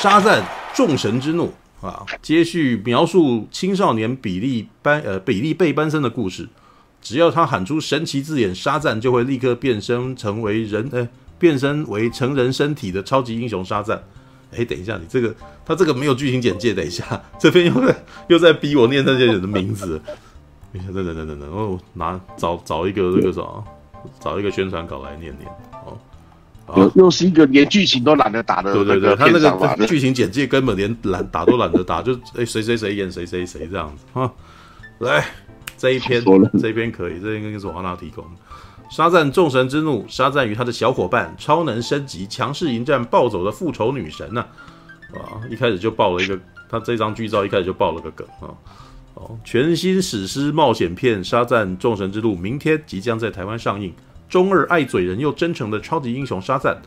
沙赞众神之怒啊，接续描述青少年比利班呃比利贝班森的故事。只要他喊出神奇字眼“沙赞”，就会立刻变身成为人呃，变身为成人身体的超级英雄沙赞。哎，等一下，你这个他这个没有剧情简介，等一下 这边又在又在逼我念那些人的名字。等等等等等等，我拿找找一个那个什么，找一个宣传稿来念念哦。又又是一个连剧情都懒得打的，对对对，他那个 剧情简介根本连懒打都懒得打，就哎谁谁谁演谁谁谁这样子啊。来这一篇，这一篇可以，这应该是华纳提供的。沙赞众神之怒，沙赞与他的小伙伴超能升级，强势迎战暴走的复仇女神呐、啊。啊，一开始就爆了一个，他这张剧照一开始就爆了个梗啊。哦，全新史诗冒险片《沙赞众神之路》明天即将在台湾上映。中二爱嘴人又真诚的超级英雄沙赞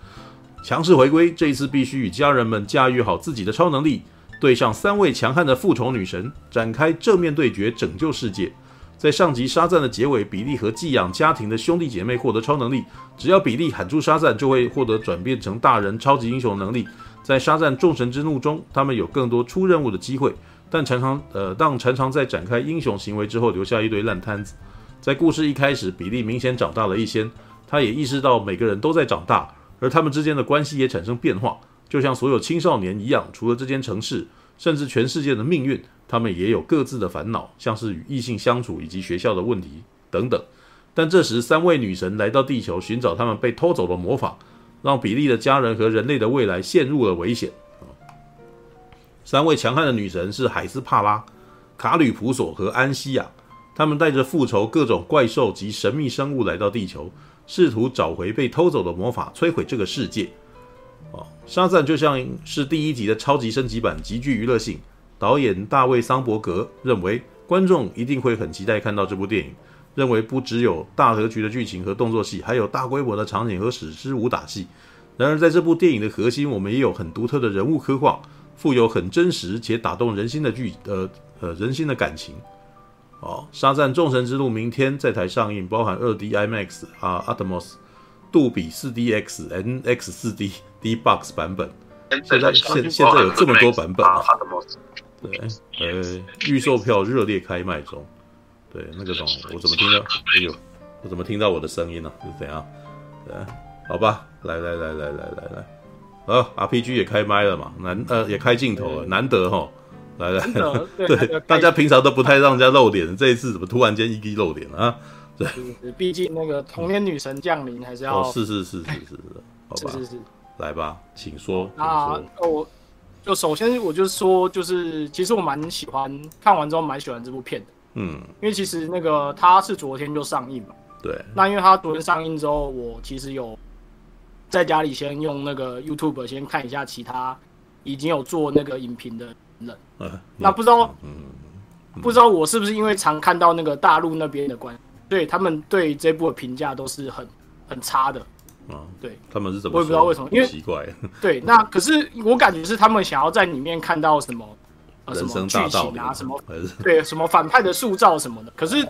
强势回归，这一次必须与家人们驾驭好自己的超能力，对上三位强悍的复仇女神，展开正面对决，拯救世界。在上集沙赞的结尾，比利和寄养家庭的兄弟姐妹获得超能力，只要比利喊出沙赞，就会获得转变成大人超级英雄能力。在沙赞众神之怒中，他们有更多出任务的机会，但常常呃，当常常在展开英雄行为之后，留下一堆烂摊子。在故事一开始，比利明显长大了一些，他也意识到每个人都在长大，而他们之间的关系也产生变化，就像所有青少年一样。除了这间城市，甚至全世界的命运，他们也有各自的烦恼，像是与异性相处以及学校的问题等等。但这时，三位女神来到地球寻找他们被偷走的魔法，让比利的家人和人类的未来陷入了危险。三位强悍的女神是海斯帕拉、卡吕普索和安西亚。他们带着复仇各种怪兽及神秘生物来到地球，试图找回被偷走的魔法，摧毁这个世界。哦，沙赞就像是第一集的超级升级版，极具娱乐性。导演大卫桑伯格认为，观众一定会很期待看到这部电影。认为不只有大格局的剧情和动作戏，还有大规模的场景和史诗武打戏。然而，在这部电影的核心，我们也有很独特的人物刻画，富有很真实且打动人心的剧呃呃人心的感情。哦，沙赞众神之路明天在台上映，包含二 D IMAX 啊、Atmos、杜比四 DX、NX 四 D D-BOX 版本。现在现现在有这么多版本啊！对，呃，预售票热烈开卖中。对，那个种，我怎么听到？哎呦，我怎么听到我的声音呢、啊？是怎样？对，好吧，来来来来来来来，啊，RPG 也开麦了嘛？难呃，也开镜头了，难得哈。来来，对，对大家平常都不太让人家露脸，这一次怎么突然间一滴露脸啊？对，毕竟那个童年女神降临还是要，哦，是是是是是，好吧，是是是，来吧，请说。啊，我就首先我就说，就是其实我蛮喜欢，看完之后蛮喜欢这部片的，嗯，因为其实那个它是昨天就上映嘛，对，那因为它昨天上映之后，我其实有在家里先用那个 YouTube 先看一下其他已经有做那个影评的。人，那不知道，嗯，不知道我是不是因为常看到那个大陆那边的关系，对他们对这部的评价都是很很差的，啊，对，他们是怎么？我也不知道为什么，因为奇怪，对，那可是我感觉是他们想要在里面看到什么，呃，什么剧情啊，什么，对，什么反派的塑造什么的。可是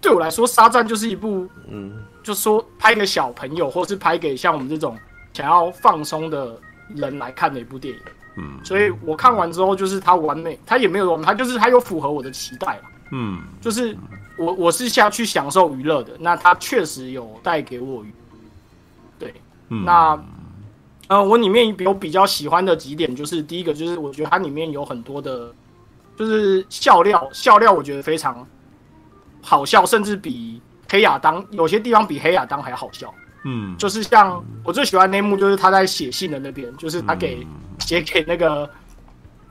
对我来说，沙赞就是一部，嗯，就说拍给小朋友，或是拍给像我们这种想要放松的人来看的一部电影。嗯，所以我看完之后，就是它完美，它也没有完美，它就是它有符合我的期待。嗯，就是我我是下去享受娱乐的，那它确实有带给我娱。对，嗯、那呃，我里面有比较喜欢的几点，就是第一个就是我觉得它里面有很多的，就是笑料，笑料我觉得非常好笑，甚至比黑亚当有些地方比黑亚当还好笑。嗯，就是像我最喜欢那一幕，就是他在写信的那边，就是他给。写给那个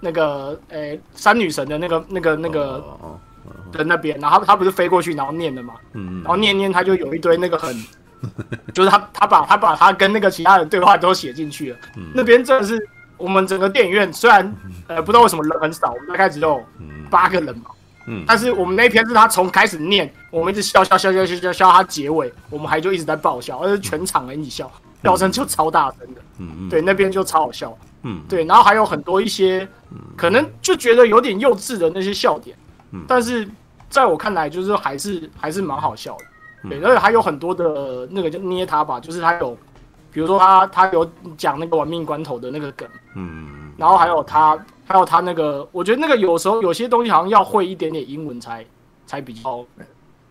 那个诶、欸，三女神的那个那个那个的那边，然后他不是飞过去，然后念的嘛，然后念念他就有一堆那个很，就是他他把他把他跟那个其他人对话都写进去了，那边真的是我们整个电影院虽然呃不知道为什么人很少，我们大概只有八个人嘛，但是我们那一篇是他从开始念，我们一直笑笑笑笑笑笑笑，他结尾我们还就一直在爆笑，而且全场人一起笑，笑声就超大声。的，嗯。对，那边就超好笑。嗯，对，然后还有很多一些，可能就觉得有点幼稚的那些笑点，嗯，但是在我看来，就是还是还是蛮好笑的，对，而且还有很多的那个就捏他吧，就是他有，比如说他他有讲那个玩命关头的那个梗，嗯，然后还有他，还有他那个，我觉得那个有时候有些东西好像要会一点点英文才才比较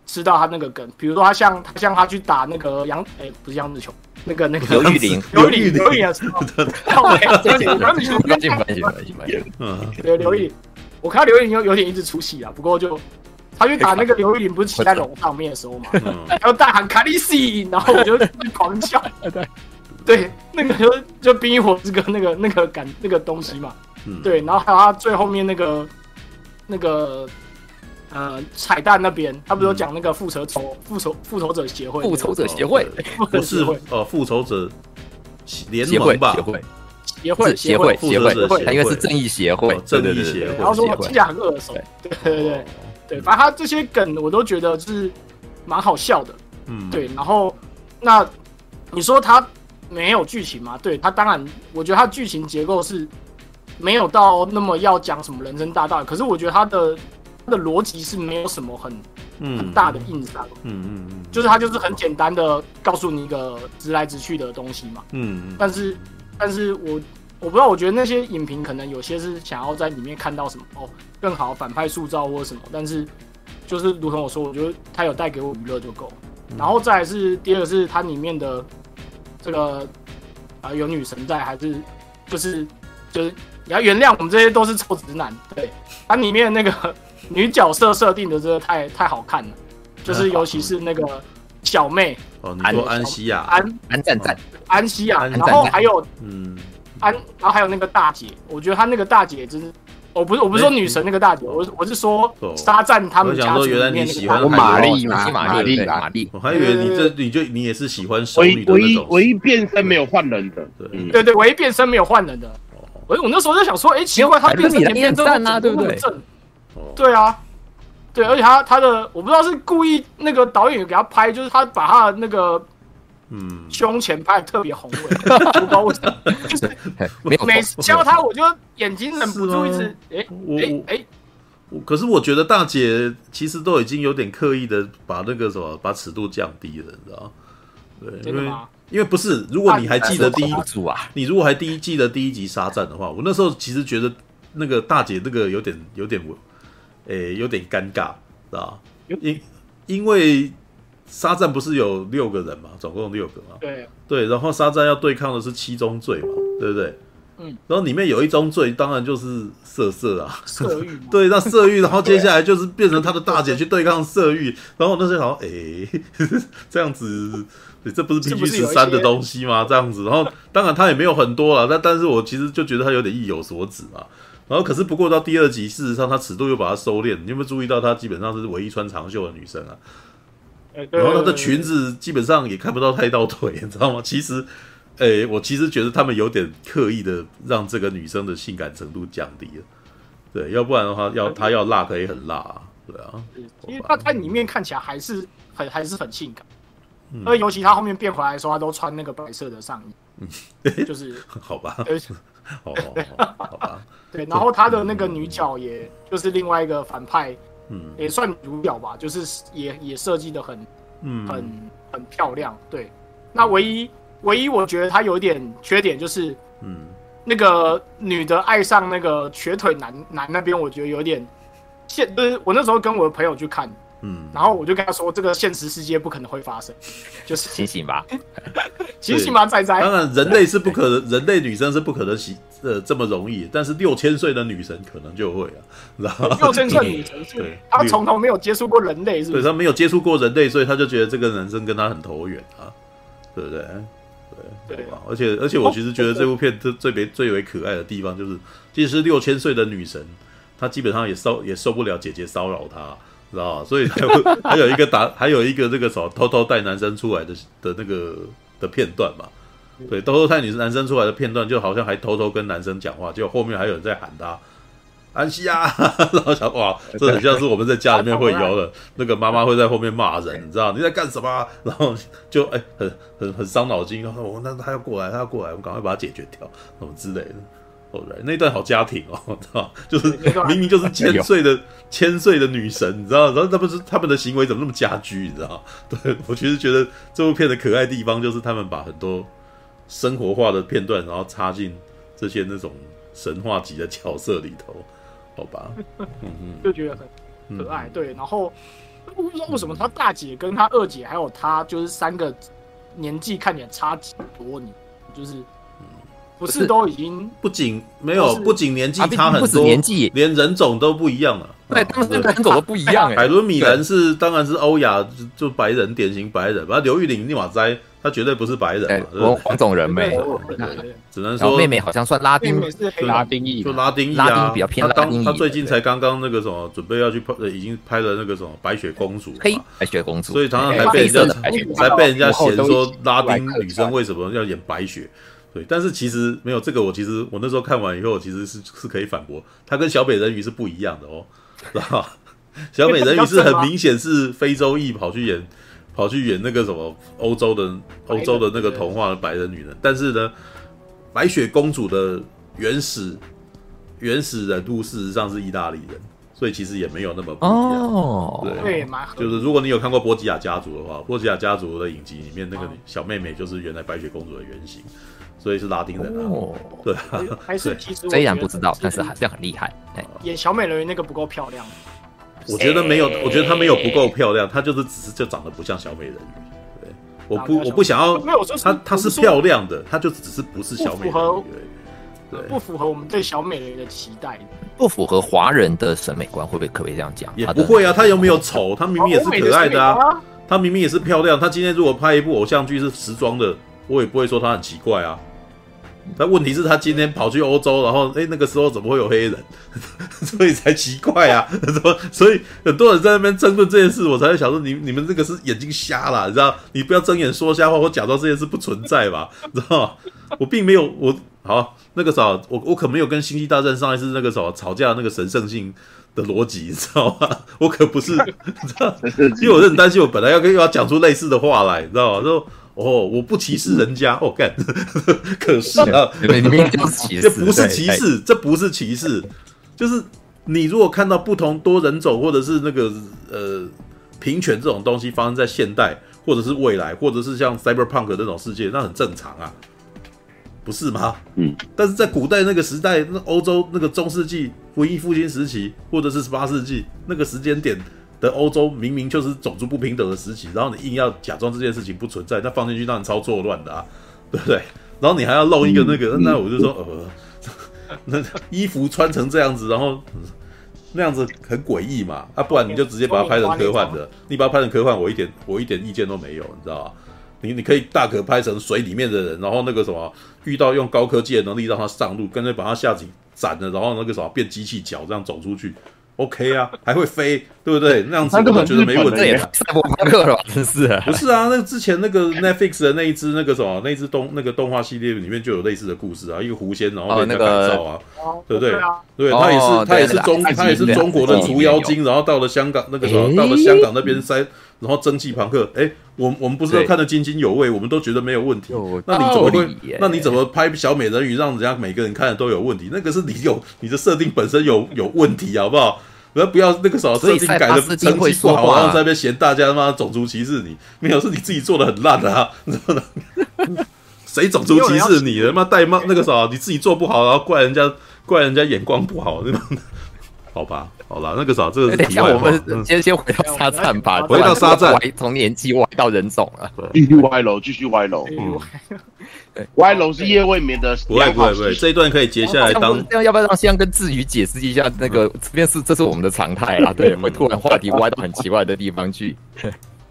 知道他那个梗。比如说他像他像他去打那个杨，哎，不是杨紫琼，那个那个 刘玉玲，刘玉玲，刘玉玲的时候，靠北，刘玉玲，刘玉玲，嗯，对，刘玉玲，我看到刘玉玲有有点一直出戏啊，不过就。他去打那个刘玉玲，不是骑在龙上面的时候嘛，然后大喊卡利西，然后我就狂笑。对，对，那个就就冰与火之歌那个那个感那个东西嘛，对，然后还有他最后面那个那个呃彩蛋那边，他不是有讲那个复仇仇复仇复仇者协会？复仇者协会不是呃，复仇者联盟吧？协会协会协会协会，他应该是正义协会，正义协会。然后说听起来很耳熟，对对对。对，反正他这些梗我都觉得是蛮好笑的，嗯，对。然后那你说他没有剧情吗？对，他当然，我觉得他剧情结构是没有到那么要讲什么人生大道理，可是我觉得他的他的逻辑是没有什么很很大的硬伤，嗯嗯嗯，就是他就是很简单的告诉你一个直来直去的东西嘛，嗯嗯。但是，但是我。我不知道，我觉得那些影评可能有些是想要在里面看到什么哦，更好反派塑造或者什么，但是就是如同我说，我觉得它有带给我娱乐就够。然后再来是第二个是它里面的这个啊、呃、有女神在，还是就是就是你要原谅我们这些都是臭直男，对，它里面那个 女角色设定的真的太太好看了，就是尤其是那个小妹哦，你说安西亚安安赞赞安西亚，然后还有嗯。安，然后还有那个大姐，我觉得她那个大姐真是，我不是我不是说女神那个大姐，我我是说沙赞他们家族里面那个玛丽嘛，玛丽玛丽，我还以为你这你就你也是喜欢唯唯一唯一变身没有换人的，对对，唯一变身没有换人的，我我那时候就想说，哎，奇怪，他变成前面都啊，对不对？对啊，对，而且他他的我不知道是故意那个导演给他拍，就是他把他的那个。嗯，胸前拍的特别宏伟，不知道为什么，就是 每次教他，我就眼睛忍不住一直哎哎哎，可是我觉得大姐其实都已经有点刻意的把那个什么把尺度降低了，你知道对，因为因为不是，如果你还记得第一组啊，你如果还第一记得第一集沙战的话，我那时候其实觉得那个大姐那个有点有点我诶有点尴尬，知道因因为。沙战不是有六个人嘛，总共六个嘛。对对，然后沙战要对抗的是七宗罪嘛，对不对？嗯。然后里面有一宗罪，当然就是色色啊，色欲。对，那色欲，然后接下来就是变成他的大姐去对抗色欲，然后那时候好像哎，这样子，这不是 PG 十三的东西吗？这样子，然后当然他也没有很多了，但但是我其实就觉得他有点意有所指嘛。然后可是不过到第二集，事实上他尺度又把它收敛，你有没有注意到她基本上是唯一穿长袖的女生啊？然后她的裙子基本上也看不到太到腿，你知道吗？其实，诶，我其实觉得他们有点刻意的让这个女生的性感程度降低了，对，要不然的话，要她要辣可以很辣啊，对啊，因为她在里面看起来还是很还是很性感，而尤其他后面变回来的时候，他都穿那个白色的上衣，嗯，就是 好吧，哦，好吧，对，然后他的那个女角也就是另外一个反派。嗯，也算主角吧，就是也也设计的很，嗯，很很漂亮。对，那唯一唯一我觉得他有点缺点就是，嗯，那个女的爱上那个瘸腿男男那边，我觉得有点现，就是我那时候跟我的朋友去看。嗯，然后我就跟他说，这个现实世界不可能会发生，就是醒醒吧，醒醒吧，仔仔。当然，人类是不可能，人类女生是不可能醒呃这么容易，但是六千岁的女神可能就会啊，六千岁女神是，她从头没有接触过人类，是不是？对，她没有接触过人类，所以她就觉得这个男生跟她很投缘啊，对不对？对对吧？而且而且，我其实觉得这部片最最为最为可爱的地方，就是即使是六千岁的女神，她基本上也受也受不了姐姐骚扰她。知道，所以还有还有一个打，还有一个这个什么偷偷带男生出来的的那个的片段嘛，对，偷偷带女生男生出来的片段，就好像还偷偷跟男生讲话，结果后面还有人在喊他安西啊，然后想哇，这很像是我们在家里面会有的，那个妈妈会在后面骂人，你知道你在干什么？然后就哎、欸，很很很伤脑筋，然后我那他要过来，他要过来，我赶快把他解决掉，什么之类的。那段好家庭哦，知道就是明明就是千岁的千岁的女神，你知道？然后他们是他们的行为怎么那么家居？你知道？对，我其实觉得这部片的可爱地方就是他们把很多生活化的片段，然后插进这些那种神话级的角色里头，好吧？嗯嗯，就觉得很可爱。对，然后不知道为什么他大姐跟他二姐还有他，就是三个年纪看起来差几多，你就是。不是都已经不仅没有，不仅年纪差很多，年纪连人种都不一样了。对，他们人种都不一样。海伦米兰是当然是欧亚，就白人，典型白人。把刘玉玲、立马摘，他绝对不是白人嘛，我黄种人妹，只能说妹妹好像算拉丁，拉丁裔，就拉丁裔拉丁比较偏拉丁裔。他最近才刚刚那个什么，准备要去拍，已经拍了那个什么白雪公主，黑白雪公主，所以常常还被人家还被人家嫌说拉丁女生为什么要演白雪。对，但是其实没有这个，我其实我那时候看完以后，其实是是可以反驳，他跟小美人鱼是不一样的哦，知道小美人鱼是很明显是非洲裔跑去演，跑去演那个什么欧洲的欧洲的那个童话的白人女人，但是呢，白雪公主的原始原始人物事实上是意大利人，所以其实也没有那么不一样哦，对，就是如果你有看过波吉亚家族的话，波吉亚家族的影集里面那个小妹妹就是原来白雪公主的原型。所以是拉丁人啊，哦、对啊，还是其实虽然不知道，但是还这样很厉害。演小美人鱼那个不够漂亮，我觉得没有，我觉得她没有不够漂亮，她就是只是就长得不像小美人鱼。对，我不我不想要，没有，她她是漂亮的，她就只是不是小美人鱼。对，不符合我们对小美人鱼的期待，不符合华人的审美观，会不会可不可以这样讲？也不会啊，她有没有丑？她明明也是可爱的啊，她明明也是漂亮。她今天如果拍一部偶像剧是时装的，我也不会说她很奇怪啊。但问题是，他今天跑去欧洲，然后哎、欸，那个时候怎么会有黑人？所以才奇怪啊！所以很多人在那边争论这件事，我才会想说，你你们这个是眼睛瞎了，你知道？你不要睁眼说瞎话，或假装这件事不存在吧？知道吗？我并没有，我好那个时候，我我可没有跟星际大战上一次那个什么吵架那个神圣性的逻辑，你知道吗？我可不是，你知道？因为我很担心，我本来要跟又要讲出类似的话来，你知道吗？就。哦，我不歧视人家，哦干，可是啊，这不是歧视，这不是歧视，就是你如果看到不同多人种或者是那个呃平权这种东西发生在现代或者是未来，或者是像 cyberpunk 这种世界，那很正常啊，不是吗？嗯，但是在古代那个时代，那欧洲那个中世纪文艺复兴时期，或者是十八世纪那个时间点。的欧洲明明就是种族不平等的时期，然后你硬要假装这件事情不存在，那放进去让人超作乱的啊，对不对？然后你还要露一个那个，那我就说呃，那衣服穿成这样子，然后那样子很诡异嘛，啊，不然你就直接把它拍成科幻的，你把它拍成科幻，我一点我一点意见都没有，你知道吧？你你可以大可拍成水里面的人，然后那个什么遇到用高科技的能力让他上路，干脆把他下井斩了，然后那个什么变机器脚这样走出去。OK 啊，还会飞，对不对？那样子我都觉得没问题。赛博朋克了吧？真是不是啊？那之前那个 Netflix 的那一只那个什么，那一支动那个动画系列里面就有类似的故事啊，一个狐仙然后被人家改造啊，对不对？对，他也是他也是中他也是中国的除妖精，然后到了香港那个什么，到了香港那边塞，然后蒸汽朋克。哎，我我们不是都看得津津有味，我们都觉得没有问题。那你怎么会？那你怎么拍小美人鱼让人家每个人看的都有问题？那个是你有你的设定本身有有问题，好不好？不要不要那个时候设定改的成绩不好，然后在那边嫌大家他妈种族歧视你，没有是你自己做的很烂的啊！你知道吗？谁种族歧视你？他妈戴帽那个时候你自己做不好，然后怪人家怪人家眼光不好，那种。好吧，好了，那个啥，这个等一下我们先先回到沙赞吧，回到沙赞，从年纪歪到人种了，继续歪楼，继续歪楼，嗯，歪楼是夜未眠的，不会不会不会，这一段可以接下来当，要不要让先跟志宇解释一下那个这边是这是我们的常态啊，对，会突然话题歪到很奇怪的地方去，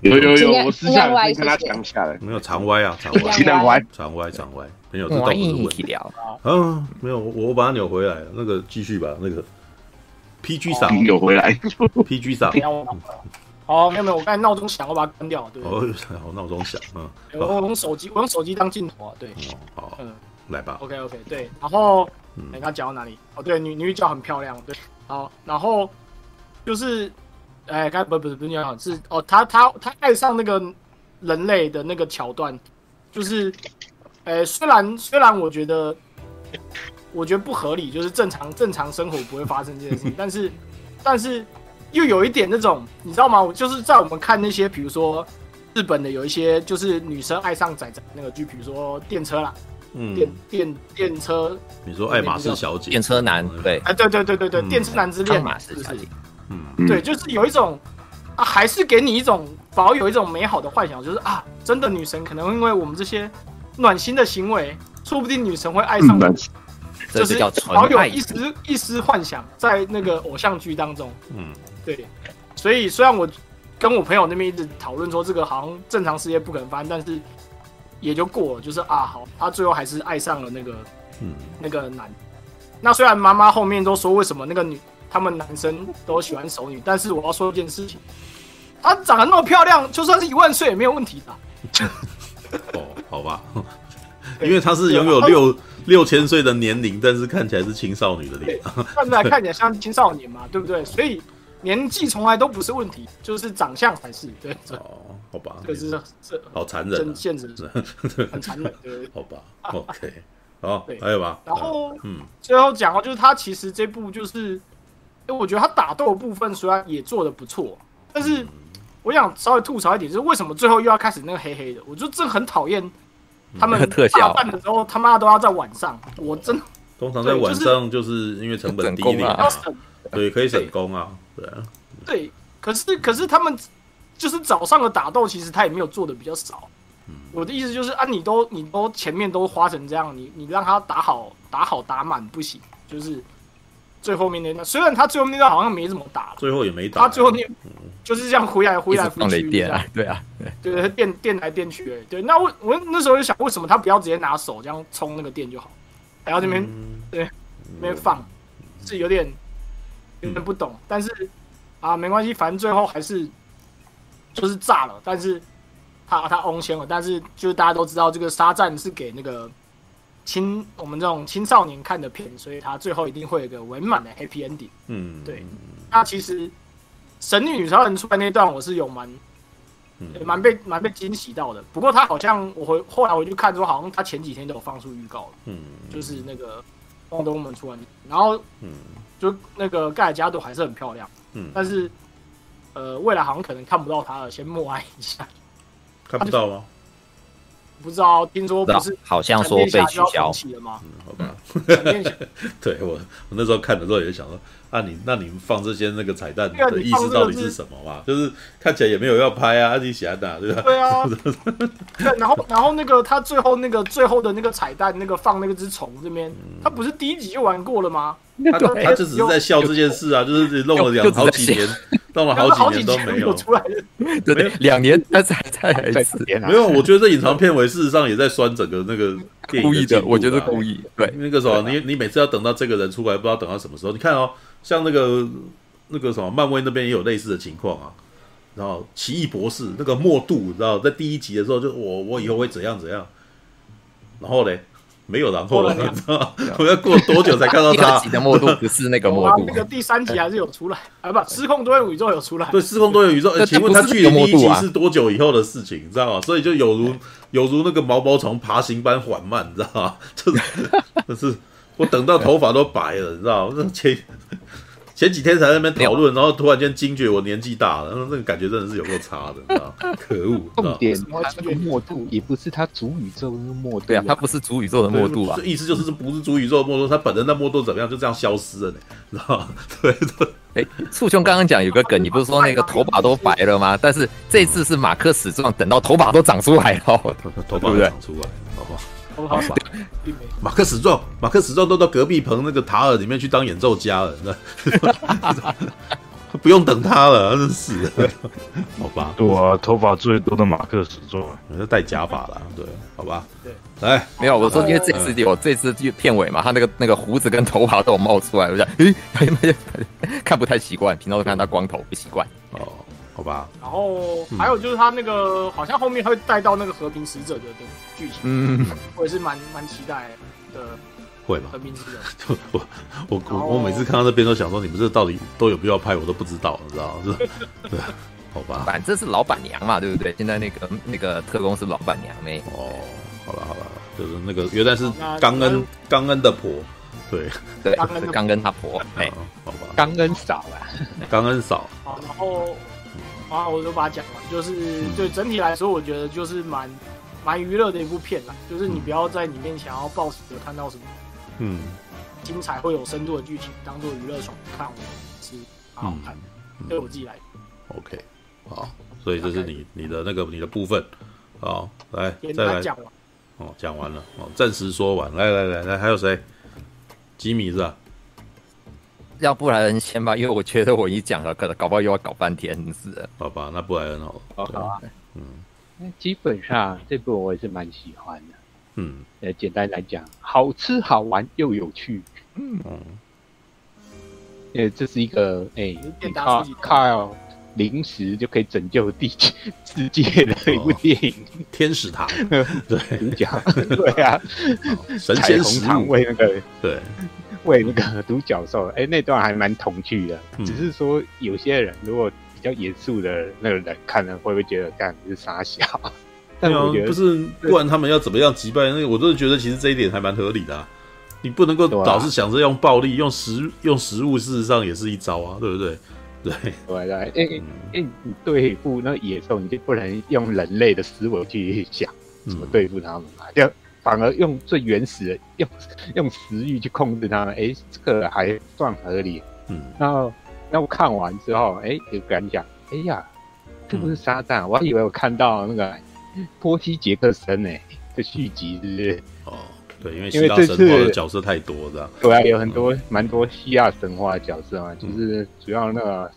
有有有，我私下跟他讲下。来，没有常歪啊，常歪，常歪，常歪常歪，没有这倒不是问题。啊，嗯，没有，我我把它扭回来，那个继续吧，那个。PG 嗓有回来，PG 嗓。好，没有没有，我刚才闹钟响，我把它关掉。对，哦，闹钟响，嗯，我用手机，我用手机当镜头啊，对。好，嗯，来吧。OK OK，对，然后，你刚讲到哪里？哦，对，女女主角很漂亮，对。好，然后就是，哎，刚才不不是不是女主角，是哦，她她她爱上那个人类的那个桥段，就是，哎，虽然虽然我觉得。我觉得不合理，就是正常正常生活不会发生这件事情，但是，但是又有一点那种，你知道吗？我就是在我们看那些，比如说日本的有一些，就是女生爱上仔仔那个剧，比如说电车啦，电电电车，你说爱马仕小姐，电车男，对，哎，对对对对对，电车男之恋，马仕小姐，嗯，对，就是有一种啊，还是给你一种保有一种美好的幻想，就是啊，真的女神可能因为我们这些暖心的行为，说不定女神会爱上我们，就是保有一丝一丝幻想在那个偶像剧当中，嗯，对，所以虽然我跟我朋友那边一直讨论说这个好像正常世界不可能发生，但是。也就过了，就是啊，好，他最后还是爱上了那个，嗯，那个男。那虽然妈妈后面都说为什么那个女，他们男生都喜欢熟女，但是我要说一件事情，她长得那么漂亮，就算是一万岁也没有问题的。哦，好吧，因为她是拥有六六千岁的年龄，但是看起来是青少女的脸，看起来看起来像青少年嘛，对不对？所以。年纪从来都不是问题，就是长相才是。对，哦，好吧，这是这好残忍，真现实，很残忍。对，好吧，OK，好，还有吧？然后，嗯，最后讲哦就是他其实这部就是，因为我觉得他打斗的部分虽然也做的不错，但是我想稍微吐槽一点，就是为什么最后又要开始那个黑黑的？我就真的很讨厌他们 特效办的时候，他妈都要在晚上。我真 通常在晚上就是因为成本低一点，对，可以省工啊。对啊，对，可是可是他们就是早上的打斗，其实他也没有做的比较少。嗯，我的意思就是啊，你都你都前面都花成这样，你你让他打好打好打满不行，就是最后面那段，虽然他最后面那段好像没怎么打，最后也没打，他最后面就是这样回来回来回去电啊，对啊，对对，电电来电去，对，那我我那时候就想，为什么他不要直接拿手这样冲那个电就好，还要这边对那边放，是有点。有点不懂，但是啊，没关系，反正最后还是就是炸了。但是他他翁先了，但是就是大家都知道，这个沙赞是给那个青我们这种青少年看的片，所以他最后一定会有一个圆满的 happy ending。嗯，对。那其实神女女超人出来那段，我是有蛮蛮被蛮被惊喜到的。不过他好像我回后来我就看说，好像他前几天都有放出预告了。嗯，就是那个汪东门出来，然后嗯。就那个盖尔加朵还是很漂亮，嗯，但是，呃，未来好像可能看不到他了，先默哀一下。看不到吗？不知道，听说不是，好像说被取消了吗？嗯，好吧。对我，我那时候看的时候也想说。那你那你们放这些那个彩蛋的意思到底是什么嘛？就是看起来也没有要拍啊，自己写的对吧？对啊，对，然后然后那个他最后那个最后的那个彩蛋，那个放那个只虫这边，他不是第一集就玩过了吗？他他就只是在笑这件事啊，就是弄了两好几年，弄了好几年都没有出来，对，两年，但是还在在四年。没有，我觉得这隐藏片尾事实上也在酸整个那个故意的，我觉得故意。对，那个时候你你每次要等到这个人出来，不知道等到什么时候。你看哦。像那个那个什么，漫威那边也有类似的情况啊。然后奇异博士那个默度，你知道，在第一集的时候就我我以后会怎样怎样。然后嘞，没有然后了，你知道？我要过多久才看到他？第一集的默度不是那个默度，那个第三集还是有出来啊？不，失控多元宇宙有出来。对，失控多元宇宙。请问他距离第一集是多久以后的事情？你知道吗？所以就有如有如那个毛毛虫爬行般缓慢，你知道吗？就 是就是。我等到头发都白了，你知道吗？前前几天才在那边讨论，然后突然间惊觉我年纪大了，然后那个感觉真的是有够差的，你知道？可恶！重点，它那个默度也不是他主宇宙的墨度，对啊，他不是主宇宙的墨度啊。意思就是这不是主宇宙的墨度，他本人的墨度怎么样？就这样消失了呢？知道吗？对对。哎，簇兄刚刚讲有个梗，你不是说那个头发都白了吗？但是这次是马克史壮等到头发都长出来了，头发长出来，好不好？好吧，马克史壮，马克史壮都到隔壁棚那个塔尔里面去当演奏家了，不用等他了，真是，好吧？对啊，头发最多的马克史壮，是戴假发了，对，好吧？对，来，没有，我说因为这次有这次片尾嘛，他那个那个胡子跟头发都有冒出来，我想，诶，看不太习惯，平常都看他光头，不习惯哦。好吧，然后还有就是他那个好像后面会带到那个和平使者的的剧情，嗯，我也是蛮蛮期待的。会吧？和平使者，我我我我每次看到那边都想说，你们这到底都有必要拍，我都不知道，你知道吗？对，好吧，反正是老板娘嘛，对不对？现在那个那个特工是老板娘没？哦，好了好了，就是那个原来是刚恩刚恩的婆，对对，是冈恩他婆，哎，好吧，刚恩嫂啊，刚恩嫂，好，然后。啊，我就把它讲完，就是对整体来说，我觉得就是蛮蛮娱乐的一部片啦，就是你不要在里面想要抱死的看到什么，嗯，精彩会有深度的剧情当做娱乐爽看，是蛮好看的，对我自己来。OK，好，所以这是你你的那个你的部分，好，来再来。讲完，哦，讲完了，哦，暂时说完，来来来来，还有谁？吉米是吧？要布莱恩先吧，因为我觉得我一讲了，可能搞不好又要搞半天是。好吧，那布莱恩好了。好啊，嗯。基本上这部我也是蛮喜欢的，嗯，呃，简单来讲，好吃好玩又有趣，嗯，因为这是一个哎，你靠靠零食就可以拯救地球世界的一部电影，哦、天使堂，对，主角，对。啊，神仙食堂为那个对，为那个独角兽，哎，那段还蛮童趣的，嗯、只是说有些人如果。比较严肃的那个人看了会不会觉得干是傻笑？但我觉得、啊、不是，不然他们要怎么样击败那个？我真的觉得其实这一点还蛮合理的、啊。你不能够老是想着用暴力、用食、用食物，事实上也是一招啊，对不对？对对对，因为因为你对付那野兽，你就不能用人类的思维去想怎么对付他们嘛，就反而用最原始的用用食欲去控制他们。哎，这个还算合理。嗯，然后。那我看完之后，哎、欸，有感想，哎呀，这不是沙赞，嗯、我还以为我看到那个波西·杰克森呢的续集，是不是？哦，对，因为因为这次的角色太多，这样对啊，有很多蛮、嗯、多希腊神话的角色嘛，就是主要那个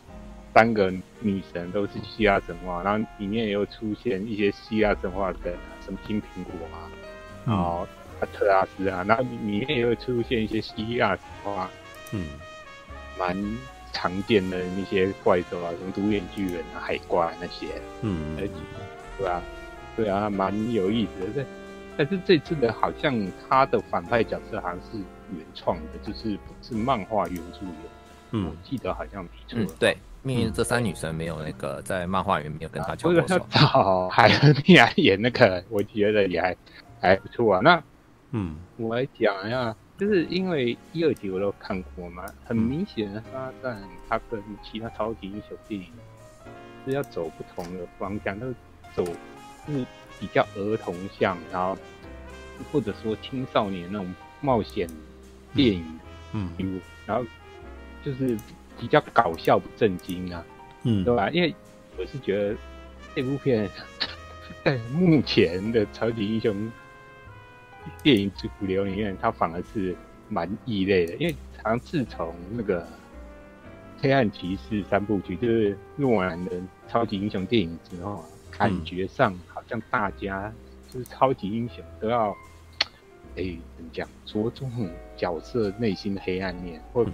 三个女神都是希腊神话，然后里面也有出现一些希腊神话的什么金苹果啊，然后阿特拉斯啊，那里面也会出现一些西亚神话，嗯，蛮。常见的那些怪兽啊，什么独眼巨人啊、海怪那些，嗯，对吧？对啊，蛮有意思的。但但是这次的好像他的反派角色好像是原创的，就是不是漫画原著的。嗯，我记得好像没错、嗯。对，命运这三女神没有那个在漫画里面没有跟他交过手。找海恩妮来演那个，我觉得也还还不错啊。那嗯，我来讲一下。就是因为一、二集我都看过嘛，很明显的沙赞它跟其他超级英雄电影是要走不同的方向，都走就是比较儿童向，然后或者说青少年那种冒险电影，嗯，嗯，然后就是比较搞笑不正经啊，嗯，对吧？因为我是觉得这部片在 目前的超级英雄。电影主流里面，它反而是蛮异类的，因为好像自从那个《黑暗骑士》三部曲，就是诺兰的超级英雄电影之后，感觉上好像大家就是超级英雄都要，哎、欸，怎么讲，着重角色内心的黑暗面，或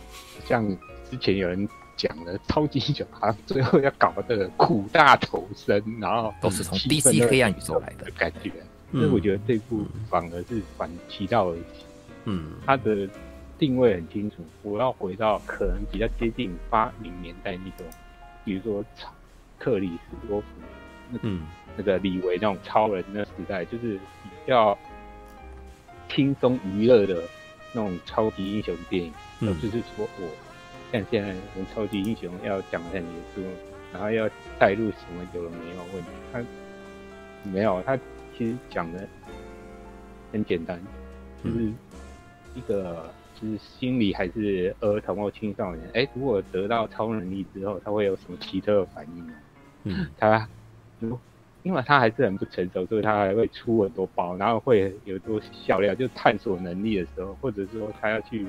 像之前有人讲的，超级英雄好像最后要搞个苦大仇深，然后都是从 DC 黑暗宇宙来的感觉。所以我觉得这部反而是反其道而行，嗯，它的定位很清楚。我要回到可能比较接近八零年代那种，比如说超克里斯多夫，嗯，那个李维那种超人的时代，就是比较轻松娱乐的那种超级英雄电影。嗯，就是说我像现在我们超级英雄要讲很严肃，然后要带入什么有了没有问题，他没有他。其实讲的很简单，就是一个就是心理还是儿童或青少年，哎，如果得到超能力之后，他会有什么奇特的反应呢？嗯，他如因为他还是很不成熟，所以他还会出很多包，然后会有多笑料，就探索能力的时候，或者说他要去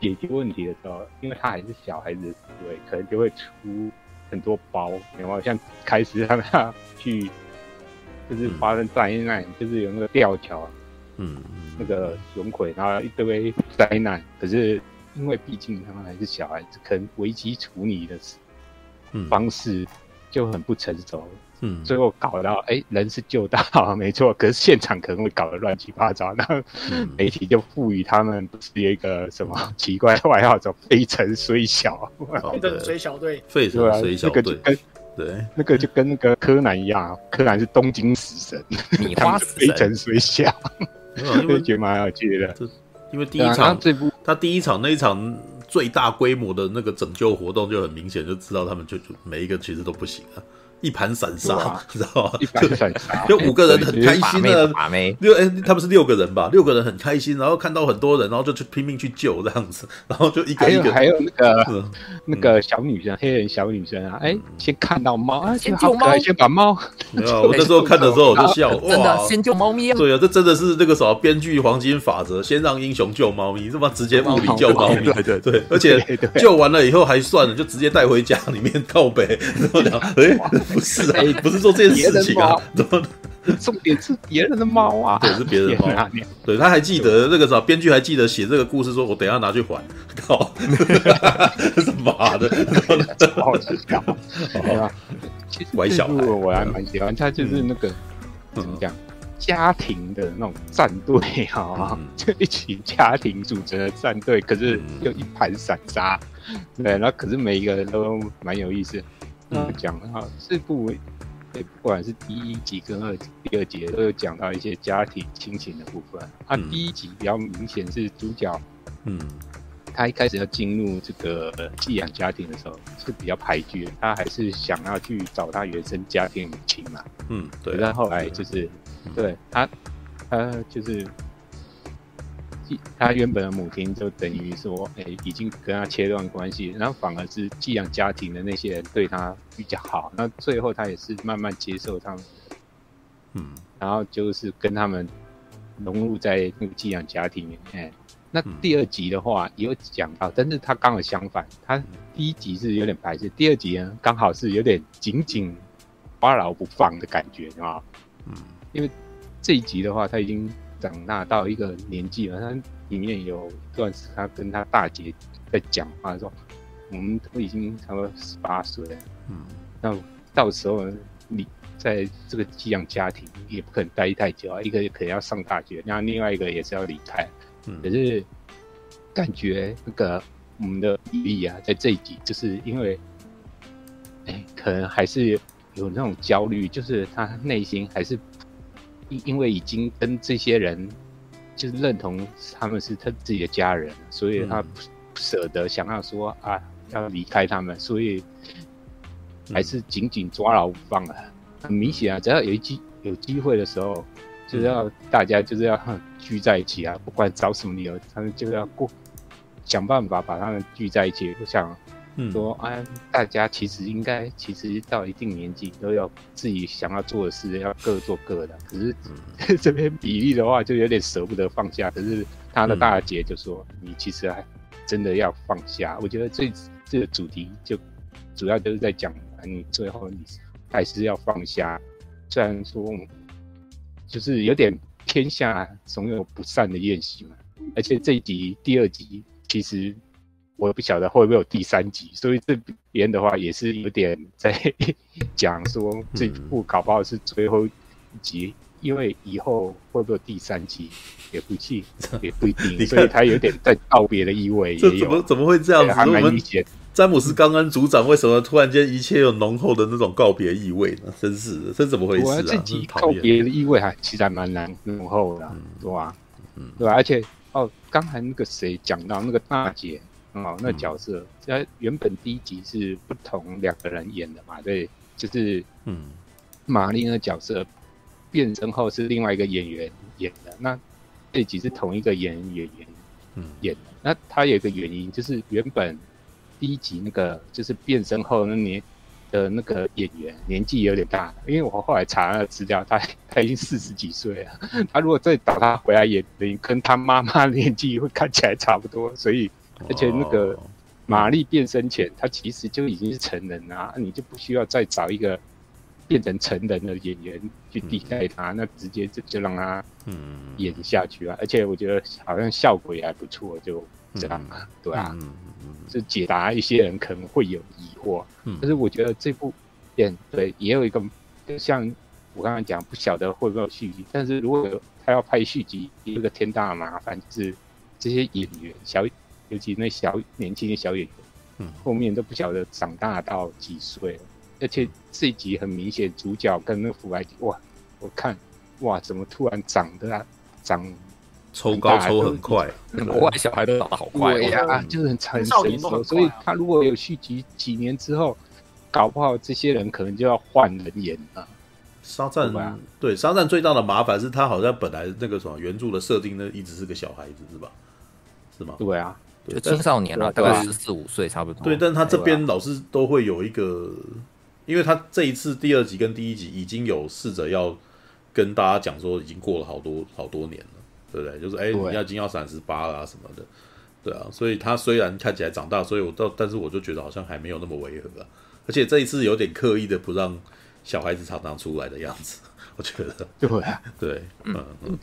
解决问题的时候，因为他还是小孩子的思维，可能就会出很多包，然后像开始让他去。就是发生灾难，嗯、就是有那个吊桥，嗯，那个损毁，然后一堆灾难。可是因为毕竟他们还是小孩子，可能危机处理的方式就很不成熟，嗯，最后搞到哎、欸，人是救到了 没错，可是现场可能会搞得乱七八糟，然后媒体就赋予他们不是一个什么奇怪的外号，叫“费城虽小”，费城虽小队，费城虽小队。对，那个就跟那个柯南一样，柯南是东京死神，米花 死神，非常衰小，因为 觉得蛮有趣的。因为第一场这部，他第一场那一场最大规模的那个拯救活动就很明显，就知道他们就就每一个其实都不行啊。一盘散沙，你知道吗？一盘散沙，就五个人很开心的六哎，他们是六个人吧？六个人很开心，然后看到很多人，然后就去拼命去救这样子，然后就一个一个，还有那个那个小女生，黑人小女生啊，哎，先看到猫啊，先救猫，先把猫。没有，我那时候 看的时候我就笑，哇，先救猫咪啊！对啊，这真的是那个什么编剧黄金法则，先让英雄救猫咪，这么直接物理救猫咪，对对对，而且救完了以后还算了，就直接带回家里面靠北，然后讲，哎，不是啊。不是做这件事情啊，怎么？重点是别人的猫啊，对，是别人的猫。对，他还记得那个啥，编剧还记得写这个故事，说我等下拿去还。靠，妈的，不好吃搞。对吧？其实这部我还蛮喜欢，他就是那个怎么讲，家庭的那种战队啊，就一群家庭组成的战队，可是又一盘散沙。对，然后可是每一个人都蛮有意思。嗯，讲啊，这部不管是第一集跟二、第二集都有讲到一些家庭亲情的部分。啊，第一集比较明显是主角，嗯，他一开始要进入这个寄养家庭的时候是比较排拒，他还是想要去找他原生家庭母亲嘛。嗯，对。但后来就是，对他，他就是。他原本的母亲就等于说，哎、欸，已经跟他切断关系，然后反而是寄养家庭的那些人对他比较好。那最后他也是慢慢接受他们，嗯，然后就是跟他们融入在那个寄养家庭里面。那第二集的话也有讲到，但是他刚好相反，他第一集是有点排斥，第二集呢刚好是有点紧紧抓牢不放的感觉，啊？嗯，因为这一集的话他已经。长大到一个年纪了，他里面有一段是他跟他大姐在讲话，说我们都已经差不多十八岁了，嗯，那到时候你在这个寄养家庭也不可能待太久啊，一个可能要上大学，然后另外一个也是要离开，嗯，可是感觉那个我们的比例啊，在这一集就是因为，哎，可能还是有那种焦虑，就是他内心还是。因因为已经跟这些人就是认同他们是他自己的家人，所以他不舍得想要说啊要离开他们，所以还是紧紧抓牢不放啊。很明显啊，只要有一机有机会的时候，就是要大家就是要 聚在一起啊，不管找什么理由，他们就要过想办法把他们聚在一起。我想。说啊，大家其实应该，其实到一定年纪都要自己想要做的事，要各做各的。可是、嗯、这边比利的话，就有点舍不得放下。可是他的大姐就说：“嗯、你其实还真的要放下。”我觉得这这个主题就主要就是在讲，你最后你还是要放下。虽然说就是有点天下总有不散的宴席嘛，而且这一集第二集其实。我也不晓得会不会有第三集，所以这边的话也是有点在 讲说这部搞不好是最后一集，因为以后会不会有第三集也不信，也不一定，所以他有点在告别的意味。这怎么怎么会这样子？还蛮理解。詹姆斯刚刚组长为什么突然间一切有浓厚的那种告别意味呢？真是的，这怎么回事啊？自己告别的意味还其实还蛮难浓厚的，嗯、对吧？嗯，对吧？而且哦，刚才那个谁讲到那个大姐。哦，那角色在原本第一集是不同两个人演的嘛？对，就是嗯，玛丽那角色变身后是另外一个演员演的。那这集是同一个演演员嗯演的。那他有一个原因，就是原本第一集那个就是变身后那年的那个演员年纪有点大，因为我后来查了资料，他他已经四十几岁了。他如果再找他回来演，等于跟他妈妈年纪会看起来差不多，所以。而且那个玛丽变身前，她其实就已经是成人了啊，你就不需要再找一个变成成人的演员去替代他，那直接就就让他演下去啊。而且我觉得好像效果也还不错，就这样，对啊，就解答一些人可能会有疑惑。但是我觉得这部片对也有一个就，像我刚刚讲，不晓得会不会有续集，但是如果他要拍续集，有一个天大的麻烦就是这些演员小。尤其那小年轻的小演员，嗯，后面都不晓得长大到几岁。了，而且这一集很明显，主角跟那个福来哇，我看哇，怎么突然长得啊，长抽高抽很快，国外小孩都长得好快呀，就是很很成熟，所以他如果有续集，几年之后，搞不好这些人可能就要换人演了。沙赞对沙赞最大的麻烦是他好像本来那个什么原著的设定呢，一直是个小孩子是吧？是吗？对啊，就青少年了，大概十四五岁差不多。对，但他这边老是都会有一个，因为他这一次第二集跟第一集已经有试着要跟大家讲说，已经过了好多好多年了，对不对？就是哎，你要已经要三十八了什么的，对啊。所以他虽然看起来长大，所以我到，但是我就觉得好像还没有那么违和啊。而且这一次有点刻意的不让小孩子常常出来的样子，我觉得。对啊，对，嗯嗯。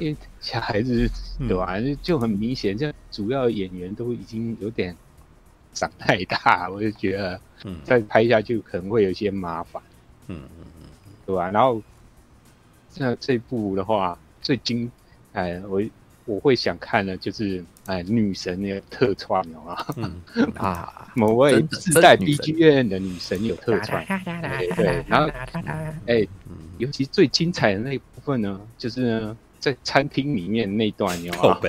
因为小孩子对吧，就很明显，这主要演员都已经有点长太大，我就觉得，嗯。再拍下去可能会有一些麻烦，嗯嗯嗯，对吧？然后，那这部的话，最精，哎，我我会想看的，就是哎，女神那个特创啊，啊，某位自带 BGM 的女神。有特创，对，然后，哎，尤其最精彩的那一部分呢，就是呢。在餐厅里面那段，你知道吗？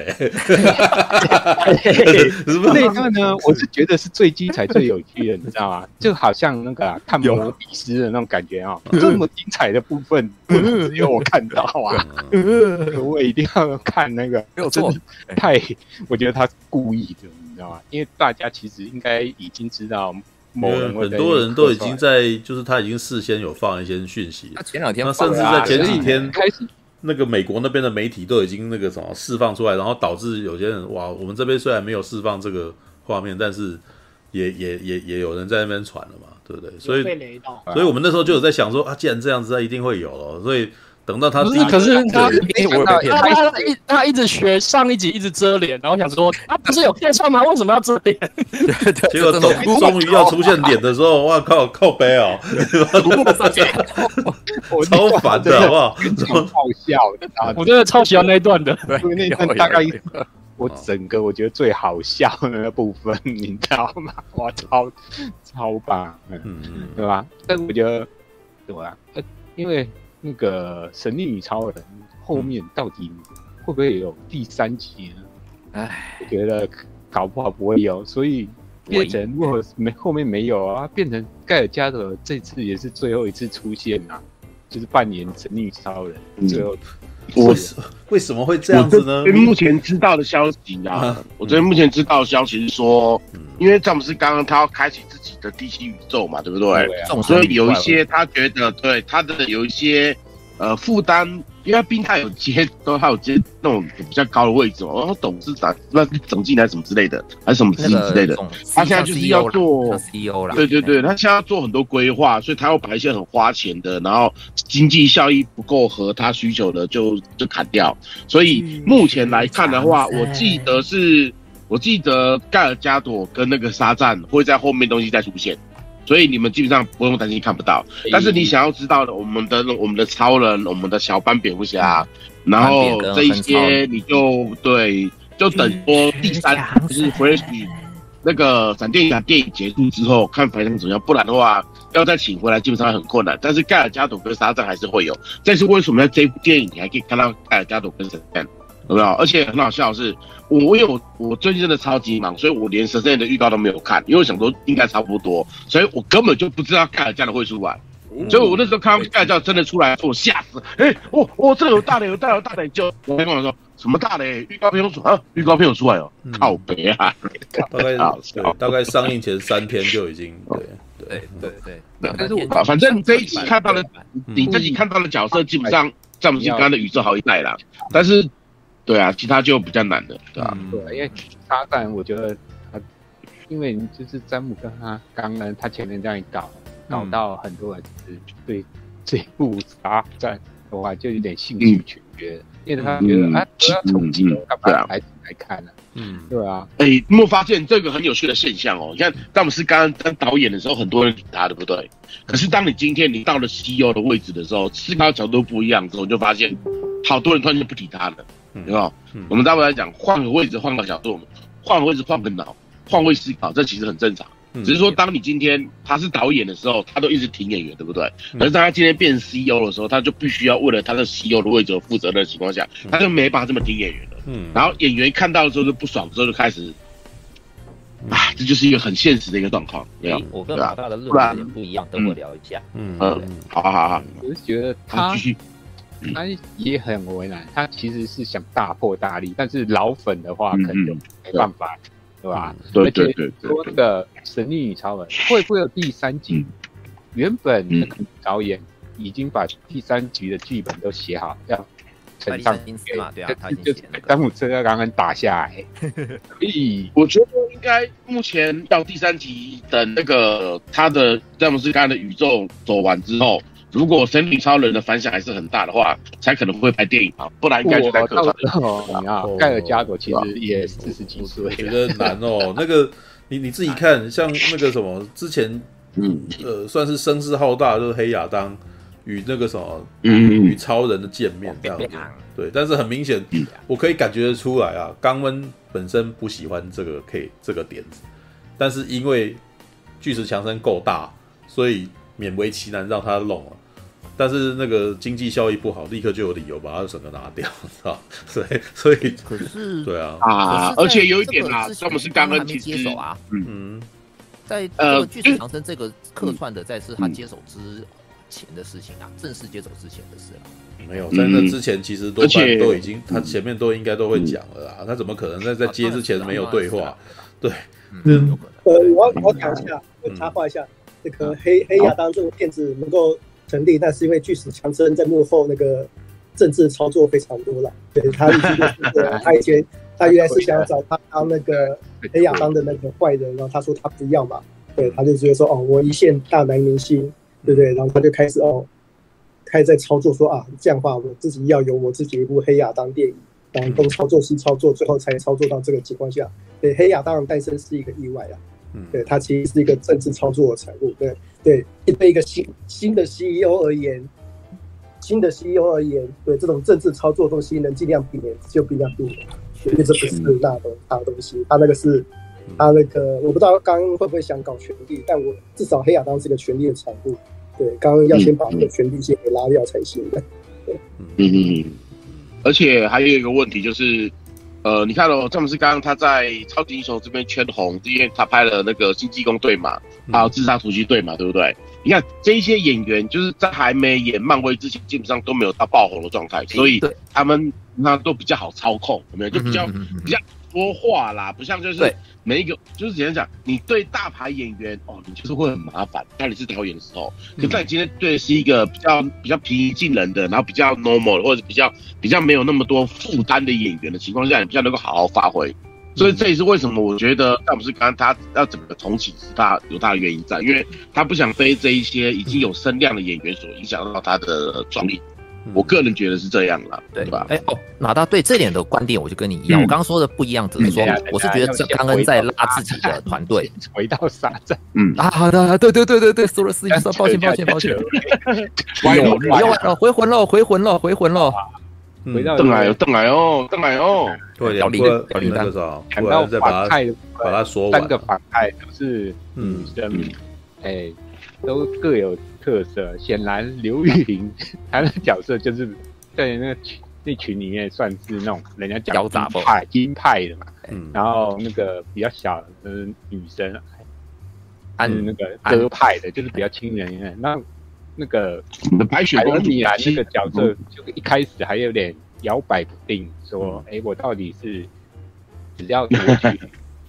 那段呢，我是觉得是最精彩、最有趣的，你知道吗？就好像那个、啊、看摩比斯的那种感觉啊、喔，这么精彩的部分，只有我看到啊！我一定要看那个，没有错，太，我觉得他故意的，你知道吗？因为大家其实应该已经知道，某人很多人都已经在，就是他已经事先有放一些讯息，他前两天，甚至在前几天开始。那个美国那边的媒体都已经那个什么释放出来，然后导致有些人哇，我们这边虽然没有释放这个画面，但是也也也也有人在那边传了嘛，对不对？所以，所以我们那时候就有在想说啊，既然这样子，他一定会有了，所以。等到他不是，可是他他他一他一直学上一集一直遮脸，然后想说他不是有电视吗？为什么要遮脸？结果终终于要出现脸的时候，哇靠靠背哦，超烦的好不好？超好笑的，我真的超喜欢那一段的，因为那段大概我整个我觉得最好笑的那部分，你知道吗？哇，超超棒，嗯嗯，对吧？但我觉得对吧？因为。那个神力女超人后面到底会不会有第三集呢？哎，我觉得搞不好不会有，所以变成如果没后面没有啊，变成盖尔加朵这次也是最后一次出现啊，就是扮演神力超人。嗯、最后，我是为什么会这样子呢？因为目前知道的消息啊，我这边目前知道的消息是说，嗯、因为詹姆斯刚刚他要开启自己的 DC 宇宙嘛，对不对？对啊、所以有一些他觉得对他的有一些呃负担。因为冰太有接，都还有接那种比较高的位置嘛，然后董事长那总经理还是什么之类的，还是什么之类的。他现在就是要做 CEO 了，对对对，他现在要做很多规划，所以他要把一些很花钱的，然后经济效益不够和他需求的就就砍掉。所以目前来看的话，我记得是，我记得盖尔加朵跟那个沙赞会在后面东西再出现。所以你们基本上不用担心看不到，但是你想要知道的，我们的我们的超人，我们的小班蝙蝠侠，然后这一些你就对，就等说第三就是 Flash 那个闪电侠电影结束之后看反应怎么样，不然的话要再请回来基本上很困难。但是盖尔加朵跟沙赞还是会有，这是为什么在这部电影你还可以看到盖尔加朵跟神探。有没有？而且很好笑的是，我因为我我最近真的超级忙，所以我连神仙的预告都没有看，因为我想说应该差不多，所以我根本就不知道盖尔加的会出来。嗯、所以我那时候看到盖尔加朵真的出来，我吓死！哎、欸，我我这有大雷，有大雷，有大雷！就我跟我说什么大雷？预告片有出啊？预告片有出来哦，嗯、靠北啊！大概对，大概上映前三天就已经对对对对。但是我反正这一集看到的，你自己看到的角色基本上詹姆斯刚刚的宇宙好一代了，但是。对啊，其他就比较难的，对啊？对，因为沙赞，我觉得他，因为就是詹姆跟他刚刚他前面这样一搞，搞到很多人就是对这部沙战的话就有点兴趣缺缺，因为他觉得啊，不要重启了，干嘛来来看呢？嗯，对啊。哎，你有没有发现这个很有趣的现象哦？你看詹姆斯刚刚当导演的时候，很多人理他，对不对？可是当你今天你到了 CEO 的位置的时候，思考角度不一样之后，就发现好多人突然就不理他了。对吧？嗯、我们大部分来讲，换个位置，换个角度，换个位置，换个脑，换位思考，这其实很正常。嗯、只是说，当你今天他是导演的时候，他都一直挺演员，对不对？嗯、可是当他今天变 CEO 的时候，他就必须要为了他的 CEO 的位置而负责任的情况下，他就没办法这么挺演员了。嗯。然后演员看到的时候就不爽，之后就开始啊，这就是一个很现实的一个状况。没有，我跟马大的论点有点不一样，等我聊一下。嗯嗯，好好好，我是觉得他他也很为难，他其实是想大破大立，但是老粉的话可能就没办法，对吧？对对对对。说那个神力女超人会不会有第三集？原本那个导演已经把第三集的剧本都写好，要。呈上英司嘛，对啊，他 就詹姆斯要刚刚打下来。咦，我觉得应该目前到第三集等那个他的詹姆斯刚刚的宇宙走完之后，如果神力超人的反响还是很大的话，才可能会拍电影啊，不然应该就在客串。哦，你啊，盖尔加朵其实也四十几岁，我觉得难哦。那个你你自己看，像那个什么之前，嗯呃，算是声势浩大，就是黑亚当。与那个什么，嗯与超人的见面这样子，对，但是很明显，我可以感觉得出来啊，冈温本身不喜欢这个 K 这个点子，但是因为巨石强森够大，所以勉为其难让他弄了，但是那个经济效益不好，立刻就有理由把他整个拿掉，是吧？所以，所以可是对啊。啊，而且有一点啊，詹姆斯冈温接手啊，嗯，在这个巨石强森这个客串的，在是他接手之。前的事情啊，正式接手之前的事了。没有，在那之前其实多半都已经，他前面都应该都会讲了啦。他怎么可能在在接之前没有对话？对，嗯，呃，我要我讲一下，我插话一下，这个黑黑亚当这个片子能够成立，那是因为巨石强森在幕后那个政治操作非常多了。对他以前，他以前他原来是想要找他当那个黑亚当的那个坏人，然后他说他不要嘛，对，他就觉得说哦，我一线大男明星。对不对？然后他就开始哦，开始在操作说啊，这样的话我自己要有我自己一部黑亚当电影，然后东操作西操作，最后才操作到这个情况下。对，黑亚当的诞生是一个意外啊。嗯，对，它其实是一个政治操作的产物。对对，对一个新新的 CEO 而言，新的 CEO 而言，对这种政治操作东西能尽量避免就尽量避免，因为这不是那的大东西，他那个是。他那个我不知道刚刚会不会想搞权力，但我至少黑亚当是一个权力的产物。对，刚刚要先把那个权力先给拉掉才行的。嗯嗯嗯。而且还有一个问题就是，呃，你看哦，詹姆斯刚刚他在超级英雄这边圈红，因为他拍了那个新济公队嘛，还有自杀突击队嘛，对不对？你看这一些演员，就是在还没演漫威之前，基本上都没有到爆红的状态，所以他们那都比较好操控，有没有？就比较比较说话啦，不像就是。每一个就是怎样讲，你对大牌演员哦，你就是会很麻烦。当你是导演的时候，可在你今天对的是一个比较比较平易近人的，然后比较 normal 或者比较比较没有那么多负担的演员的情况下，你比较能够好好发挥。所以这也是为什么我觉得詹姆斯刚刚他要整个重启是他有他的原因在，因为他不想被这一些已经有声量的演员所影响到他的专利。我个人觉得是这样了，对吧？哎哦，马大对这点的观点，我就跟你一样。我刚刚说的不一样，只是说我是觉得刚刚在拉自己的团队回到沙赞。嗯啊，好的，对对对对对，说了四句，说抱歉抱歉抱歉。回魂了，回魂了，回魂了，回魂了。回到邓来，邓来哦，邓来哦。对，小林，小林那个时候，谈到反派，把他说完。三个反派都是女生，哎，都各有。特色显然，刘玉玲她的角色就是在那群那群里面算是那种人家讲金派金派的嘛。嗯，然后那个比较小的女生，按那个歌派的，就是比较亲人。那那个白雪公主啊，那个角色就一开始还有点摇摆不定，说：“哎，我到底是只要夺取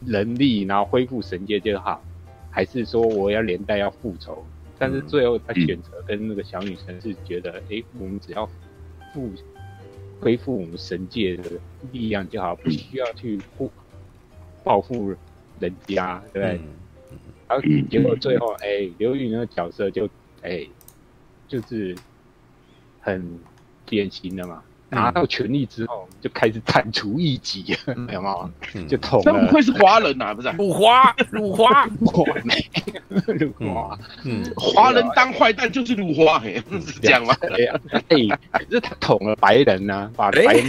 能力，然后恢复神界就好，还是说我要连带要复仇？”但是最后他选择跟那个小女生是觉得，哎、我们只要复恢复我们神界的力量就好，不需要去复报复人家，对不对？嗯、然后结果最后，哎、欸，刘宇那个角色就，哎、欸，就是很典型的嘛。拿到权力之后，就开始铲除异己，有没有？就捅了。那不会是华人啊？不是？辱华，辱华，辱华。嗯，华人当坏蛋就是辱华，是这样吗？对呀。哎，可是他捅了白人呢，把白人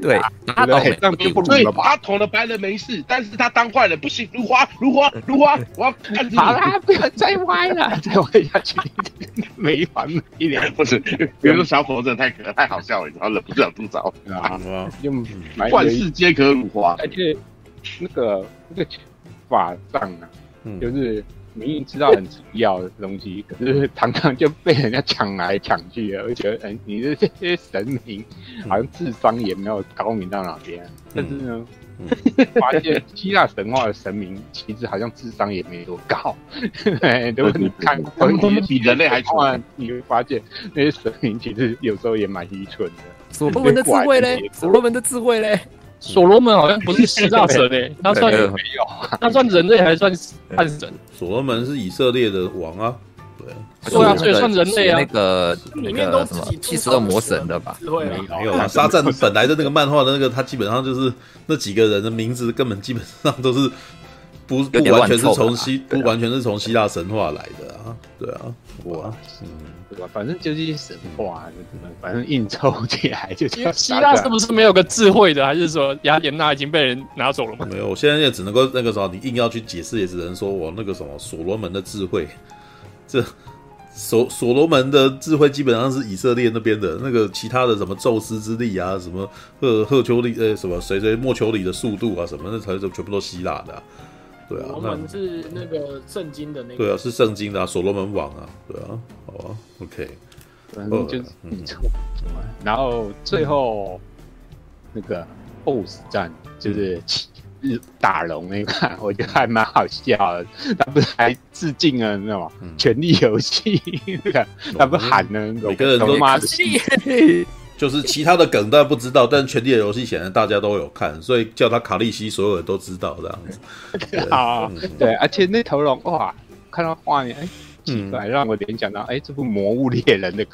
对，他捅了，就不对。他捅了白人没事，但是他当坏人不行。辱华，辱华，辱华，我要看。好啦，不要再歪了，再歪下去没完没了。不是，比如说小伙真的太可爱，太好笑了，然后忍不住。想吐槽啊！用万事皆可辱华，而且那个那个法杖啊，嗯、就是明明知道很重要的东西，可是常常就被人家抢来抢去的，而且哎，你的这些神明好像智商也没有高明到哪边，嗯、但是呢。发现希腊神话的神明其实好像智商也没多高，对你看，他们比人类还蠢。你会发现那些神明其实有时候也蛮愚蠢的。所罗门的智慧嘞？所罗门的智慧嘞？所罗门好像不是希腊神嘞，他算没有，他算人类还算半神？所罗门是以色列的王啊。对啊，所以算人类啊。那个里面都什么七十二魔神的吧？没有啊。沙赞本来的那个漫画的那个，他基本上就是那几个人的名字，根本基本上都是不不完全是从希不完全是从希腊神话来的啊。对啊，哇，嗯，对吧？反正就是神话，反正硬凑起来就叫希腊是不是没有个智慧的？还是说雅典娜已经被人拿走了吗？没有，我现在也只能够那个时候，你硬要去解释，也只能说我那个什么所罗门的智慧，这。所所罗门的智慧基本上是以色列那边的，那个其他的什么宙斯之力啊，什么赫赫丘利呃什么谁谁莫丘里的速度啊什么，那才是全部都希腊的，啊，对啊。我们是那个圣经的那个。对啊，是圣经的啊，所罗门王啊，对啊，好啊，OK。反正就是嗯，然后最后那个 BOSS 战就是。日打龙那个，我觉得还蛮好笑的。他不是还致敬了，你知道吗？嗯、权力游戏那个，他不喊了每个人都骂。就是其他的梗大家不知道，但是权力的游戏显然大家都有看，所以叫他卡利西，所有人都知道这样子。对啊，嗯、对，而且那头龙哇，看到画面哎。嗯，来让我联想到，哎，这部《魔物猎人》的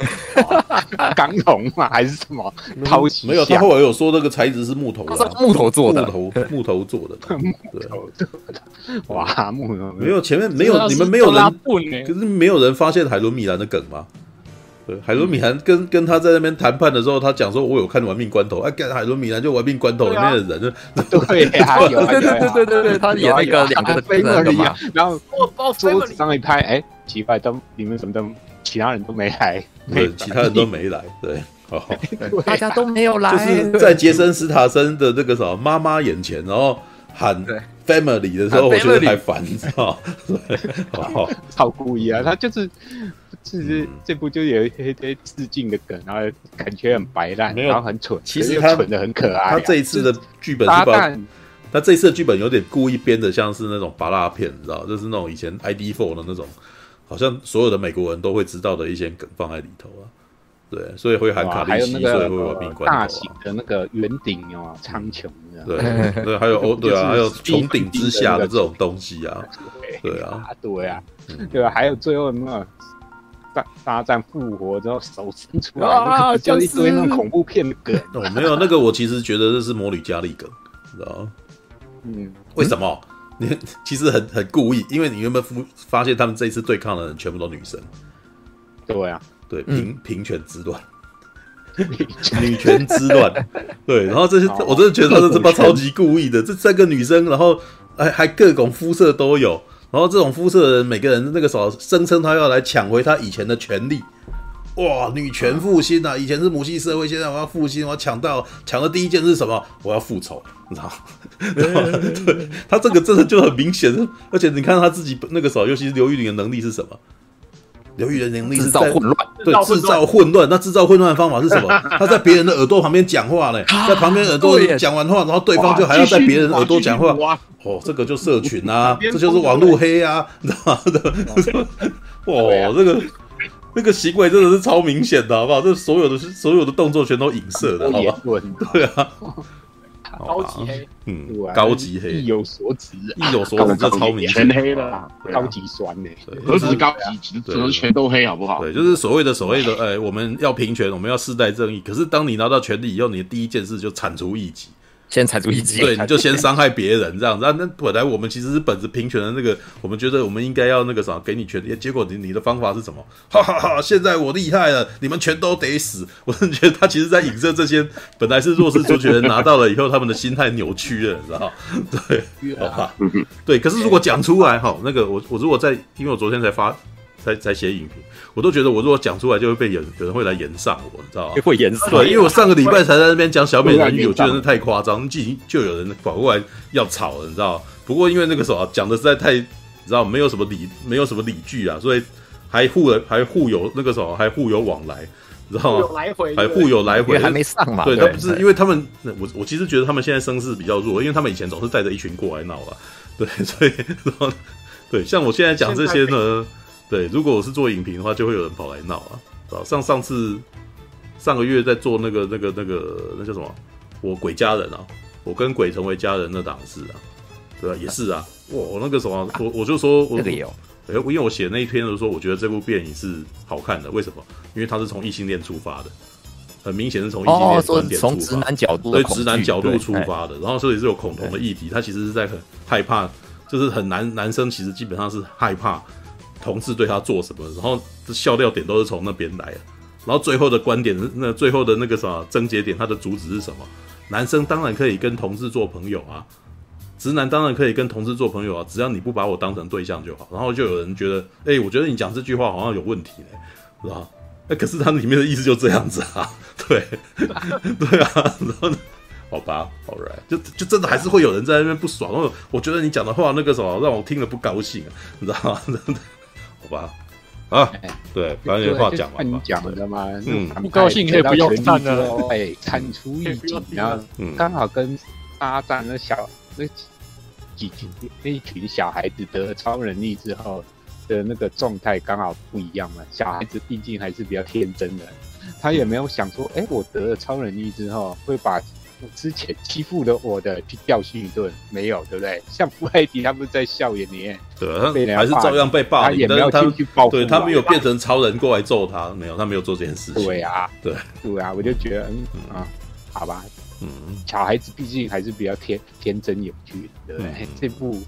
钢龙嘛，还是什么 掏起？没有，他后来有说那个材质是木头的，木头做的，木头木头做的，木头做的。哇，木头没有前面没有，你们没有人，可是没有人发现海伦米兰的梗吗？对，海伦米兰跟跟他在那边谈判的时候，他讲说：“我有看《玩命关头》。”哎，海伦米兰就《玩命关头》里面的人，对呀，对对对对对对，他演那个两个飞那个嘛，然后桌子上一拍，哎。奇怪，灯你们什么灯，其他人都没来，对，其他人都没来，对，哦，大家都没有来，就是在杰森·斯塔森的这个什么妈妈眼前，然后喊 “family” 的时候，我觉得太烦，你知道吗？好故意啊，他就是，其实这部就有一些些致敬的梗，然后感觉很白烂，然后很蠢，其实他蠢的很可爱。他这一次的剧本是把他这一次的剧本有点故意编的，像是那种芭乐片，你知道，就是那种以前 ID Four 的那种。好像所有的美国人都会知道的一些梗放在里头啊，对，所以会喊卡利西，所以会把命关头，大型的那个圆顶啊，苍穹，对对，还有 哦，对啊，还有穹顶之下的这种东西啊，对啊，对啊，对啊，还有最后那个大大战复活之后手伸出来，就一堆那种恐怖片的梗。哦，没有那个，我其实觉得这是魔女佳丽梗，知道吗？嗯，为什么？你 其实很很故意，因为你有没有发现他们这一次对抗的人全部都女生？对啊，对平平权之乱，女权之乱，对，然后这些我真的觉得他是这帮超级故意的，这三个女生，然后还还各种肤色都有，然后这种肤色的人每个人那个时候声称他要来抢回他以前的权利。哇，女权复兴呐！以前是母系社会，现在我要复兴，我要抢到抢的第一件是什么？我要复仇，你知道吗？对，他这个真的就很明显，而且你看他自己那个时候，尤其是刘玉玲的能力是什么？刘玉玲的能力是制造混乱，对，制造混乱。那制造混乱的方法是什么？他在别人的耳朵旁边讲话呢，在旁边耳朵讲完话，然后对方就还要在别人耳朵讲话。哦，这个就社群啊，这就是网络黑 啊，你知道吗？哇，这个。那个行为真的是超明显的，好不好？这所有的所有的动作全都影射的，好吧？对啊，高级黑，嗯，高级黑，意有所指，意有所指，这超明显，全黑了，高级酸呢？何止高级，只能全都黑，好不好？对，就是所谓的所谓的，呃，我们要平权，我们要世代正义。可是当你拿到权力以后，你的第一件事就铲除异己。先踩住一击，对，你就先伤害别人这样子。那那本来我们其实是本着平权的那个，我们觉得我们应该要那个啥，给你权利。结果你你的方法是什么？哈哈哈！现在我厉害了，你们全都得死。我是觉得他其实在影射这些本来是弱势族群人拿到了以后，他们的心态扭曲了，你知道？对，好吧，对。可是如果讲出来，哈，那个我我如果在，因为我昨天才发。在在写影评，我都觉得我如果讲出来就会被演，有人会来炎上我，你知道吗？会炎上。对，因为我上个礼拜才在那边讲小美人鱼，我觉得太夸张，就就有人跑过来要吵了，你知道？不过因为那个时候讲的实在太，你知道没有什么理，没有什么理据啊，所以还互了，还互有那个时候还互有往来，你知道吗？来回还互有来回，还没上嘛？对，他不是因为他们，我我其实觉得他们现在声势比较弱，因为他们以前总是带着一群过来闹啊，对，所以然后 对，像我现在讲这些呢，对，如果我是做影评的话，就会有人跑来闹啊，像上次上个月在做那个那个那个那叫什么？我鬼家人啊，我跟鬼成为家人的档事啊，对啊，也是啊，我我那个什么，我我就说我，这个有，哎，因为我写那一篇的时候说，我觉得这部电影是好看的，为什么？因为它是从异性恋出发的，很明显是从异性恋观点出发，从直男角度，对直男角度出发的，然后所以是有恐同的议题，他其实是在很害怕，就是很男男生其实基本上是害怕同事对他做什么，然后笑料点都是从那边来的，然后最后的观点是那最后的那个什么症结点，它的主旨是什么？男生当然可以跟同事做朋友啊，直男当然可以跟同事做朋友啊，只要你不把我当成对象就好。然后就有人觉得，哎、欸，我觉得你讲这句话好像有问题呢，是吧？哎，可是他里面的意思就这样子啊，对，对啊，然后呢，好吧，All right，就就真的还是会有人在那边不爽。然后我觉得你讲的话那个什么让我听了不高兴啊，你知道吗？好吧。啊，对，把你的话讲完吧。你讲的嘛，嗯，不高兴可以不用看了。哎，铲除异己，然后刚好跟沙赞那小那几群那一群小孩子得了超能力之后的那个状态刚好不一样嘛。小孩子毕竟还是比较天真的，他也没有想说，哎，我得了超能力之后会把。之前欺负了我的去教训一顿，没有，对不对？像布莱迪他们在校园里面，对，他还是照样被霸凌，但是他去报复，对他没有变成超人过来揍他，没有，他没有做这件事情。对啊，对，对啊，我就觉得，嗯啊，好吧，嗯，小孩子毕竟还是比较天天真有趣，对不对？这部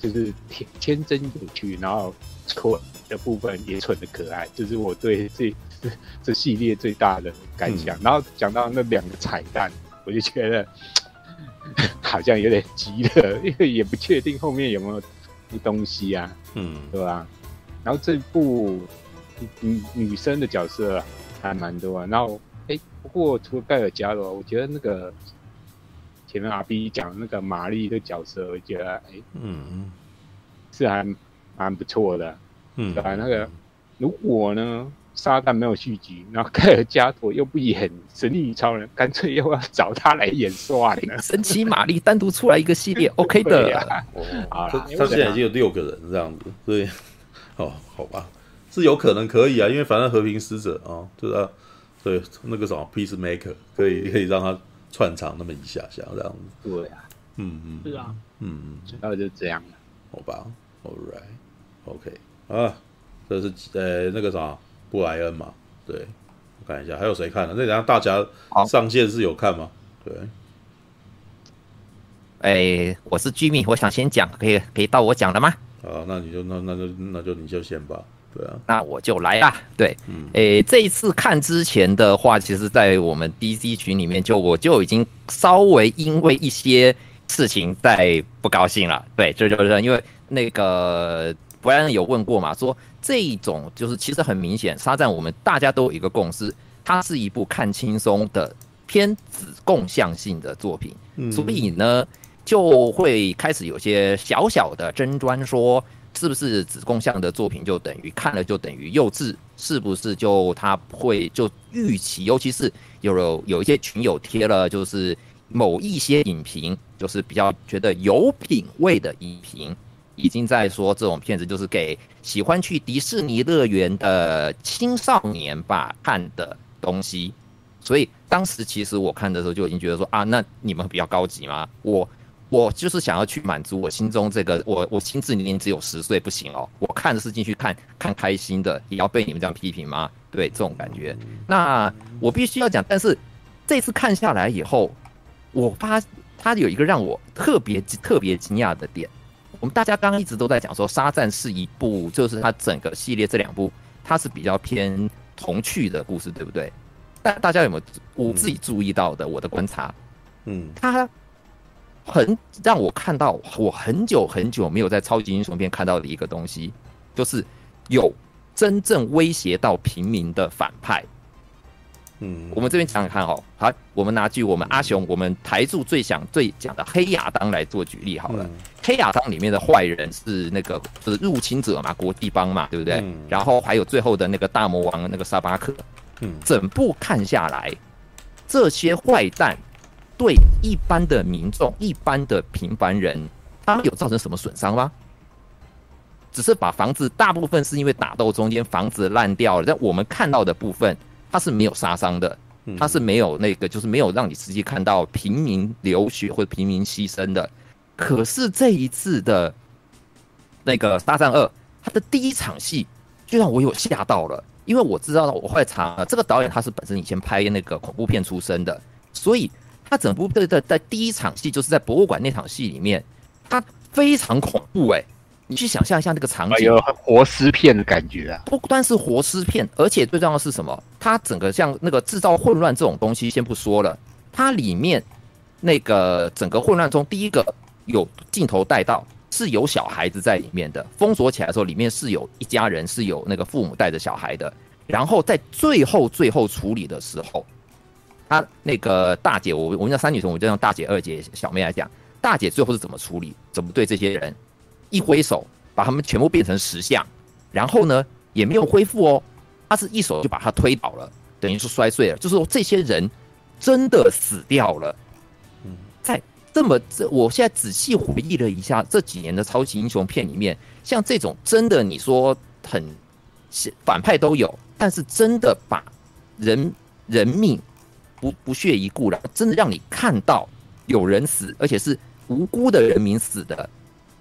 就是天天真有趣，然后蠢的部分也蠢的可爱，就是我对这这系列最大的感想。然后讲到那两个彩蛋。我就觉得 好像有点急了，因为也不确定后面有没有东西啊，嗯，对吧？然后这部女女生的角色还蛮多啊。然后，哎，不过除了盖尔加罗，我觉得那个前面阿 B 讲那个玛丽的角色，我觉得哎，嗯，是还蛮不错的，嗯，对吧？那个如果呢？沙旦没有续集，然后盖尔加朵又不演神力女超人，干脆又要找他来演算了。神奇玛丽单独出来一个系列，OK 的。啊，他现在已经有六个人这样子，所以哦，好吧，是有可能可以啊，因为反正和平使者啊，就是啊，对那个什么 Peacemaker 可以可以让他串场那么一下下这样子。对啊，嗯嗯，是啊，嗯嗯，主要就这样了，好吧，All right，OK，啊，这是呃那个啥。布莱恩嘛，对，我看一下还有谁看了？那等下大家上线是有看吗？对，哎、欸，我是居民，我想先讲，可以可以到我讲了吗？啊，那你就那那就那就你就先吧，对啊，那我就来啦。对，嗯，哎、欸，这一次看之前的话，其实，在我们 DC 群里面，就我就已经稍微因为一些事情在不高兴了。对，这就是因为那个布莱恩有问过嘛，说。这一种就是其实很明显，沙赞我们大家都有一个共识，它是一部看轻松的偏子共向性的作品，嗯、所以呢就会开始有些小小的争端，说是不是子贡向的作品就等于看了就等于幼稚，是不是就他会就预期，尤其是有有有一些群友贴了，就是某一些影评，就是比较觉得有品味的影评。已经在说这种片子就是给喜欢去迪士尼乐园的青少年吧看的东西，所以当时其实我看的时候就已经觉得说啊，那你们比较高级吗？我我就是想要去满足我心中这个我我心智年龄只有十岁不行哦，我看的是进去看看开心的，也要被你们这样批评吗？对这种感觉，那我必须要讲，但是这次看下来以后，我发他有一个让我特别特别惊讶的点。我们大家刚刚一直都在讲说，《沙赞》是一部，就是它整个系列这两部，它是比较偏童趣的故事，对不对？但大家有没有我自己注意到的？我的观察，嗯，它很让我看到我很久很久没有在超级英雄片看到的一个东西，就是有真正威胁到平民的反派。嗯，我们这边讲讲看哦，好，我们拿句我们阿雄我们台柱最想最讲的黑亚当来做举例好了。嗯、黑亚当里面的坏人是那个就是入侵者嘛，国际帮嘛，对不对？嗯、然后还有最后的那个大魔王那个沙巴克。嗯，整部看下来，这些坏蛋对一般的民众、一般的平凡人，他们有造成什么损伤吗？只是把房子大部分是因为打斗中间房子烂掉了，但我们看到的部分。他是没有杀伤的，他是没有那个，就是没有让你实际看到平民流血或者平民牺牲的。可是这一次的那个《沙战二》，他的第一场戏就让我有吓到了，因为我知道我后来查了，这个导演他是本身以前拍那个恐怖片出身的，所以他整部的在在第一场戏就是在博物馆那场戏里面，他非常恐怖哎、欸。你去想象一下那个场景，有活尸片的感觉啊！不单是活尸片，而且最重要的是什么？它整个像那个制造混乱这种东西，先不说了，它里面那个整个混乱中，第一个有镜头带到是有小孩子在里面的，封锁起来的时候，里面是有一家人，是有那个父母带着小孩的。然后在最后最后处理的时候，他那个大姐，我我们叫三女生，我就让大姐、二姐、小妹来讲，大姐最后是怎么处理？怎么对这些人？一挥手，把他们全部变成石像，然后呢，也没有恢复哦，他是一手就把他推倒了，等于是摔碎了。就是说，这些人真的死掉了。嗯在这么这，我现在仔细回忆了一下这几年的超级英雄片里面，像这种真的，你说很反派都有，但是真的把人人命不不屑一顾了，真的让你看到有人死，而且是无辜的人民死的。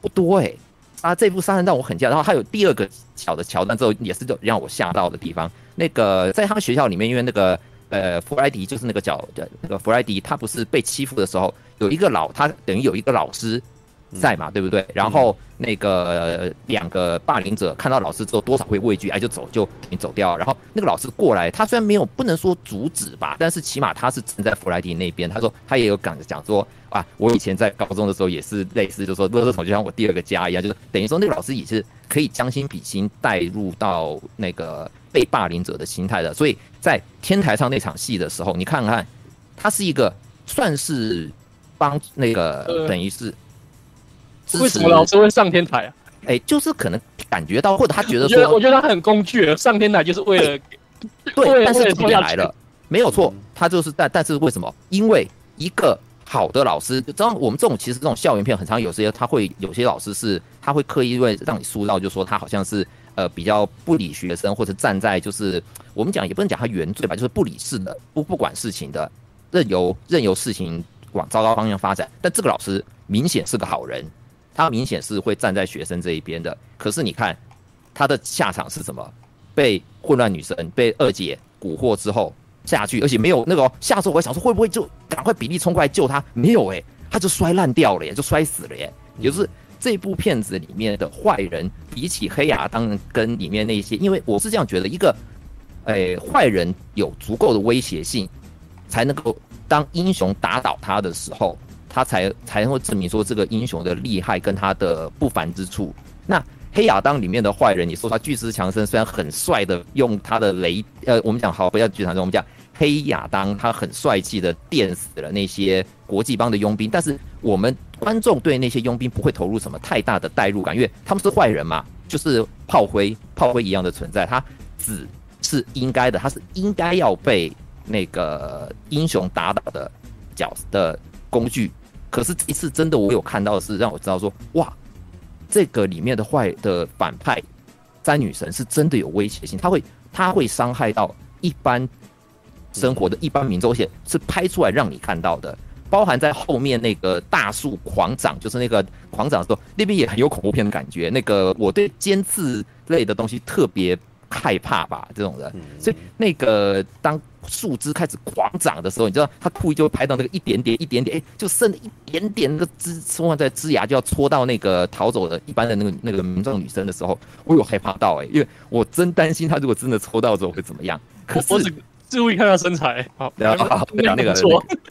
不多哎、欸，啊，这部杀人让我很惊讶。然后还有第二个小的桥段之后，也是就让我吓到的地方。那个在他们学校里面，因为那个呃弗莱迪就是那个角的那个弗莱迪，他不是被欺负的时候，有一个老他等于有一个老师。在嘛，对不对？然后那个两个霸凌者看到老师之后，多少会畏惧，哎，就走，就你走掉。然后那个老师过来，他虽然没有不能说阻止吧，但是起码他是站在弗莱迪那边。他说他也有讲讲说啊，我以前在高中的时候也是类似，就是说垃圾桶就像我第二个家一样，就是等于说那个老师也是可以将心比心带入到那个被霸凌者的心态的。所以在天台上那场戏的时候，你看看，他是一个算是帮那个等于是。为什么老师会上天台啊？哎、欸，就是可能感觉到，或者他觉得说，我觉得他很工具，上天台就是为了，欸、对，但是重点来了，没有错，他就是但但是为什么？因为一个好的老师，知道我们这种其实这种校园片很常有些他会有些老师是他会刻意为让你塑造，就说他好像是呃比较不理学生，或者站在就是我们讲也不能讲他原罪吧，就是不理事的，不不管事情的，任由任由事情往糟糕方向发展。但这个老师明显是个好人。他明显是会站在学生这一边的，可是你看他的下场是什么？被混乱女神被二姐蛊惑之后下去，而且没有那个下次我还想说会不会就赶快比利冲过来救他？没有诶、欸，他就摔烂掉了耶，就摔死了耶。也就是这部片子里面的坏人，比起黑亚当跟里面那些，因为我是这样觉得，一个诶坏人有足够的威胁性，才能够当英雄打倒他的时候。他才才能够证明说这个英雄的厉害跟他的不凡之处。那黑亚当里面的坏人，你说他巨石强森虽然很帅的用他的雷，呃，我们讲好不要剧场中，我们讲黑亚当他很帅气的电死了那些国际帮的佣兵，但是我们观众对那些佣兵不会投入什么太大的代入感，因为他们是坏人嘛，就是炮灰炮灰一样的存在，他死是应该的，他是应该要被那个英雄打倒的角的工具。可是这一次真的，我有看到的是让我知道说，哇，这个里面的坏的反派灾女神是真的有威胁性，他会他会伤害到一般生活的一般民众，而且是拍出来让你看到的，包含在后面那个大树狂长，就是那个狂长的时候，那边也很有恐怖片的感觉。那个我对尖刺类的东西特别害怕吧，这种人，所以那个当。树枝开始狂长的时候，你知道他故意就会拍到那个一点点、一点点，哎、欸，就剩一点点那个枝，戳在枝芽就要戳到那个逃走的一般的那个那个民众女生的时候，我有害怕到哎、欸，因为我真担心他如果真的戳到之后会怎么样。可是注意看他身材，好，然后好那个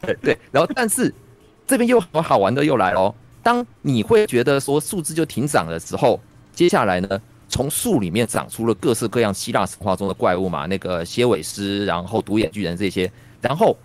对对，然后但是这边又有好玩的又来喽，当你会觉得说树枝就停长的时候，接下来呢，从树里面长出了各式各样希腊神话中的怪物嘛，那个蝎尾狮，然后独眼巨人这些，然后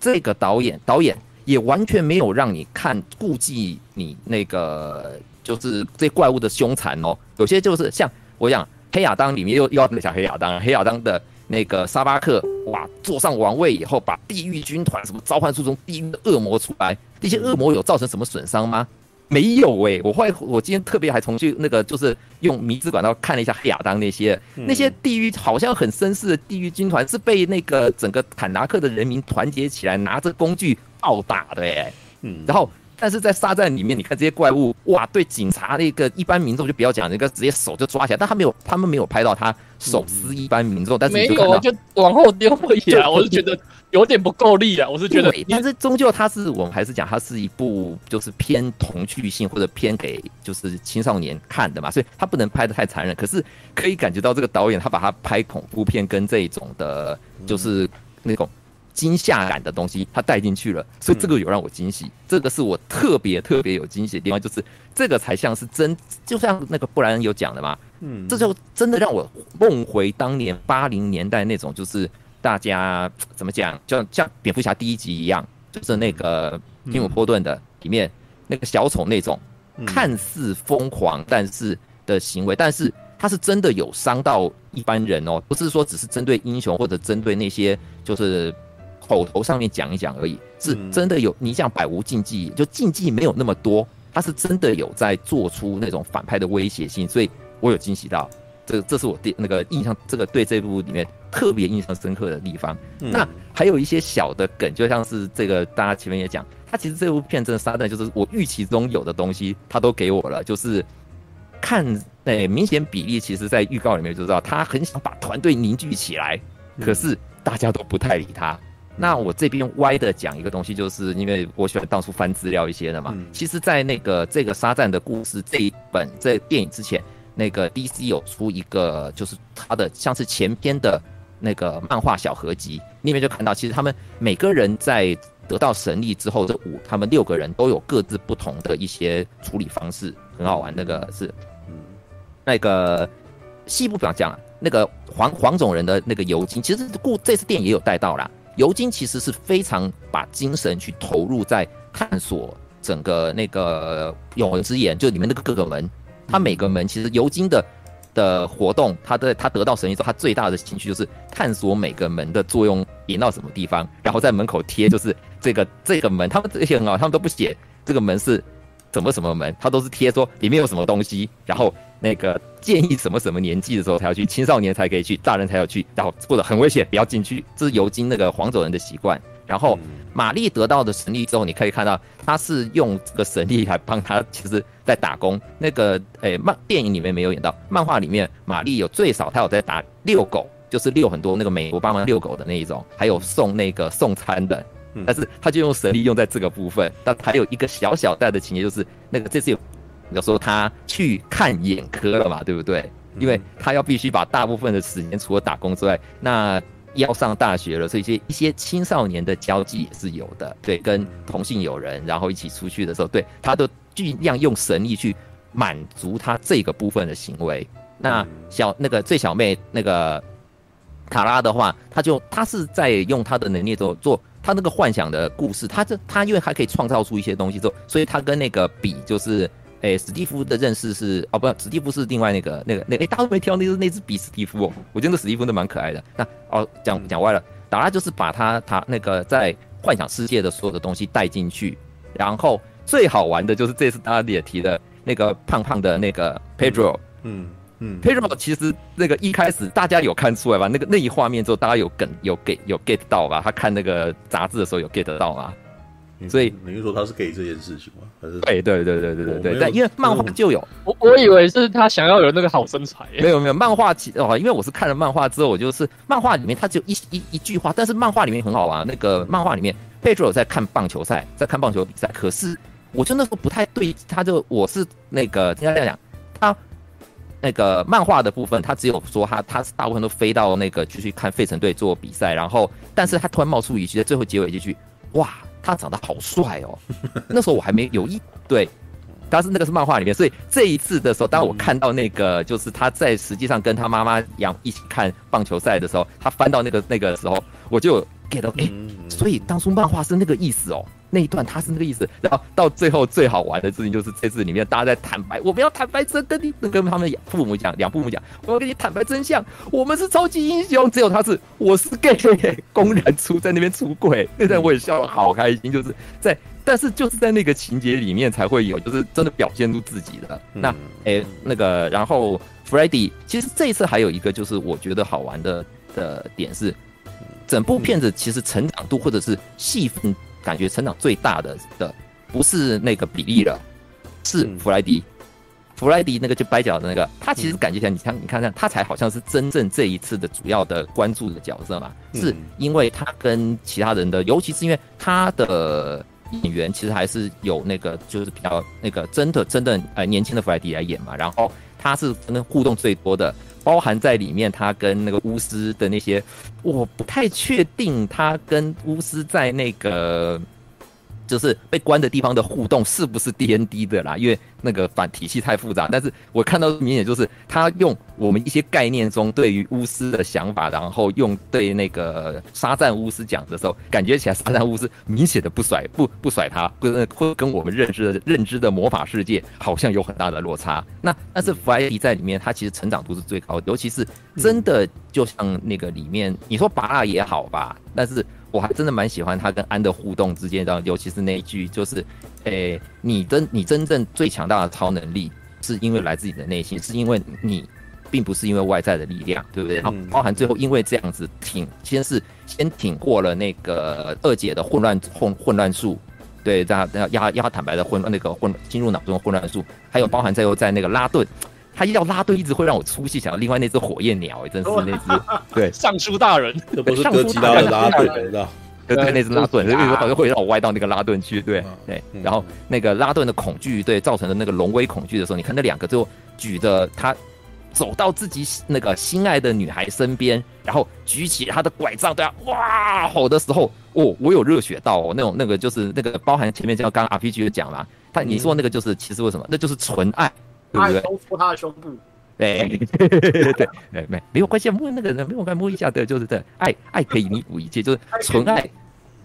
这个导演导演也完全没有让你看顾忌你那个就是这怪物的凶残哦，有些就是像我讲黑亚当里面又又要讲黑亚当，黑亚当的那个沙巴克哇坐上王位以后，把地狱军团什么召唤出从地狱的恶魔出来，这些恶魔有造成什么损伤吗？没有诶、欸，我后来我今天特别还重去那个，就是用迷之管道看了一下黑亚当那些、嗯、那些地狱好像很绅士的地狱军团是被那个整个坦达克的人民团结起来，拿着工具暴打的诶、欸。嗯，然后但是在沙战里面，你看这些怪物哇，对警察那个一般民众就不要讲，那个直接手就抓起来，但他没有，他们没有拍到他手撕一般民众，嗯、但是你就没有就往后丢而已啊，我是觉得。有点不够力啊，我是觉得，但是终究它是我们还是讲它是一部就是偏童趣性或者偏给就是青少年看的嘛，所以它不能拍的太残忍。可是可以感觉到这个导演他把它拍恐怖片跟这种的，就是那种惊吓感的东西他带进去了，所以这个有让我惊喜。这个是我特别特别有惊喜的地方，就是这个才像是真，就像那个布莱恩有讲的嘛，嗯，这就真的让我梦回当年八零年代那种就是。大家怎么讲？就像蝙蝠侠第一集一样，就是那个提姆波顿的里面那个小丑那种看似疯狂但是的行为，但是他是真的有伤到一般人哦，不是说只是针对英雄或者针对那些就是口头上面讲一讲而已，是真的有。你讲百无禁忌，就禁忌没有那么多，他是真的有在做出那种反派的威胁性，所以我有惊喜到。这这是我第那个印象，这个对这部里面特别印象深刻的地方。嗯、那还有一些小的梗，就像是这个大家前面也讲，他其实这部片真的撒旦就是我预期中有的东西，他都给我了。就是看诶、欸，明显比例其实在预告里面就知道，他很想把团队凝聚起来，可是大家都不太理他。嗯、那我这边歪的讲一个东西，就是因为我喜欢到处翻资料一些的嘛。嗯、其实，在那个这个沙赞的故事这一本这电影之前。那个 DC 有出一个，就是他的像是前篇的那个漫画小合集，里面就看到，其实他们每个人在得到神力之后，这五他们六个人都有各自不同的一些处理方式，很好玩。那个是，嗯，那个细部不要讲了。那个黄黄种人的那个尤金，其实故这次电影也有带到啦。尤金其实是非常把精神去投入在探索整个那个永恒之眼，就里面那个各个门。他每个门其实尤金的的活动，他的他得到神力之后，他最大的情绪就是探索每个门的作用连到什么地方，然后在门口贴就是这个这个门，他们这些很好，他们都不写这个门是什么什么门，他都是贴说里面有什么东西，然后那个建议什么什么年纪的时候才要去，青少年才可以去，大人才要去，然后或者很危险不要进去，这是尤金那个黄种人的习惯。然后玛丽得到的神力之后，你可以看到他是用这个神力来帮他，其实在打工。那个诶，漫电影里面没有演到，漫画里面玛丽有最少她有在打遛狗，就是遛很多那个美国帮忙遛狗的那一种，还有送那个送餐的。但是他就用神力用在这个部分。但还有一个小小带的情节，就是那个这次有有时候他去看眼科了嘛，对不对？因为他要必须把大部分的时间除了打工之外，那。要上大学了，所以一些一些青少年的交际也是有的，对，跟同性友人，然后一起出去的时候，对，他都尽量用神力去满足他这个部分的行为。那小那个最小妹那个卡拉的话，他就他是在用他的能力做做他那个幻想的故事，他这他因为还可以创造出一些东西之后，所以他跟那个比就是。诶、史蒂夫的认识是哦，不，史蒂夫是另外那个那个那诶、大家都没挑那只那只比史蒂夫哦，我觉得史蒂夫都蛮可爱的。那哦，讲讲歪了，达拉就是把他他那个在幻想世界的所有的东西带进去，然后最好玩的就是这次大家也提的那个胖胖的那个 Pedro，嗯嗯，Pedro 其实那个一开始大家有看出来吧？那个那一画面之后，大家有梗有 get 有 get 到吧？他看那个杂志的时候有 get 到吗？所以等于说他是给这件事情吗？还是对对对对对对对，但因为漫画就有，我我以为是他想要有那个好身材。没有没有，漫画其哦，因为我是看了漫画之后，我就是漫画里面他只有一一一句话，但是漫画里面很好玩。那个漫画里面，佩卓在看棒球赛，在看棒球比赛，可是我就那时候不太对，他就我是那个听他这样讲，他那个漫画的部分，他只有说他他大部分都飞到那个去去看费城队做比赛，然后但是他突然冒出一句，在最后结尾一句，哇。他长得好帅哦，那时候我还没有一对，但是那个是漫画里面，所以这一次的时候，当我看到那个就是他在实际上跟他妈妈一样一起看棒球赛的时候，他翻到那个那个时候，我就 get 到，哎，所以当初漫画是那个意思哦。那一段他是那个意思，然后到最后最好玩的事情就是这次里面大家在坦白，我们要坦白真跟你跟他们父母讲，两父母讲，我要跟你坦白真相，我们是超级英雄，只有他是我是 gay，公然出在那边出轨，那段我也笑得好开心，就是在，但是就是在那个情节里面才会有，就是真的表现出自己的。那诶、欸，那个然后 Freddy 其实这一次还有一个就是我觉得好玩的的点是，整部片子其实成长度或者是戏份。感觉成长最大的的不是那个比利了，是弗莱迪。弗莱迪那个就掰脚的那个，他其实感觉起来，你看，你看看，他才好像是真正这一次的主要的关注的角色嘛。是因为他跟其他人的，尤其是因为他的演员其实还是有那个，就是比较那个真的真的呃年轻的弗莱迪来演嘛。然后他是真的互动最多的。包含在里面，他跟那个巫师的那些，我不太确定他跟巫师在那个。就是被关的地方的互动是不是 DND 的啦？因为那个反体系太复杂。但是我看到明显就是他用我们一些概念中对于巫师的想法，然后用对那个沙赞巫师讲的时候，感觉起来沙赞巫师明显的不甩不不甩他，跟会跟我们认知的认知的魔法世界好像有很大的落差。那但是弗莱迪在里面，他其实成长度是最高的，尤其是真的就像那个里面你说拔也好吧，但是。我还真的蛮喜欢他跟安的互动之间的，尤其是那一句，就是，诶、欸，你真你真正最强大的超能力，是因为来自你的内心，是因为你，并不是因为外在的力量，对不对？然后包含最后因为这样子挺，先是先挺过了那个二姐的混乱混混乱术，对，让要要要他坦白的混那个混进入脑中的混乱术，还有包含最后在那个拉顿。他要拉队，一直会让我出戏。想到另外那只火焰鸟，哎，真是那只对 尚书大人，这不是哥吉拉的拉顿，知道？对对，那只拉顿，好像会让我歪到那个拉顿去，对对。然后那个拉顿的恐惧，对，造成的那个龙威恐惧的时候，你看那两个最后举着他走到自己那个心爱的女孩身边，然后举起他的拐杖，对啊，哇吼的时候，哦，我有热血到哦，那种那个就是那个包含前面像刚刚 RPG 讲了，他你说那个就是其实为什么？那就是纯爱。他都摸他的胸部，对对对对，没没没有关系，摸那个人没有关系，摸一下对，就是对，爱爱可以弥补一切，就是纯爱，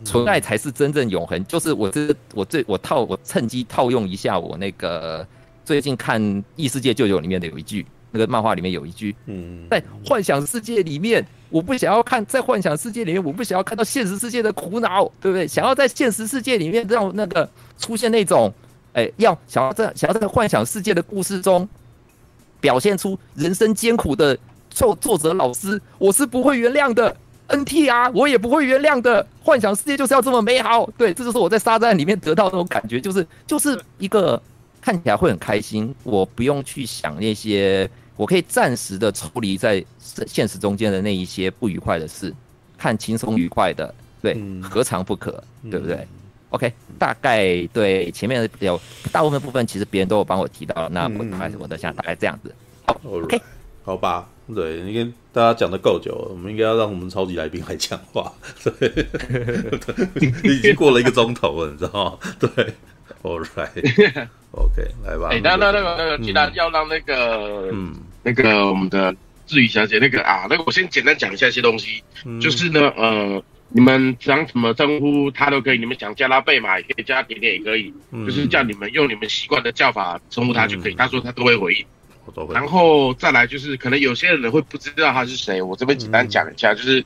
纯爱才是真正永恒。就是我这我最我套我趁机套用一下我那个最近看《异世界舅舅》里面的有一句，那个漫画里面有一句，嗯，在幻想世界里面，我不想要看在幻想世界里面，我不想要看到现实世界的苦恼，对不对？想要在现实世界里面让那个出现那种。哎、欸，要想要在想要在幻想世界的故事中表现出人生艰苦的作作者老师，我是不会原谅的。NTR，我也不会原谅的。幻想世界就是要这么美好，对，这就是我在沙赞里面得到的那种感觉，就是就是一个看起来会很开心，我不用去想那些，我可以暂时的抽离在现实中间的那一些不愉快的事，看轻松愉快的，对，何尝不可，对不对？OK，大概对前面有大部分部分，其实别人都有帮我提到了。那我大概我的想大概这样子。好，OK，好吧，对，你跟大家讲的够久了，我们应该要让我们超级来宾来讲话。对，已经过了一个钟头了，你知道吗？对，All right，OK，来吧。哎，那那那个那个，既然要让那个嗯那个我们的志宇小姐那个啊，那个我先简单讲一下一些东西，就是呢，呃。你们想怎么称呼他都可以，你们想叫他贝马也可以，叫他点点也可以，嗯、就是叫你们用你们习惯的叫法称呼他就可以。嗯、他说他都会回应。然后再来就是，可能有些人会不知道他是谁，我这边简单讲一下，就是，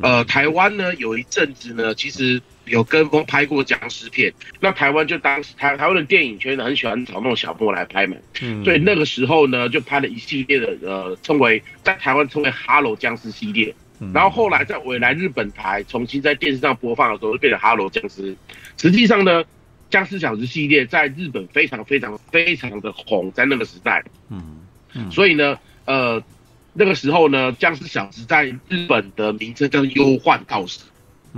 呃，台湾呢有一阵子呢，其实有跟风拍过僵尸片，那台湾就当时台台湾的电影圈呢很喜欢找那种小莫来拍嘛，嗯，所以那个时候呢就拍了一系列的，呃，称为在台湾称为哈喽僵尸系列。然后后来在未来日本台重新在电视上播放的时候，就变成《哈喽僵尸》。实际上呢，《僵尸小子》系列在日本非常非常非常的红，在那个时代。嗯嗯。所以呢，呃，那个时候呢，《僵尸小子》在日本的名称叫“幽幻道士”，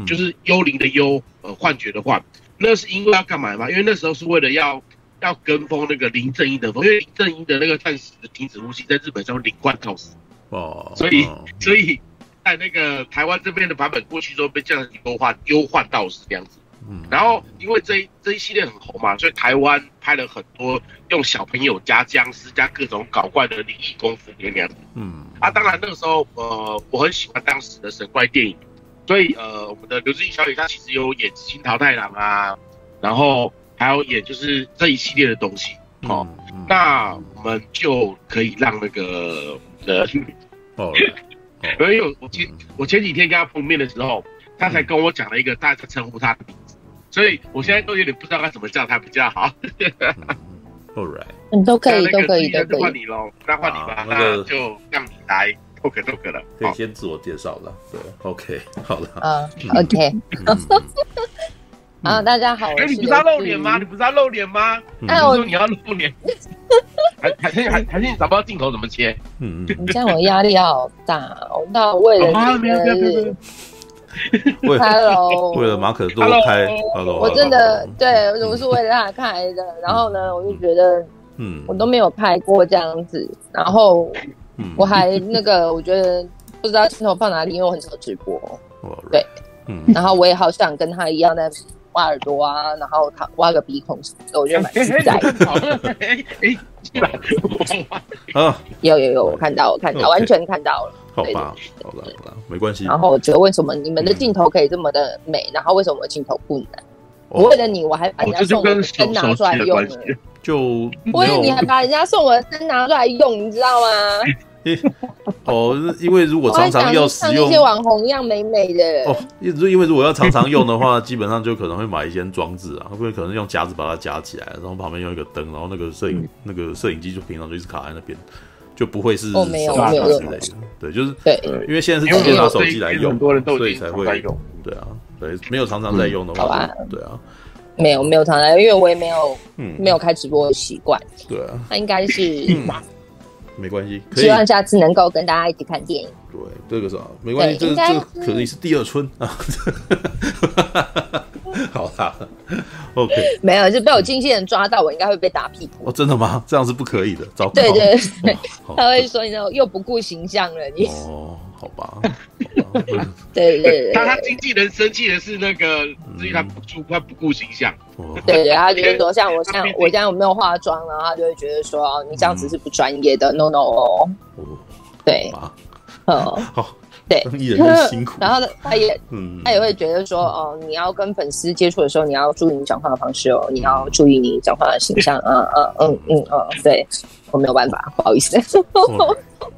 就是幽灵的幽，呃，幻觉的幻。那是因为要干嘛嘛？因为那时候是为了要要跟风那个林正英的风，因为林正英的那个暂时的停止呼吸，在日本叫“灵幻道士”。哦。所以，所以。在那个台湾这边的版本过去之后被叫成幽幻幽幻道士这样子，嗯，然后因为这一这一系列很红嘛，所以台湾拍了很多用小朋友加僵尸加各种搞怪的灵异功夫片那样子。嗯，啊，当然那个时候呃，我很喜欢当时的神怪电影，所以呃，我们的刘志英小姐她其实有演《新桃太郎》啊，然后还有演就是这一系列的东西。哦，嗯、那我们就可以让那个呃，哦，因为我前我前几天跟他碰面的时候，他才跟我讲了一个大家称呼他的名字，所以我现在都有点不知道该怎么叫他比较好。All right，你都可以，都可以，都可以。换你喽，那换你吧，那就让你来 talk talk 了。可以先自我介绍了，对，OK，好了，啊，OK。啊，大家好！哎，你不是要露脸吗？你不是要露脸吗？哎我说你要露脸，还还是还还是你找不到镜头怎么切？嗯嗯，你这样我压力好大。那为了啊，没有没有没有。Hello，为了马可多开，Hello，我真的对，我是为了他开的。然后呢，我就觉得，嗯，我都没有拍过这样子。然后，我还那个，我觉得不知道镜头放哪里，因为我很少直播。对，嗯，然后我也好想跟他一样在。挖耳朵啊，然后他挖个鼻孔我觉得蛮实在。啊，有有有，我看到，我看到，完全看到了。好吧，好了好了，没关系。然后我觉得为什么你们的镜头可以这么的美，然后为什么我镜头不能？我为了你，我还把人家送的灯拿出来用了。就为了你还把人家送我的灯拿出来用，你知道吗？哦，因为如果常常要使用，像那些网红一样美美的哦，因因为如果要常常用的话，基本上就可能会买一些装置啊，会不会可能用夹子把它夹起来，然后旁边用一个灯，然后那个摄影、嗯、那个摄影机就平常就一直卡在那边，就不会是手机之类的。对，就是对，因为现在是直接拿手机来用，所以才会用。对啊，对，没有常常在用的话，对啊，没有没有常常，因为我也没有嗯没有开直播的习惯。对啊，那应该是。没关系，希望下次能够跟大家一起看电影。对，这个是没关系，这这可能是第二春啊。好啦，OK。没有，就被我经纪人抓到，我应该会被打屁股。哦，真的吗？这样是不可以的，糟糕。对对对，他会说你又不顾形象了，你。哦，好吧。对 对对，他他经纪人生气的是那个，至于他不顾他不顾形象。对对，他觉得说像我像我现在我没有化妆，然后他就会觉得说你这样子是不专业的。No No 哦，对，哦，好。对，艺人很辛苦。然后 他也，嗯，他也会觉得说，哦，你要跟粉丝接触的时候，你要注意你讲话的方式哦，你要注意你讲话的形象，嗯嗯嗯嗯嗯，对，我没有办法，不好意思。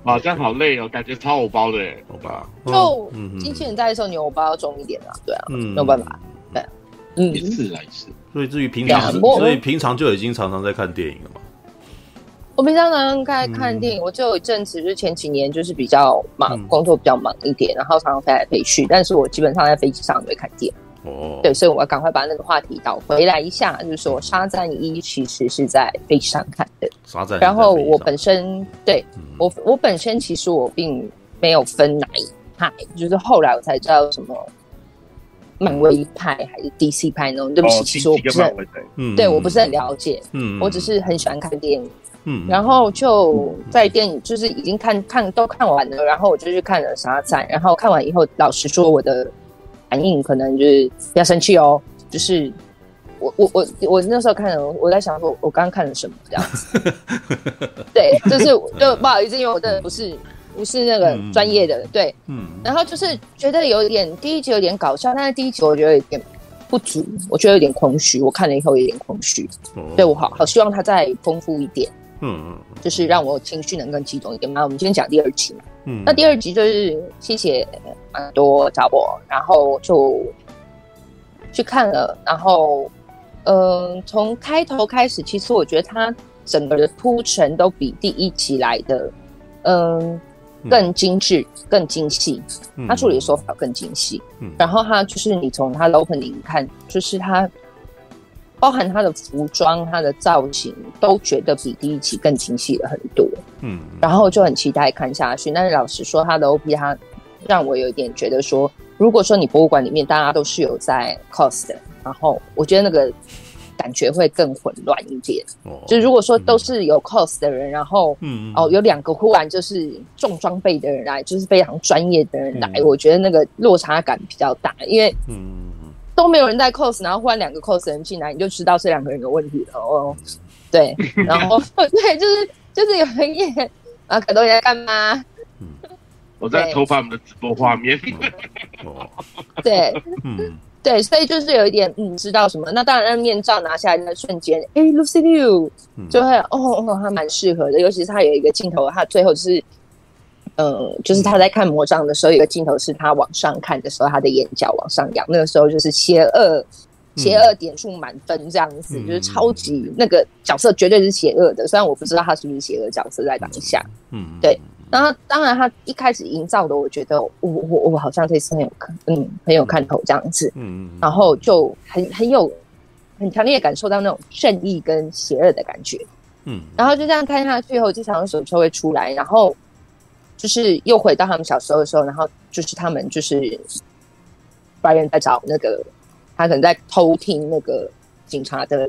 啊，这样好累哦，感觉超偶包的，好吧？就经纪人在的时候，你偶包要重一点啊，对啊，没有办法，对，嗯，一次来一次。所以至于平常，所以平常就已经常常在看电影了嘛。我平常常常看看电影，我就有一阵子，就是前几年就是比较忙，工作比较忙一点，然后常常飞来飞去。但是我基本上在飞机上都会看电影。哦，对，所以我要赶快把那个话题倒回来一下，就是说《沙赞一》其实是在飞机上看的。沙赞。然后我本身对我我本身其实我并没有分哪一派，就是后来我才知道什么漫威派还是 DC 派那种。对不起，其实我不是很，嗯，对我不是很了解。嗯，我只是很喜欢看电影。嗯，然后就在电影就是已经看看都看完了，然后我就去看了《沙赞》，然后看完以后，老实说我的反应可能就是比较生气哦，就是我我我我那时候看了，我在想说我刚刚看了什么这样子，对，就是就不好意思，因为我真的不是不是那个专业的，对，嗯，然后就是觉得有点第一集有点搞笑，但是第一集我觉得有点不足，我觉得有点空虚，我看了以后有点空虚，对我好好希望它再丰富一点。嗯嗯，就是让我情绪能更集中一点嘛。我们今天讲第二集嘛，嗯，那第二集就是谢谢蛮多找我，然后就去看了，然后嗯，从开头开始，其实我觉得他整个的铺陈都比第一集来的嗯。更精致、更精细，他处理的手法更精细，嗯，然后他就是你从他的 opening 看，就是它。包含他的服装、他的造型，都觉得比第一期更精细了很多。嗯，然后就很期待看下去。但是老实说，他的 OP 他让我有一点觉得说，如果说你博物馆里面大家都是有在 cos 的，然后我觉得那个感觉会更混乱一点。哦，就如果说都是有 cos 的人，然后嗯哦有两个忽然就是重装备的人来，就是非常专业的人来，嗯、我觉得那个落差感比较大，因为嗯。都没有人带 cos，然后忽然两个 cos 人进来，你就知道这两个人有问题了哦。对，然后 对，就是就是有人演啊，可多你在干嘛？我在偷拍我们的直播画面。对，嗯，对，所以就是有一点，嗯，知道什么？那当然，那面罩拿下来的瞬间，哎，Lucy Liu 就会，哦哦，他蛮适合的，尤其是他有一个镜头，他最后就是。呃，就是他在看魔杖的时候，有一个镜头是他往上看的时候，他的眼角往上扬，那个时候就是邪恶，邪恶点数满分这样子，嗯、就是超级那个角色绝对是邪恶的，虽然我不知道他是不是邪恶角色在当下，嗯，对。然后当然他一开始营造的，我觉得我我我好像这次很有看，嗯，很有看头这样子，嗯，然后就很很有很强烈感受到那种正义跟邪恶的感觉，嗯，然后就这样看下去后，经常什么时候会出来，然后。就是又回到他们小时候的时候，然后就是他们就是白人在找那个，他可能在偷听那个警察的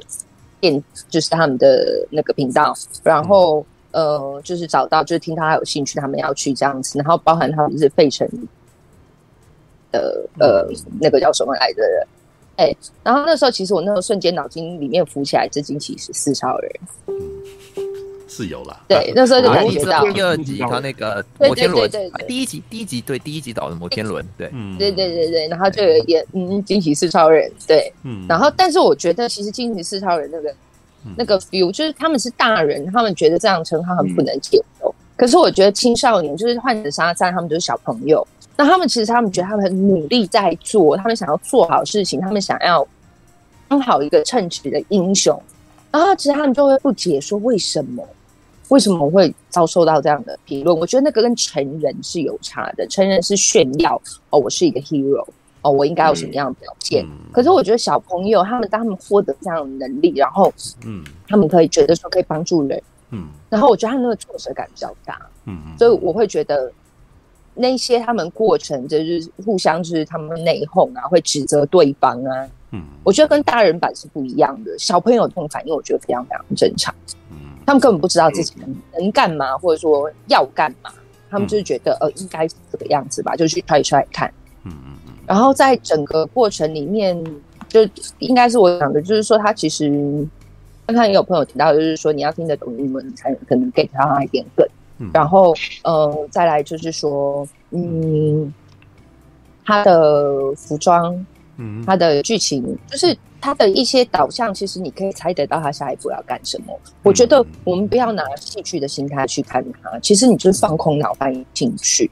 电，就是他们的那个频道，然后呃，就是找到，就是听他有兴趣，他们要去这样子，然后包含他们是费城的呃那个叫什么来着的人，哎，然后那时候其实我那个瞬间脑筋里面浮起来，这惊奇是四超人。是有啦，对，那时候就感觉到第二集他那个摩天轮，第一集第一集对第一集导的摩天轮，对，对对对对，然后就有一点嗯惊奇四超人，对，嗯，然后但是我觉得其实惊奇四超人那个那个 feel 就是他们是大人，他们觉得这样称号很不能接受，可是我觉得青少年就是患者沙赞他们就是小朋友，那他们其实他们觉得他们很努力在做，他们想要做好事情，他们想要当好一个称职的英雄，然后其实他们就会不解说为什么。为什么我会遭受到这样的评论？我觉得那个跟成人是有差的。成人是炫耀哦，我是一个 hero 哦，我应该有什么样的表现。嗯、可是我觉得小朋友他们当他们获得这样的能力，然后嗯，他们可以觉得说可以帮助人，嗯，然后我觉得他那个挫折感比较大，嗯，所以我会觉得那些他们过程就是互相就是他们内讧啊，会指责对方啊，嗯，我觉得跟大人版是不一样的。小朋友这种反应，我觉得非常非常正常。他们根本不知道自己能能干嘛，或者说要干嘛，他们就是觉得呃应该是这个样子吧，就去 try try 看。嗯嗯嗯。然后在整个过程里面，就应该是我讲的，就是说他其实刚刚也有朋友提到，就是说你要听得懂英文，你才可能 get 到一点梗。然后呃，再来就是说，嗯，他的服装，嗯，他的剧情就是。他的一些导向，其实你可以猜得到他下一步要干什么。我觉得我们不要拿戏剧的心态去看他，其实你就是放空脑袋进去，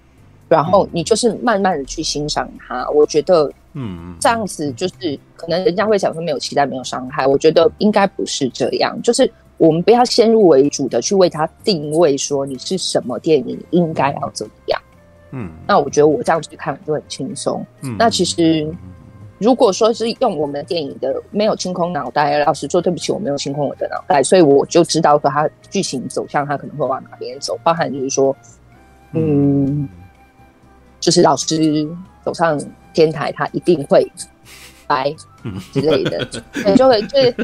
然后你就是慢慢的去欣赏他。我觉得，嗯，这样子就是可能人家会想说没有期待，没有伤害。我觉得应该不是这样，就是我们不要先入为主的去为他定位，说你是什么电影应该要怎么样。嗯，那我觉得我这样子去看就很轻松。嗯，那其实。如果说是用我们电影的没有清空脑袋，老实说对不起，我没有清空我的脑袋，所以我就知道说他剧情走向他可能会往哪边走，包含就是说，嗯，就是老师走上天台，他一定会白之类的，你，就会就是，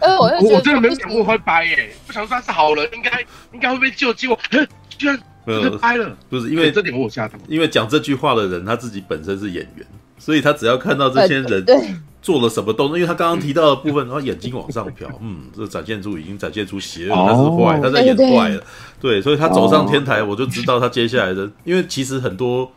呃，我我真的没有想过会掰耶，不想说他是好人，应该应该会被救，结果居然掰了，不是因为这点我吓到，因为讲这句话的人他自己本身是演员。所以他只要看到这些人做了什么动作，因为他刚刚提到的部分，然后眼睛往上飘，嗯，这展现出已经展现出邪恶，他是坏，他在演坏了，对，所以他走上天台，我就知道他接下来的，因为其实很多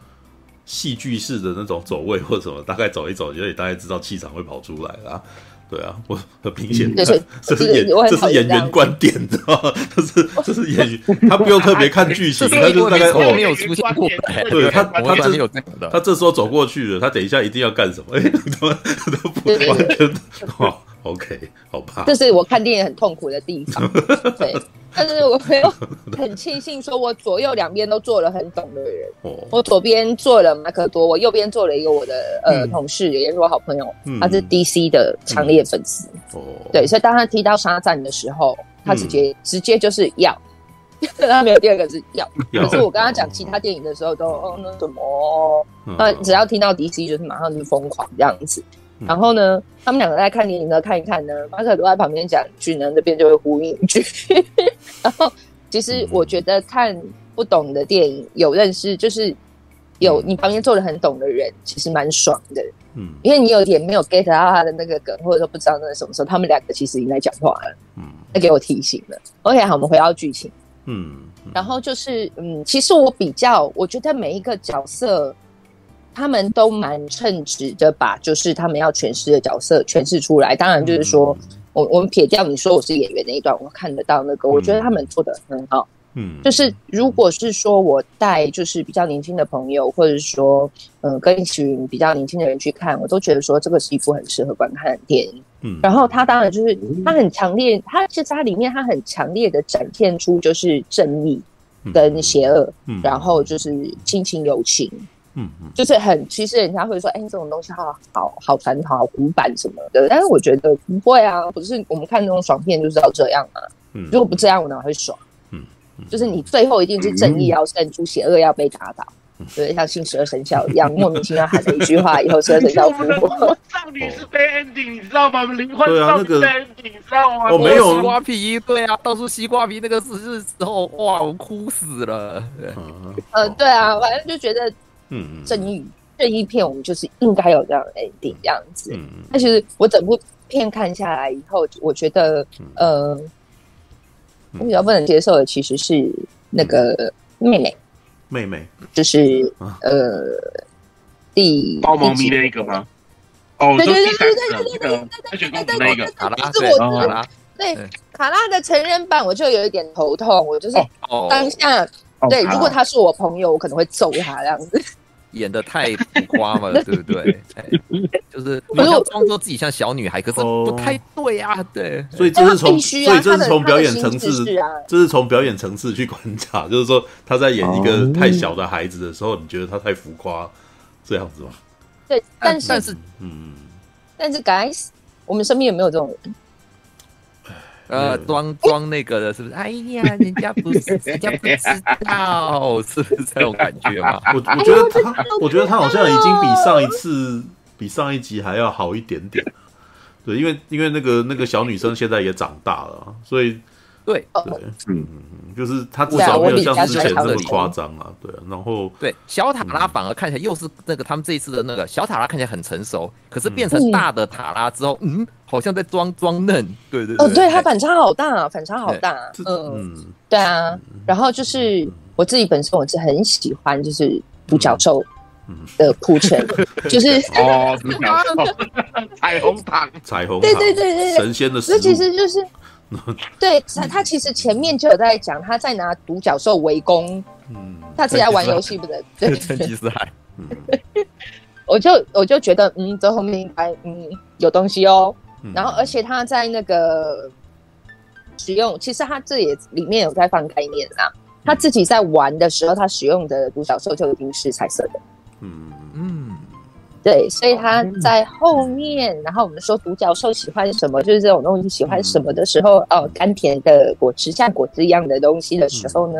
戏剧式的那种走位或者什么，大概走一走，就也大概知道气场会跑出来了。对啊，我很明显，这是这是演 这是演员观点，知道吗？这是这是演员，他不用特别看剧情，他就大概哦没有出现过，对他他这有他这时候走过去了，他等一下一定要干什么？哎，都都不完全哦，OK，好吧，这是我看电影很痛苦的地方，对。但是我没有很庆幸，说我左右两边都做了很懂的人。我左边做了马可多，我右边做了一个我的呃同事，也是我好朋友，他是 DC 的强烈粉丝。哦，对，所以当他提到沙赞的时候，他直接直接就是要，他没有第二个是要。可是我跟他讲其他电影的时候，都哦那什么，那只要听到 DC 就是马上就疯狂这样子。然后呢，他们两个在看电影呢，看一看呢，马可都在旁边讲句呢，那边就会呼应一句。然后，其实我觉得看不懂的电影，有认识就是有你旁边坐的很懂的人，其实蛮爽的。嗯，因为你有点没有 get 到他的那个梗，或者说不知道那是什么时候，他们两个其实已经在讲话了。嗯，他给我提醒了。OK，好，我们回到剧情。嗯，嗯然后就是，嗯，其实我比较，我觉得每一个角色，他们都蛮称职的，把就是他们要诠释的角色诠释出来。当然，就是说、嗯、我我们撇掉你说我是演员那一段，我看得到那个，嗯、我觉得他们做的很好。嗯，就是如果是说我带就是比较年轻的朋友，或者是说嗯、呃、跟一群比较年轻的人去看，我都觉得说这个是一部很适合观看的电影。嗯，然后他当然就是他很强烈，他其实他里面他很强烈的展现出就是正义跟邪恶，嗯，然后就是亲情友情，嗯，就是很其实人家会说哎这种东西好好好传统好古板什么的，但是我觉得不会啊，不是我们看那种爽片就是要这样啊，如果不这样我哪会爽？就是你最后一定是正义要胜出，邪恶要被打倒，对，像新十二生肖一样，莫名其妙喊了一句话，以后十二生肖复活。葬礼是 bad ending，你知道吗？灵魂对啊，那个 ending，你知道吗？我没有西瓜皮，对啊，到处西瓜皮，那个是是时候，哇，我哭死了。呃，对啊，反正就觉得，嗯，正义正义片，我们就是应该有这样的 ending 这样子。嗯，但其实我整部片看下来以后，我觉得，呃。我比较不能接受的其实是那个妹妹，妹妹就是呃第包猫咪那一个吗？哦，对对对对对对对对对对对，卡拉对卡拉对卡拉的成人版，我就有一点头痛。我就是当下对，如果他是我朋友，我可能会揍他这样子。演的太浮夸了，对不对？就是你要装作自己像小女孩，可是不太对啊。对，所以这是从，所以这是从表演层次，这是从表演层次去观察。就是说他在演一个太小的孩子的时候，你觉得他太浮夸，这样子吗？对，但是但是嗯，但是 guys，我们身边有没有这种人？呃，装装那个的，是不是？哎呀，人家不是，人家不知道，是不是这种感觉嘛？我我觉得他，我觉得他好像已经比上一次，比上一集还要好一点点。对，因为因为那个那个小女生现在也长大了，所以对对，嗯嗯，就是他至少没有像之前那么夸张啊。对，然后对小塔拉反而看起来又是那个他们这一次的那个小塔拉看起来很成熟，可是变成大的塔拉之后，嗯。好像在装装嫩，对对對，哦，对，它反差好大，反差好大，嗯，对啊，然后就是我自己本身我是很喜欢就是独角兽的铺陈，就是 哦，独角兽，彩虹糖，彩虹，对对对对，神仙的，这其实就是，对，他他其实前面就有在讲他在拿独角兽围攻，嗯，他自己在玩游戏不对，对，成吉思汗，我就我就觉得嗯，这后面应该嗯有东西哦。然后，而且他在那个使用，其实他这也里面有在放概念啊。他自己在玩的时候，他使用的独角兽就已经是彩色的。嗯嗯，对，所以他在后面，然后我们说独角兽喜欢什么，就是这种东西喜欢什么的时候，哦，甘甜的果汁，像果汁一样的东西的时候呢，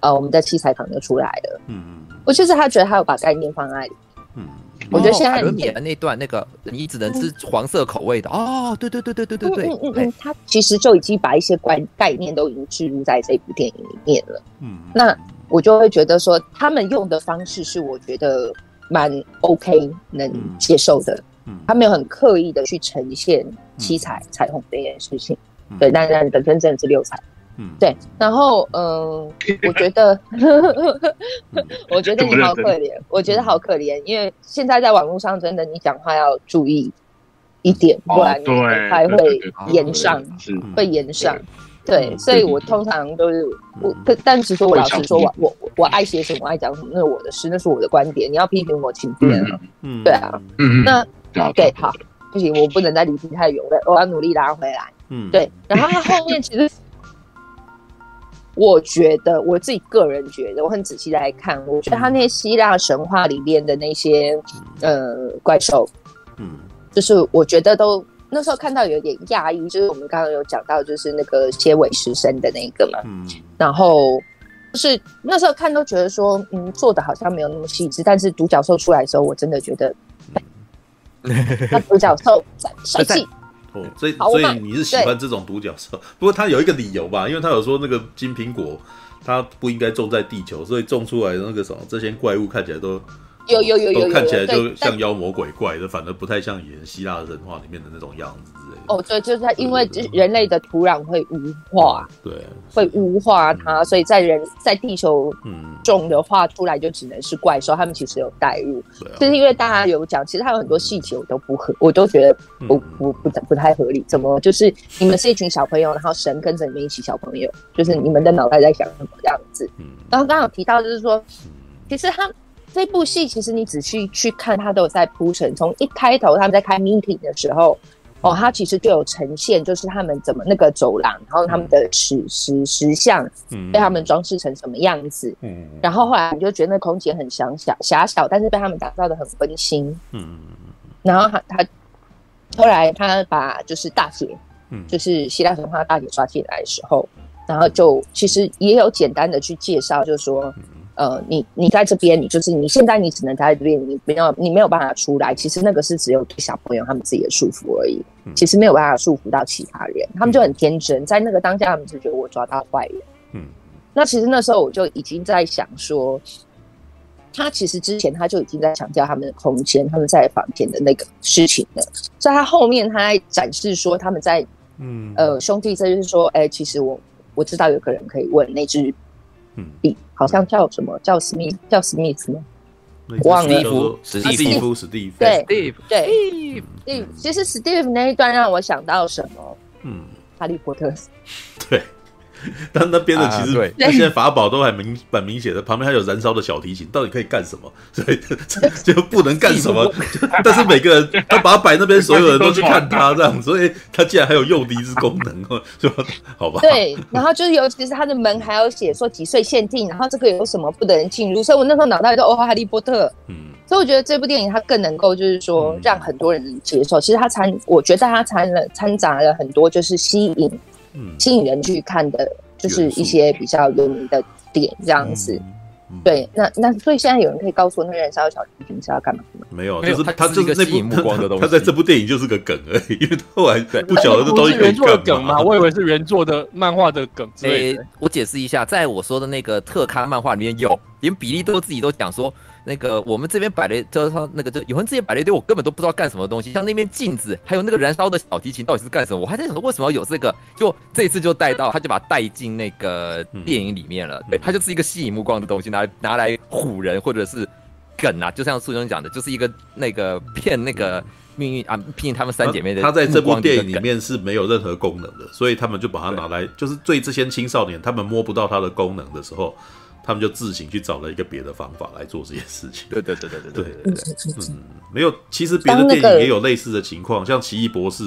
呃，我们的七彩糖就出来了。嗯嗯，我就是他觉得他有把概念放在里。嗯。我觉得现在演的那段，那个你只能吃黄色口味的哦，对对对对对对对，嗯嗯嗯，他其实就已经把一些观概念都已经置入在这部电影里面了。嗯，那我就会觉得说，他们用的方式是我觉得蛮 OK 能接受的。嗯，他没有很刻意的去呈现七彩彩虹这件事情。对，但但本身真的是六彩。嗯，对，然后嗯、呃，我觉得，我觉得你好可怜，我觉得好可怜，因为现在在网络上真的你讲话要注意一点，不然你还会延上，会延上。对，所以我通常都是我，但其实我老实说，我我我爱写什么，爱讲什么，那是我的事，那是我的观点。你要批评我，请便了。嗯，对啊，嗯，那对，好，不行，我不能再离题太远了，我要努力拉回来。嗯，对，然后他后面其实。我觉得我自己个人觉得，我很仔细来看，我觉得他那些希腊神话里面的那些呃怪兽，嗯，就是我觉得都那时候看到有点讶异，就是我们刚刚有讲到，就是那个蝎尾狮身的那个嘛，嗯，然后就是那时候看都觉得说，嗯，做的好像没有那么细致，但是独角兽出来的时候，我真的觉得，那独角兽 帅气。哦，所以所以你是喜欢这种独角兽？不过他有一个理由吧，因为他有说那个金苹果，它不应该种在地球，所以种出来的那个什么这些怪物看起来都。有有有有，看起来就像妖魔鬼怪的，反而不太像以前希腊神话里面的那种样子之类的。哦，对，就是它，因为人类的土壤会污化，对，会污化它，所以在人在地球种的话，出来就只能是怪兽。他们其实有带入，就是因为大家有讲，其实它有很多细节我都不合，我都觉得不不不不太合理。怎么就是你们是一群小朋友，然后神跟着你们一起小朋友，就是你们的脑袋在想什么这样子？然后刚刚有提到就是说，其实他。这部戏其实你仔细去看，它都有在铺陈。从一开头他们在开 meeting 的时候，哦，它其实就有呈现，就是他们怎么那个走廊，然后他们的石石石像被他们装饰成什么样子。嗯，然后后来你就觉得那空间很小小狭小，但是被他们打造的很温馨。嗯，然后他他后来他把就是大姐，嗯，就是希腊神话大姐抓进来的时候，然后就其实也有简单的去介绍，就是说。呃，你你在这边，你就是你现在你只能待在这边，你没有你没有办法出来。其实那个是只有对小朋友他们自己的束缚而已，其实没有办法束缚到其他人。他们就很天真，在那个当下，他们就觉得我抓到坏人。嗯，那其实那时候我就已经在想说，他其实之前他就已经在强调他们的空间，他们在房间的那个事情了。所以他后面他在展示说他们在嗯呃兄弟，这就是说，哎、欸，其实我我知道有个人可以问那只。嗯，好像叫什么？叫史密，叫史密斯吗？忘了。史蒂夫，史蒂夫，对，对，对。其实史蒂夫那一段让我想到什么？嗯，哈利波特。对。但那边的其实，那现在法宝都还明蛮明显的，旁边还有燃烧的小提琴，到底可以干什么？所以就不能干什么。但是每个人他把它摆那边，所有人都去看他这样，所以他竟然还有诱敌之功能哦，就好吧？对，然后就是尤其是他的门还有写说几岁限定，然后这个有什么不能进入，所以我那时候脑袋里就哦，哈利波特，嗯，所以我觉得这部电影它更能够就是说让很多人接受。其实它掺，我觉得它掺了掺杂了很多，就是吸引。嗯，吸引人去看的，就是一些比较有名的点这样子。对，那那所以现在有人可以告诉我，那个燃烧小提琴是要干嘛吗？没有，就是他就是那部目光的东西。他在这部电影就是个梗而已，因为后来不晓得这东西原作的梗吗？我以为是原作的漫画的梗。诶，我解释一下，在我说的那个特刊漫画里面有，连比利多自己都讲说。那个我们这边摆了，就是说那个就有人之前摆了一堆，我根本都不知道干什么东西。像那面镜子，还有那个燃烧的小提琴，到底是干什么？我还在想说，为什么要有这个？就这次就带到，他就把它带进那个电影里面了。嗯、对，它就是一个吸引目光的东西，拿拿来唬人，或者是梗啊。就像苏兄讲的，就是一个那个骗那个命运啊，骗他们三姐妹的。他在这部电影里面是没有任何功能的，所以他们就把它拿来，就是对这些青少年，他们摸不到它的功能的时候。他们就自行去找了一个别的方法来做这件事情。对对对对对对对，对，嗯，没有，其实别的电影也有类似的情况，像《奇异博士》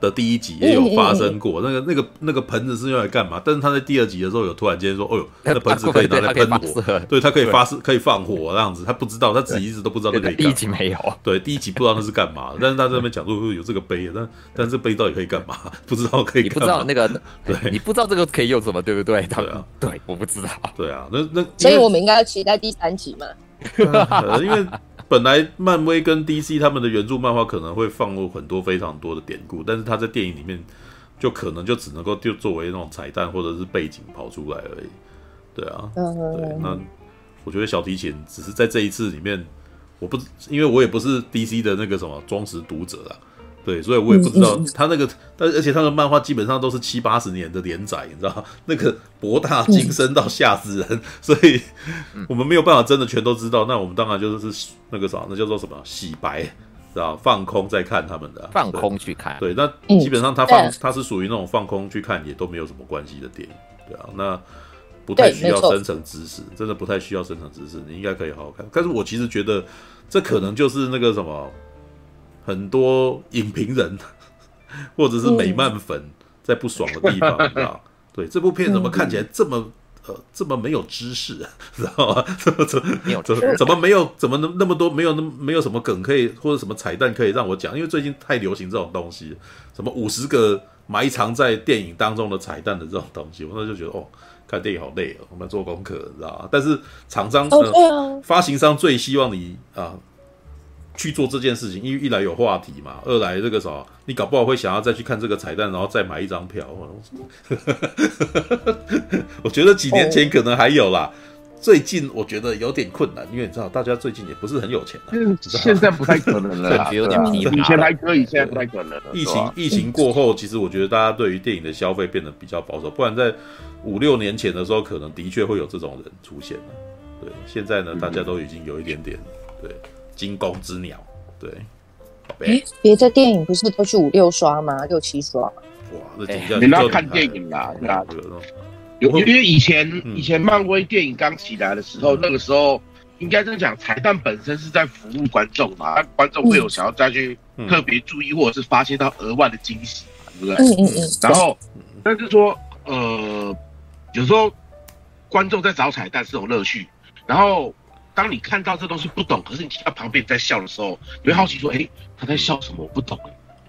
的第一集也有发生过。那个那个那个盆子是用来干嘛？但是他在第二集的时候有突然间说：“哦 呦，那个盆子可以拿来喷火，对，它可以发射，可以放火这样子。”他不知道，他自己一直都不知道那可以。第一集没有，对，第一集不知道那是干嘛。但是他在那边讲说有这个杯，但但这杯到底可以干嘛？不知道可以干嘛。你不知道那个，对，你不知道这个可以用什么，对不对？对啊，对，我不知道。对啊，那那所以我们应该要期待第三集嘛？因为。本来漫威跟 DC 他们的原著漫画可能会放入很多非常多的典故，但是他在电影里面就可能就只能够就作为那种彩蛋或者是背景跑出来而已。对啊，对，那我觉得小提琴只是在这一次里面，我不因为我也不是 DC 的那个什么忠实读者啊。对，所以我也不知道他那个，但而且他的漫画基本上都是七八十年的连载，你知道 那个博大精深到吓死人，所以我们没有办法真的全都知道。那我们当然就是那个啥，那叫做什么洗白，知道放空再看他们的，放空去看。对，那基本上他放他是属于那种放空去看也都没有什么关系的电影，对啊，那不太需要深层知识，真的不太需要深层知识，你应该可以好好看。但是我其实觉得这可能就是那个什么。很多影评人 或者是美漫粉在不爽的地方，你知道？对，这部片怎么看起来这么呃这么没有知识啊？知道吗？怎么怎么没有？怎么没有？怎么能那么多没有那么没有什么梗可以或者什么彩蛋可以让我讲？因为最近太流行这种东西，什么五十个埋藏在电影当中的彩蛋的这种东西，我那就觉得哦，看电影好累哦，我们要做功课，知道吗？但是厂商呃发行商最希望你啊。去做这件事情，因为一来有话题嘛，二来这个啥，你搞不好会想要再去看这个彩蛋，然后再买一张票。我觉得几年前可能还有啦。最近我觉得有点困难，因为你知道，大家最近也不是很有钱，现在不太可能了，感觉有点以前还可以，现在不太可能了。疫情疫情过后，其实我觉得大家对于电影的消费变得比较保守，不然在五六年前的时候，可能的确会有这种人出现了。对，现在呢，大家都已经有一点点对惊弓之鸟。对，哎，别的电影不是都去五六刷吗？六七刷？哇，这你要看电影啦，对啊。有，因为以前以前漫威电影刚起来的时候，那个时候应该这样讲，彩蛋本身是在服务观众嘛，那观众会有想要再去特别注意，或者是发现到额外的惊喜，对不对？嗯嗯嗯。然后，但是说，呃，有时候观众在找彩蛋是种乐趣。然后，当你看到这东西不懂，可是你听到旁边在笑的时候，你会好奇说，哎，他在笑什么？我不懂。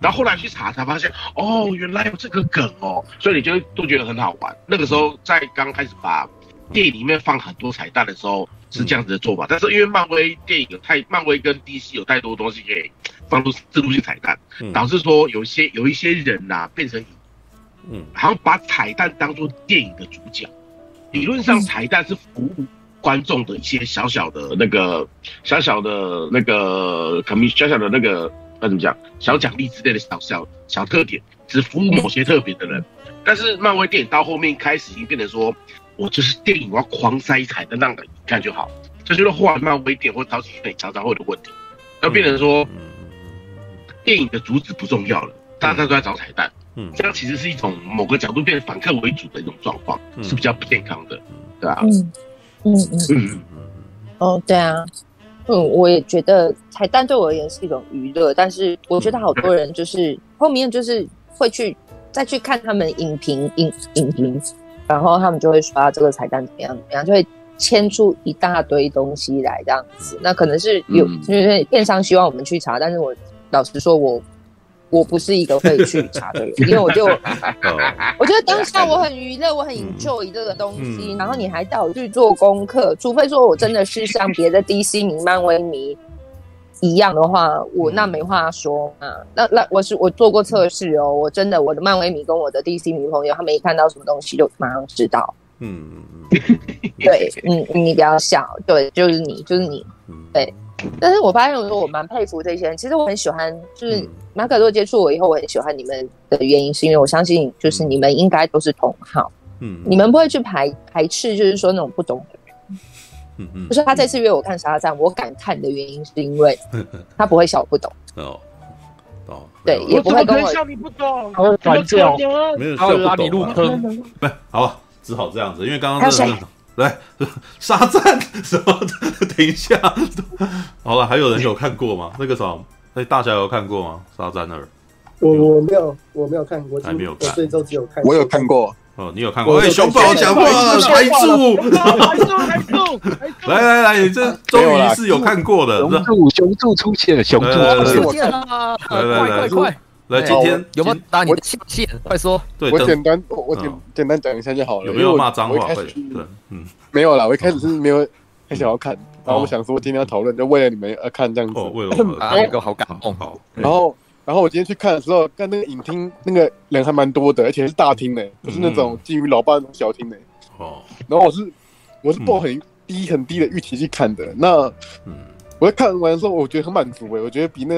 然后后来去查才发现，哦，原来有这个梗哦，所以你就都觉得很好玩。那个时候在刚开始把电影里面放很多彩蛋的时候是这样子的做法，但是因为漫威电影有太，漫威跟 DC 有太多东西可以放入置入性彩蛋，导致说有一些有一些人呐、啊、变成，嗯，好像把彩蛋当做电影的主角。理论上彩蛋是服务观众的一些小小的那个小小的那个可能小小的那个。那怎么讲？小奖励之类的小小小特点，只服务某些特别的人。但是漫威电影到后面开始已经变成说，我就是电影，我要狂塞彩蛋，让人一看就好。这就是后来漫威电影或超级电影常常会有的问题，要变成说，电影的主旨不重要了，大家都在找彩蛋。嗯，这样其实是一种某个角度变反客为主的一种状况，是比较不健康的，对吧？嗯嗯嗯嗯。哦，对啊。嗯，我也觉得彩蛋对我而言是一种娱乐，但是我觉得好多人就是后面就是会去再去看他们影评影影评，然后他们就会刷这个彩蛋怎么样怎么样，就会牵出一大堆东西来这样子。那可能是有因为电商希望我们去查，但是我老实说我。我不是一个会去查的人，因为我就，我觉得当下我很娱乐，我很 enjoy 这个东西，然后你还带我去做功课，除非说我真的是像别的 DC 迷、漫威迷一样的话，我那没话说啊。那那我是我做过测试哦，我真的我的漫威迷跟我的 DC 迷朋友，他们一看到什么东西就马上知道。嗯嗯嗯，对，嗯，你不要笑，对，就是你，就是你，对。但是我发现，我说我蛮佩服这些人。其实我很喜欢，就是马可多接触我以后，我很喜欢你们的原因，是因为我相信，就是你们应该都是同好，嗯，你们不会去排排斥，就是说那种不懂的人，嗯嗯。就是他这次约我看沙赞，我敢看的原因是因为 他不会笑我不懂，哦。哦，对，也不会跟我笑你不懂，好反正没有笑拉你入坑，不好，只好这样子，因为刚刚是。来，沙赞什么？等一下，好了，还有人有看过吗？那个什么，那大侠有看过吗？沙赞二，我我没有，我没有看过，还没有看，这周只有看，我有看过。哦，你有看过？哎，熊宝讲话，台柱，台柱，台柱，来来来，你这终于是有看过的。熊柱，熊柱出现了，熊柱出现了，来来来，快！来，今天有没有打你的气线？快说。对，我简单，我简简单讲一下就好了。有没有骂脏话？对，嗯，没有啦。我一开始是没有很想要看，然后我想说今天要讨论，就为了你们而看这样子。为了啊，那个好感动。好。然后，然后我今天去看的时候，看那个影厅，那个人还蛮多的，而且是大厅诶，不是那种基于老爸那种小厅诶。哦。然后我是我是抱很低很低的预期去看的。那，嗯，我在看完的时候，我觉得很满足诶，我觉得比那。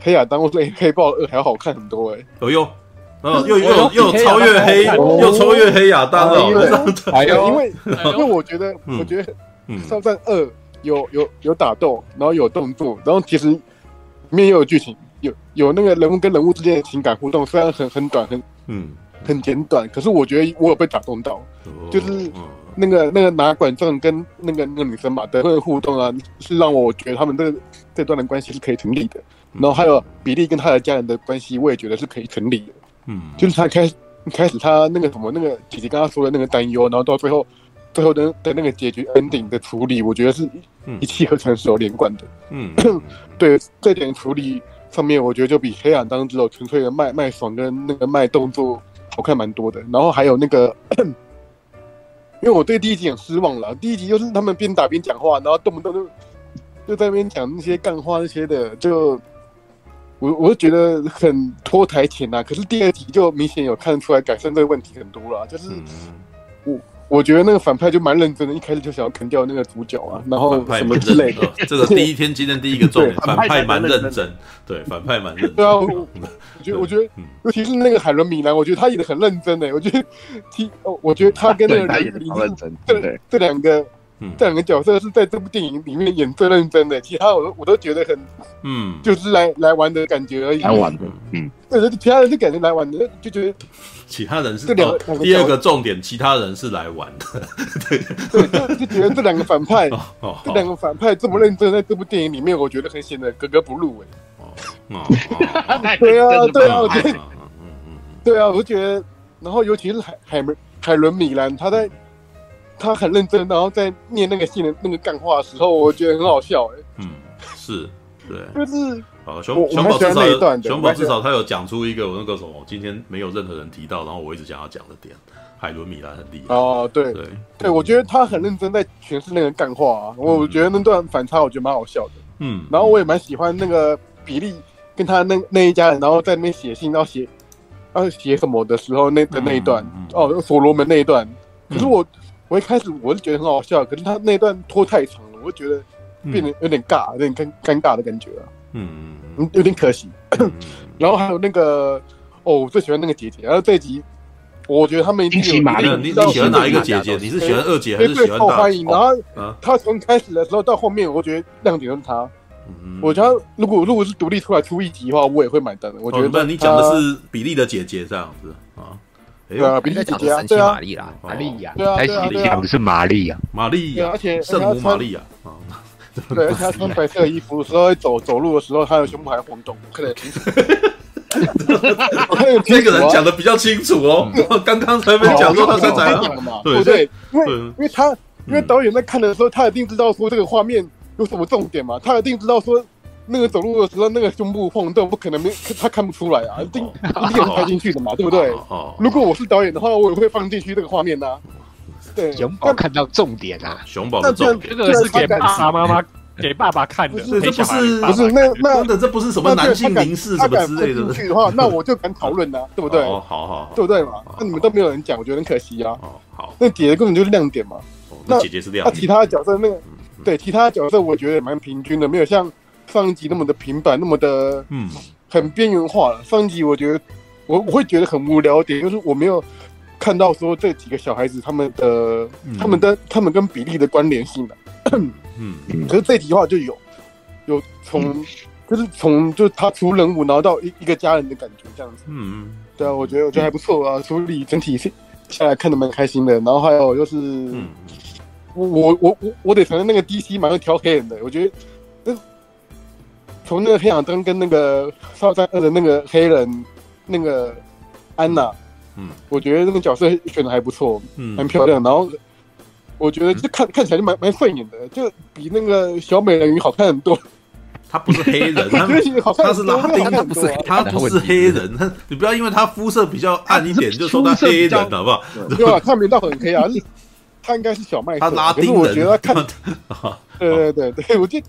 黑亚当或者黑豹二还要好看很多哎！哦哟，嗯，又又又超越黑，又超越黑亚当了。因为因为我觉得，我觉得沙赞二有有有打斗，然后有动作，然后其实里面又有剧情，有有那个人物跟人物之间的情感互动，虽然很很短，很嗯。很简短，可是我觉得我有被打动到，就是那个那个拿管杖跟那个那个女生嘛的那个互动啊，是让我觉得他们这个这段的关系是可以成立的。然后还有比利跟他的家人的关系，我也觉得是可以成立的。嗯，就是他开始开始他那个什么那个姐姐刚刚说的那个担忧，然后到最后最后的的那个结局 ending 的处理，我觉得是一气呵成是有连贯的。嗯，对这点处理上面，我觉得就比黑暗当只有纯粹的卖卖爽跟那个卖动作好看蛮多的。然后还有那个，因为我对第一集很失望了，第一集就是他们边打边讲话，然后动不动就。就在那边讲那些干话那些的，就我我是觉得很拖台前呐。可是第二集就明显有看出来改善这个问题很多了，就是我。我觉得那个反派就蛮认真的，一开始就想要啃掉那个主角啊，然后什么之类的。这个第一 天今天第一个重点，反派蛮认真，对，反派蛮认真。对啊，我觉得 我觉得，尤其是那个海伦米兰，我觉得他演的很认真诶。我觉得，其哦，我觉得他跟那个林林这这两个。这两个角色是在这部电影里面演最认真的，其他我都我都觉得很，嗯，就是来来玩的感觉而已。来玩的，嗯，对，其他人就感觉来玩的，就觉得其他人是这两个。第二个重点，其他人是来玩的，对 对，就就觉得这两个反派，这两个反派这么认真，在这部电影里面，我觉得很显得格格不入哎。哦，对啊，对啊，我觉得，嗯嗯对啊，我觉得，然后尤其是海海海伦米兰，他在。他很认真，然后在念那个信的那个干话的时候，我觉得很好笑哎。嗯，是，对，就是好熊熊宝至少熊宝至少他有讲出一个我那个什么，今天没有任何人提到，然后我一直想要讲的点，海伦米兰很厉害。哦，对。对。对，我觉得他很认真在诠释那个干话啊，我觉得那段反差我觉得蛮好笑的。嗯，然后我也蛮喜欢那个比利跟他那那一家人，然后在那边写信，然后写要写什么的时候那的那一段哦，所罗门那一段，可是我。我一开始我是觉得很好笑，可是他那段拖太长了，我就觉得变得有点尬，有点尴尴尬的感觉啊。嗯嗯，有点可惜。然后还有那个哦，我最喜欢那个姐姐。然后这一集，我觉得他们一定有玛丽。你你喜欢哪一个姐姐？你是喜欢二姐还是喜欢大？受欢迎。然后他从开始的时候到后面，我觉得亮点就是他。我觉得如果如果是独立出来出一集的话，我也会买单的。我觉得你讲的是比利的姐姐这样子啊。对啊，比利姐姐啊，对啊，玛丽啦，玛丽亚，对啊，讲的是玛丽呀，玛丽亚，而且圣母玛丽亚啊，对，而且他穿白色衣服，时候走走路的时候，他的胸部还晃动，可能清楚。这个人讲的比较清楚哦，刚刚才没讲说他身材好，对。对，因为因为他因为导演在看的时候，他一定知道说这个画面有什么重点嘛，他一定知道说。那个走路的时候，那个胸部晃动，不可能没他看不出来啊，一定一定拍进去的嘛，对不对？如果我是导演的话，我也会放进去这个画面呐。对，熊宝看到重点啊，熊宝的重点，这个是给爸爸妈妈给爸爸看的，这不是不是那那真的这不是什么男性凝视什么之类的。进去的话，那我就敢讨论呐，对不对？好好，对不对嘛？那你们都没有人讲，我觉得很可惜啊。哦，好，那姐姐根本就是亮点嘛。那姐姐是亮点，那其他角色那个对其他角色，我觉得蛮平均的，没有像。上一集那么的平板，那么的嗯，很边缘化了。上一集我觉得我我会觉得很无聊点，就是我没有看到说这几个小孩子他们的、嗯、他们的他们跟比利的关联性的。嗯嗯。可是这集的话就有有从、嗯、就是从就是他出任务，然后到一一个家人的感觉这样子。嗯嗯。对啊，我觉得我觉得还不错啊，处理整体下来看的蛮开心的。然后还有就是，嗯、我我我我我得承认那个 DC 蛮会挑黑人的，我觉得。从那个黑亚当跟那个少战二的那个黑人那个安娜，嗯，我觉得那个角色选的还不错，嗯，蛮漂亮。然后我觉得就看看起来就蛮蛮顺眼的，就比那个小美人鱼好看很多。他不是黑人，他他 是拉丁，他不是他不是黑人。他你不要因为他肤色比较暗一点就说他黑人，好不好？对吧？他没到很黑啊，他应该是小麦色。他拉丁人，我觉得他看，对对对对，我觉得。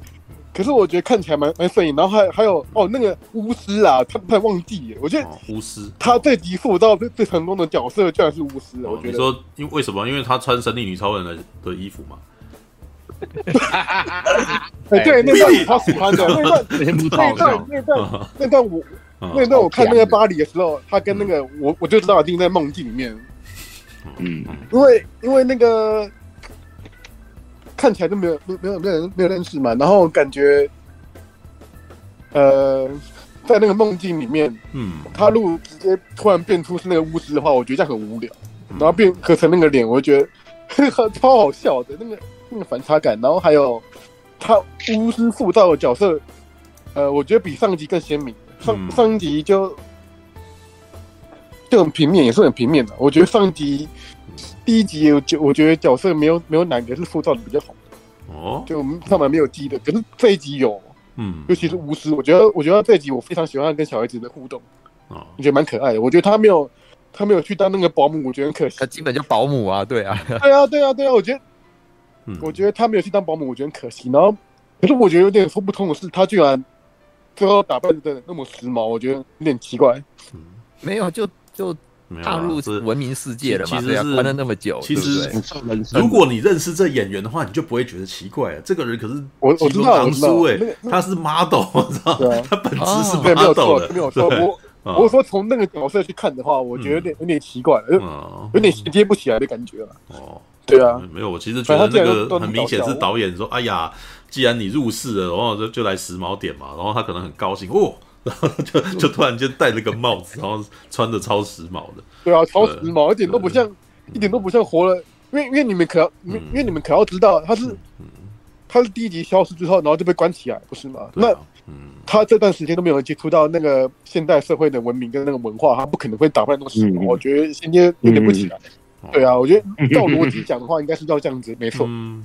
可是我觉得看起来蛮蛮顺眼，然后还还有哦那个巫师啊，他他忘记耶，我觉得巫师他最集塑造最最成功的角色居然是巫师，我觉得。你说因为为什么？因为他穿神力女超人的的衣服嘛。哎，对，那段我超喜欢的，那段那段那段 那段我那段我看那个巴黎的时候，他跟那个我我就知道一定在梦境里面。嗯，因为因为那个。看起来都没有没没有没有人没有认识嘛，然后感觉，呃，在那个梦境里面，嗯，他如果直接突然变出是那个巫师的话，我觉得这样很无聊。然后变合成那个脸，我就觉得 超好笑的，那个那个反差感。然后还有他巫师塑造的角色，呃，我觉得比上一集更鲜明。上上一集就就很平面，也是很平面的。我觉得上一集。第一集我觉我觉得角色没有没有哪个是塑造的比较好的哦，就上面没有鸡的，可是这一集有，嗯，尤其是巫师，我觉得我觉得这一集我非常喜欢跟小孩子的互动，哦，我觉得蛮可爱的。我觉得他没有他没有去当那个保姆，我觉得很可惜。他基本就保姆啊，对啊，对啊，对啊，对啊，我觉得，嗯，我觉得他没有去当保姆，我觉得很可惜。然后可是我觉得有点说不通的是，他居然最后打扮的那么时髦，我觉得有点奇怪。嗯，没有，就就踏入文明世界了嘛，其实是关了那么久，其实如果你认识这演员的话，你就不会觉得奇怪了。这个人可是我我知道唐苏哎，他是 model，我知道，他本质是 model 的，没有错，没有错。我我说从那个角色去看的话，我觉得有点有点奇怪，有有点衔接不起来的感觉了。哦，对啊，没有，我其实觉得那个很明显是导演说，哎呀。既然你入世了，然后就就来时髦点嘛，然后他可能很高兴哦，然后就就突然间戴了个帽子，然后穿的超时髦的。对啊，超时髦，一点都不像，一点都不像活了。因为因为你们可要，因为因为你们可要知道，他是他是第一集消失之后，然后就被关起来，不是吗？那他这段时间都没有接触到那个现代社会的文明跟那个文化，他不可能会打扮那么时髦。我觉得衔接有点不起来。对啊，我觉得照逻辑讲的话，应该是要这样子，没错。嗯，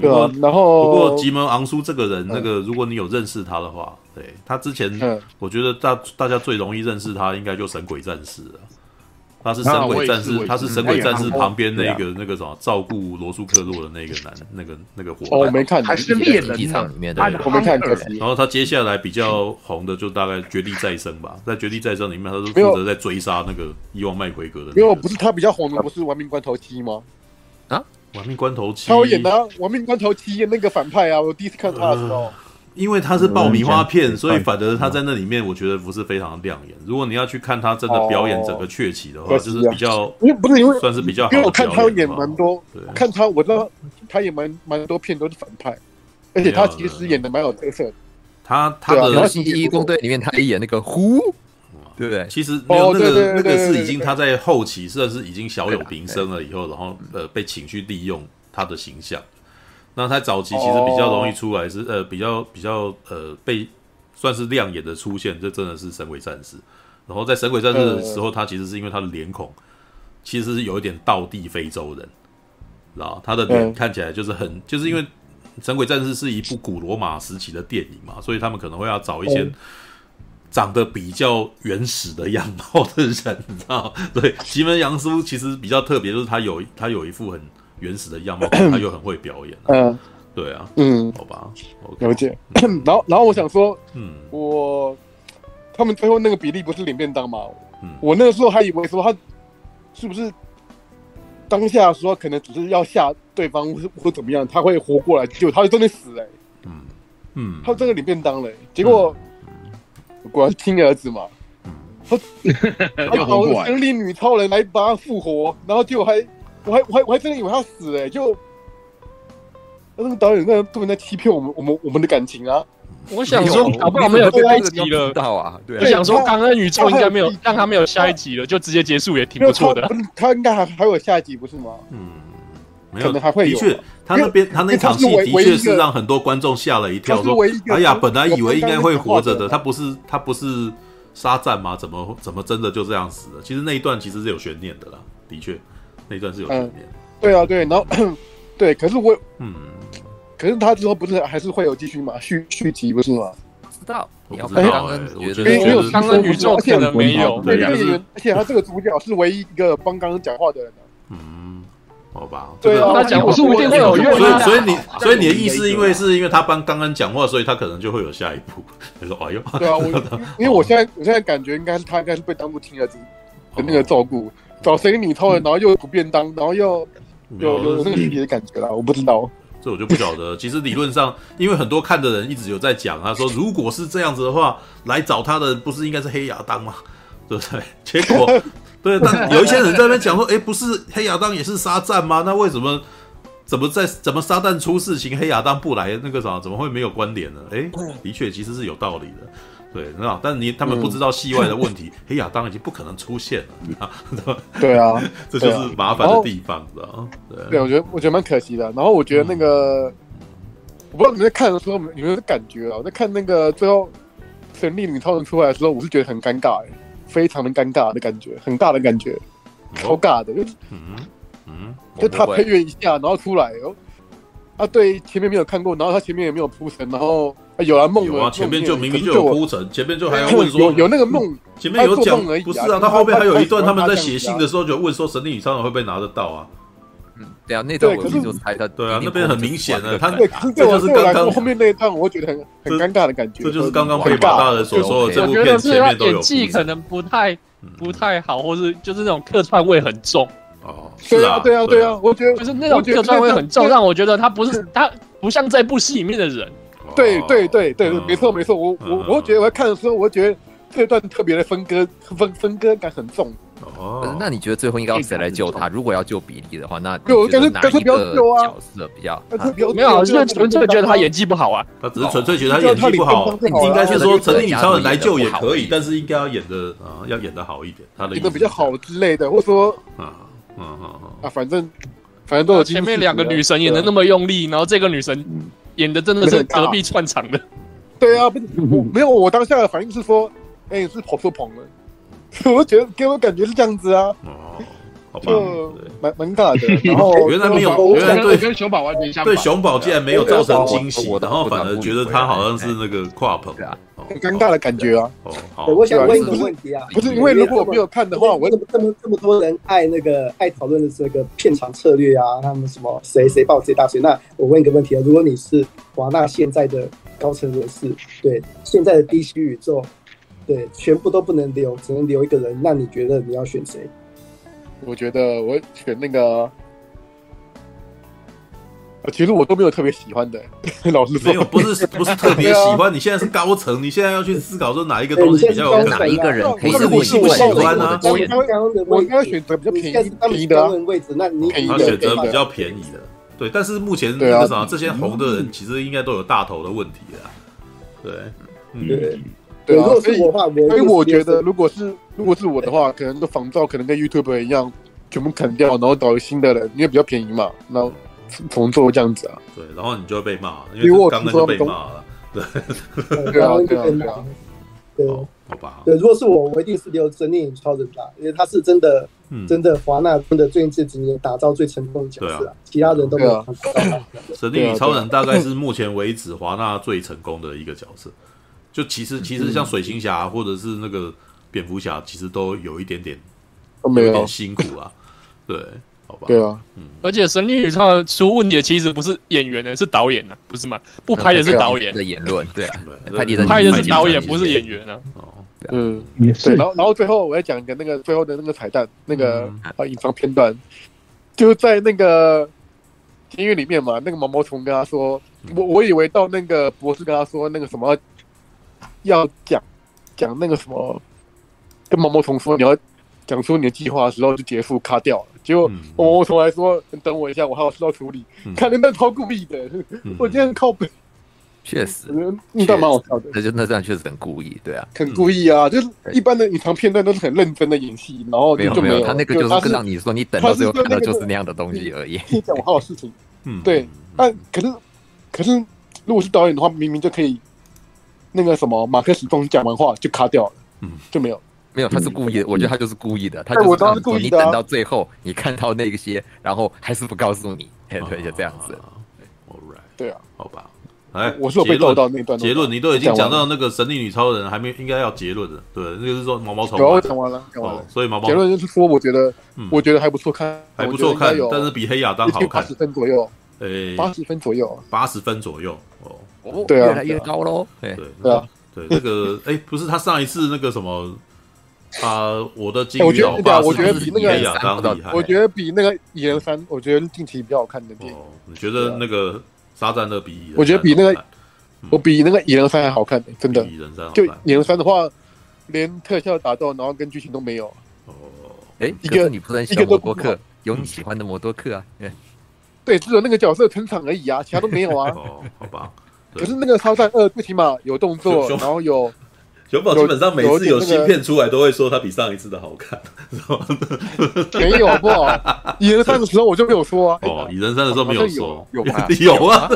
对啊，然后不过吉门昂苏这个人，那个如果你有认识他的话，对他之前，我觉得大大家最容易认识他，应该就神鬼战士了。他是神鬼战士，他是神鬼战士旁边那个那个什么照顾罗素克洛的那个男，那个那个伙伴。我没看，还是猎人场里面的，我没看。然后他接下来比较红的就大概绝地再生吧，在绝地再生里面，他是负责在追杀那个伊万麦奎格的。因为不是他比较红的，不是玩命关头七吗？啊？玩命关头七，他演的《亡命关头七》那个反派啊，我第一次看他的时候，因为他是爆米花片，所以反而他在那里面，我觉得不是非常亮眼。如果你要去看他真的表演整个鹊起的话，就是比较，因为不是因为算是比较，因为我看他演蛮多，看他我知道他演蛮蛮多片都是反派，而且他其实演的蛮有特色。他他的《星际异攻队》里面，他也演那个呼。对不对？其实没有那个那个是已经他在后期算是已经小有名声了以后，然后呃被请去利用他的形象。那他早期其实比较容易出来是呃比较比较呃被算是亮眼的出现，这真的是神鬼战士。然后在神鬼战士的时候，他其实是因为他的脸孔其实是有一点倒地非洲人，然后他的脸看起来就是很就是因为神鬼战士是一部古罗马时期的电影嘛，所以他们可能会要找一些。长得比较原始的样貌的人，你知道？对，吉门杨叔其实比较特别，就是他有他有一副很原始的样貌，他又很会表演。嗯，对啊，嗯，好吧，OK，了解。然后，然后我想说，嗯，我他们最后那个比例不是领便当吗？嗯，我那个时候还以为说他是不是当下的时候可能只是要吓对方，或或怎么样，他会活过来，结果他就真的死了。嗯嗯，他真的领便当了，结果。果然是亲儿子嘛，他 他找神力女超人来把他复活，然后结果还我还我还我还真的以为他死了，就那个导演那不能在欺骗我们我们我们的感情啊！我想说，搞不好没有下一集了，啊，对，我想说，刚刚宇宙应该没有让他没有下一集了，就直接结束也挺不错的。他应该还还有下一集不是吗？嗯。可能还会有，的确，他那边他那场戏的确是让很多观众吓了一跳，说：“哎呀，本来以为应该会活着的，他不是他不是沙赞吗？怎么怎么真的就这样死了？”其实那一段其实是有悬念的啦，的确，那一段是有悬念。对啊，对，然后对，可是我嗯，可是他之后不是还是会有继续嘛，续续集不是吗？知道，我不知道，哎我觉得没有刚刚宇宙可能没有，对，而且他这个主角是唯一一个帮刚刚讲话的人。好吧，对啊，他讲我是不一定会有用，所以所以你所以你的意思，因为是因为他帮刚刚讲话，所以他可能就会有下一步。你说哎呦，对啊，我因为我现在我现在感觉应该他应该是被当做亲儿子的那个照顾，找谁给你偷了，然后又不便当，然后又有有那个弟弟的感觉啦，我不知道，这我就不晓得。其实理论上，因为很多看的人一直有在讲，他说如果是这样子的话，来找他的不是应该是黑亚当吗？对不对？结果。对，但 有一些人在那边讲说，哎，不是黑亚当也是沙赞吗？那为什么怎么在怎么沙赞出事情，黑亚当不来那个啥，怎么会没有关联呢？哎，的确其实是有道理的，对，很好。但是你他们不知道戏外的问题，黑亚当已经不可能出现了，对啊，这就是麻烦的地方，知道对，我觉得我觉得蛮可惜的。然后我觉得那个，我不知道你们在看的时候有没有感觉啊？我在看那个最后神力女超人出来的时候，我是觉得很尴尬哎。非常的尴尬的感觉，很尬的感觉，超尬的，就嗯嗯，就他配乐一下，然后出来哦，啊，对，前面没有看过，然后他前面也没有铺陈，然后有啊梦有啊，前面就明明就有铺陈，前面就还要问说有有那个梦，前面有讲，不是啊，他后面还有一段他们在写信的时候就问说神力女超人会不会拿得到啊？对啊，那段我就猜他，对啊，那边很明显的，他对，这就是刚刚后面那一段，我觉得很很尴尬的感觉。这就是刚刚被马大人所说的，这部片前面都有。演技可能不太不太好，或是就是那种客串味很重。哦，对啊，对啊，对啊，我觉得就是那种客串味很重，让我觉得他不是他不像这部戏里面的人。对对对对，没错没错，我我我觉得我在看的时候，我觉得这段特别的分割分分割感很重。哦，那你觉得最后应该要谁来救他？如果要救比利的话，那我觉得哪一个角色比较？没有，就是纯粹觉得他演技不好啊。他只是纯粹觉得他演技不好。应该是说神力女超人来救也可以，但是应该要演的啊，要演的好一点。他的演的比较好之类的，或者说啊啊啊啊，反正反正都有。前面两个女神演的那么用力，然后这个女神演的真的是隔壁串场的。对啊，不是我没有，我当下的反应是说，哎，是跑错棚了。我觉得给我感觉是这样子啊，哦，就蛮蛮大的。然后原来没有，原来对跟熊宝完全相反。对熊宝竟然没有造成惊喜，然后反而觉得他好像是那个跨棚啊，很尴尬的感觉啊。哦，好，我想问一个问题啊，不是因为如果我没有看的话，我这么这么这么多人爱那个爱讨论的这个片场策略啊，他们什么谁谁爆谁大谁？那我问一个问题啊，如果你是华纳现在的高层人士，对现在的 DC 宇宙。对，全部都不能留，只能留一个人。那你觉得你要选谁？我觉得我选那个。其实我都没有特别喜欢的，老实说，没有，不是不是特别喜欢。你现在是高层，你现在要去思考说哪一个东西比较有哪一个人可以是你喜不喜欢呢？我我应该选择比较便宜的位置。那你他选择比较便宜的，对。但是目前那个啥，这些红的人其实应该都有大头的问题啊。对，嗯。对啊，所以所以我觉得，如果是如果是我的话，可能都仿照，可能跟 YouTube 一样，全部砍掉，然后找一个新的人，因为比较便宜嘛，然后重做这样子啊。对，然后你就会被骂，因为刚刚就被骂了。对，对啊，对啊，对，好吧。对，如果是我，我一定是留神力女超人吧，因为他是真的，真的华纳真的最近这几年打造最成功的角色啊，其他人都没有。神力女超人大概是目前为止华纳最成功的一个角色。就其实其实像水行侠或者是那个蝙蝠侠，其实都有一点点，没有一点辛苦啊。对，好吧。对啊，嗯。而且神力女超人出问题的其实不是演员呢，是导演呢，不是吗？不拍的是导演的言论，对啊，拍的是导演，不是演员啊。哦，嗯，对。然后然后最后我要讲一个那个最后的那个彩蛋，那个啊隐藏片段，就在那个监狱里面嘛。那个毛毛虫跟他说，我我以为到那个博士跟他说那个什么。要讲讲那个什么，跟毛毛虫说你要讲出你的计划的时候就结束卡掉了。结果毛毛虫还说：“你等我一下，我还有事要处理。”看那段超故意的，我今天靠北。确实，那段蛮好笑的。那就那段确实很故意，对啊，很故意啊。就是一般的隐藏片段都是很认真的演戏，然后没有没有，他那个就是让你说你等到最后看到就是那样的东西而已。讲我还有事情，嗯，对。但可是可是，如果是导演的话，明明就可以。那个什么，马克思中讲完话就卡掉了，嗯，就没有，没有，他是故意的，我觉得他就是故意的，他就是告诉你，你等到最后，你看到那些，然后还是不告诉你，对，就这样子。对啊，好吧，哎，我是有被漏到那段。结论，你都已经讲到那个神力女超人，还没应该要结论的，对，那个是说毛毛虫。我讲完了，讲完了，所以毛毛结论就是说，我觉得，我觉得还不错看，还不错看，但是比黑亚当好看，八十分左右，诶，八十分左右，八十分左右，哦，对啊，越来越高喽，对对啊。对，那个哎，不是他上一次那个什么啊，我的金鱼老爸，我觉得比那个亚当厉害。我觉得比那个蚁人三，我觉得近期比较好看的电影。你觉得那个沙赞的比？我觉得比那个我比那个蚁人三还好看，真的。蚁人三就蚁人三的话，连特效打斗，然后跟剧情都没有。哦，哎，一个你不能喜欢摩多克，有你喜欢的摩多克啊？对，只有那个角色成长而已啊，其他都没有啊。哦，好吧。可是那个超赞二最起码有动作，然后有熊宝基本上每次有新片出来都会说他比上一次的好看，没有好不好？蚁人三的时候我就没有说啊。哦，蚁人三的时候没有说，有吗？有 啊，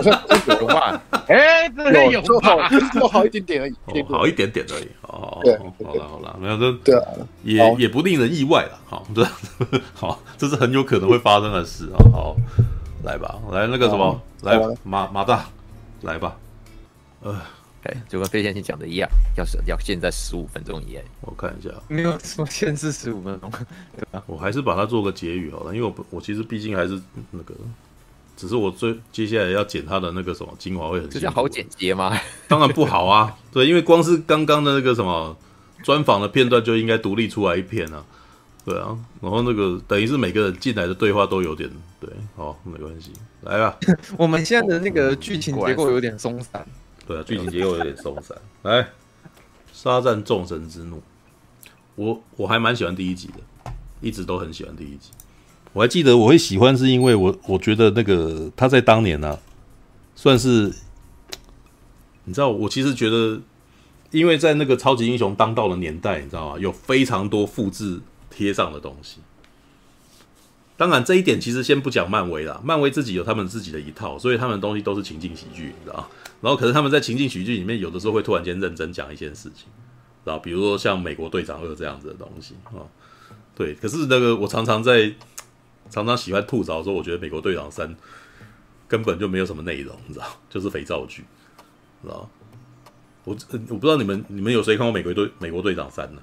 有吧？哎，有有好，就好一点点而已，好一点点而已。哦，对，好了好了，没有这对啊，也也不令人意外了。好，这 好，这是很有可能会发生的事啊。好，来吧，来那个什么，来马马大，来吧。呃，哎，就跟飞先生讲的一样，要是要限在十五分钟以内。我看一下，没有说限制十五分钟，对吧？我还是把它做个结语好了，因为我我其实毕竟还是那个，只是我最接下来要剪它的那个什么精华会很，这叫好剪接吗？当然不好啊，对，因为光是刚刚的那个什么专访的片段就应该独立出来一片啊。对啊，然后那个等于是每个人进来的对话都有点对，好，没关系，来吧。我们现在的那个剧情结构有点松散，对啊，剧情结构有点松散。来，沙战众神之怒，我我还蛮喜欢第一集的，一直都很喜欢第一集。我还记得我会喜欢，是因为我我觉得那个他在当年呢、啊，算是你知道，我其实觉得，因为在那个超级英雄当道的年代，你知道吗？有非常多复制。贴上的东西，当然这一点其实先不讲漫威啦，漫威自己有他们自己的一套，所以他们的东西都是情境喜剧，你知道？然后可是他们在情境喜剧里面，有的时候会突然间认真讲一件事情，知道？比如说像美国队长二这样子的东西啊，对。可是那个我常常在常常喜欢吐槽说，我觉得美国队长三根本就没有什么内容，你知道？就是肥皂剧，知道？我我不知道你们你们有谁看过美国队美国队长三呢？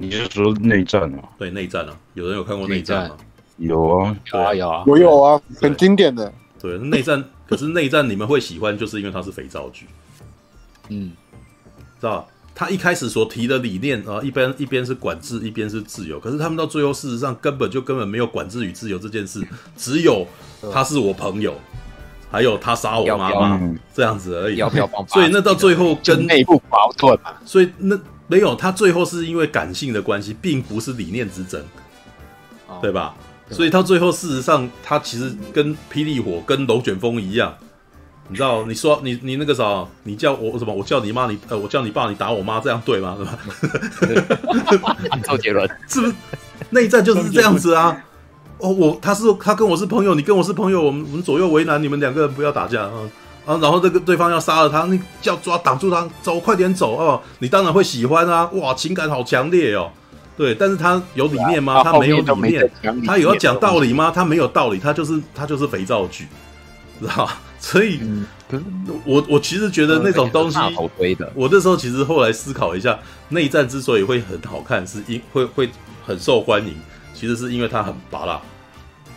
你是说内战吗？对，内战啊，有人有看过内战吗？有啊，有啊，有啊，我有啊，很经典的。对，内战，可是内战你们会喜欢，就是因为它是肥皂剧。嗯，知道他一开始所提的理念啊，一边一边是管制，一边是自由，可是他们到最后，事实上根本就根本没有管制与自由这件事，只有他是我朋友，还有他杀我妈妈这样子而已。要不要所以那到最后跟内部矛盾嘛，所以那。没有，他最后是因为感性的关系，并不是理念之争，哦、对吧？对，所以他最后事实上，他其实跟霹雳火、跟龙卷风一样，你知道？你说你你那个啥，你叫我什么？我叫你妈，你呃，我叫你爸，你打我妈，这样 对吗？是吧？周杰伦 是不是？内战就是这样子啊！哦，我他是他跟我是朋友，你跟我是朋友，我们我们左右为难，你们两个人不要打架啊！啊，然后这个对方要杀了他，你叫抓挡住他，走，快点走哦！你当然会喜欢啊，哇，情感好强烈哦。对，但是他有理念吗？他没有理念。他有要讲道理吗？他没有道理，他就是他就是肥皂剧，知道吧？所以，我我其实觉得那种东西，我那时候其实后来思考一下，内战之所以会很好看，是因会会很受欢迎，其实是因为它很拔辣，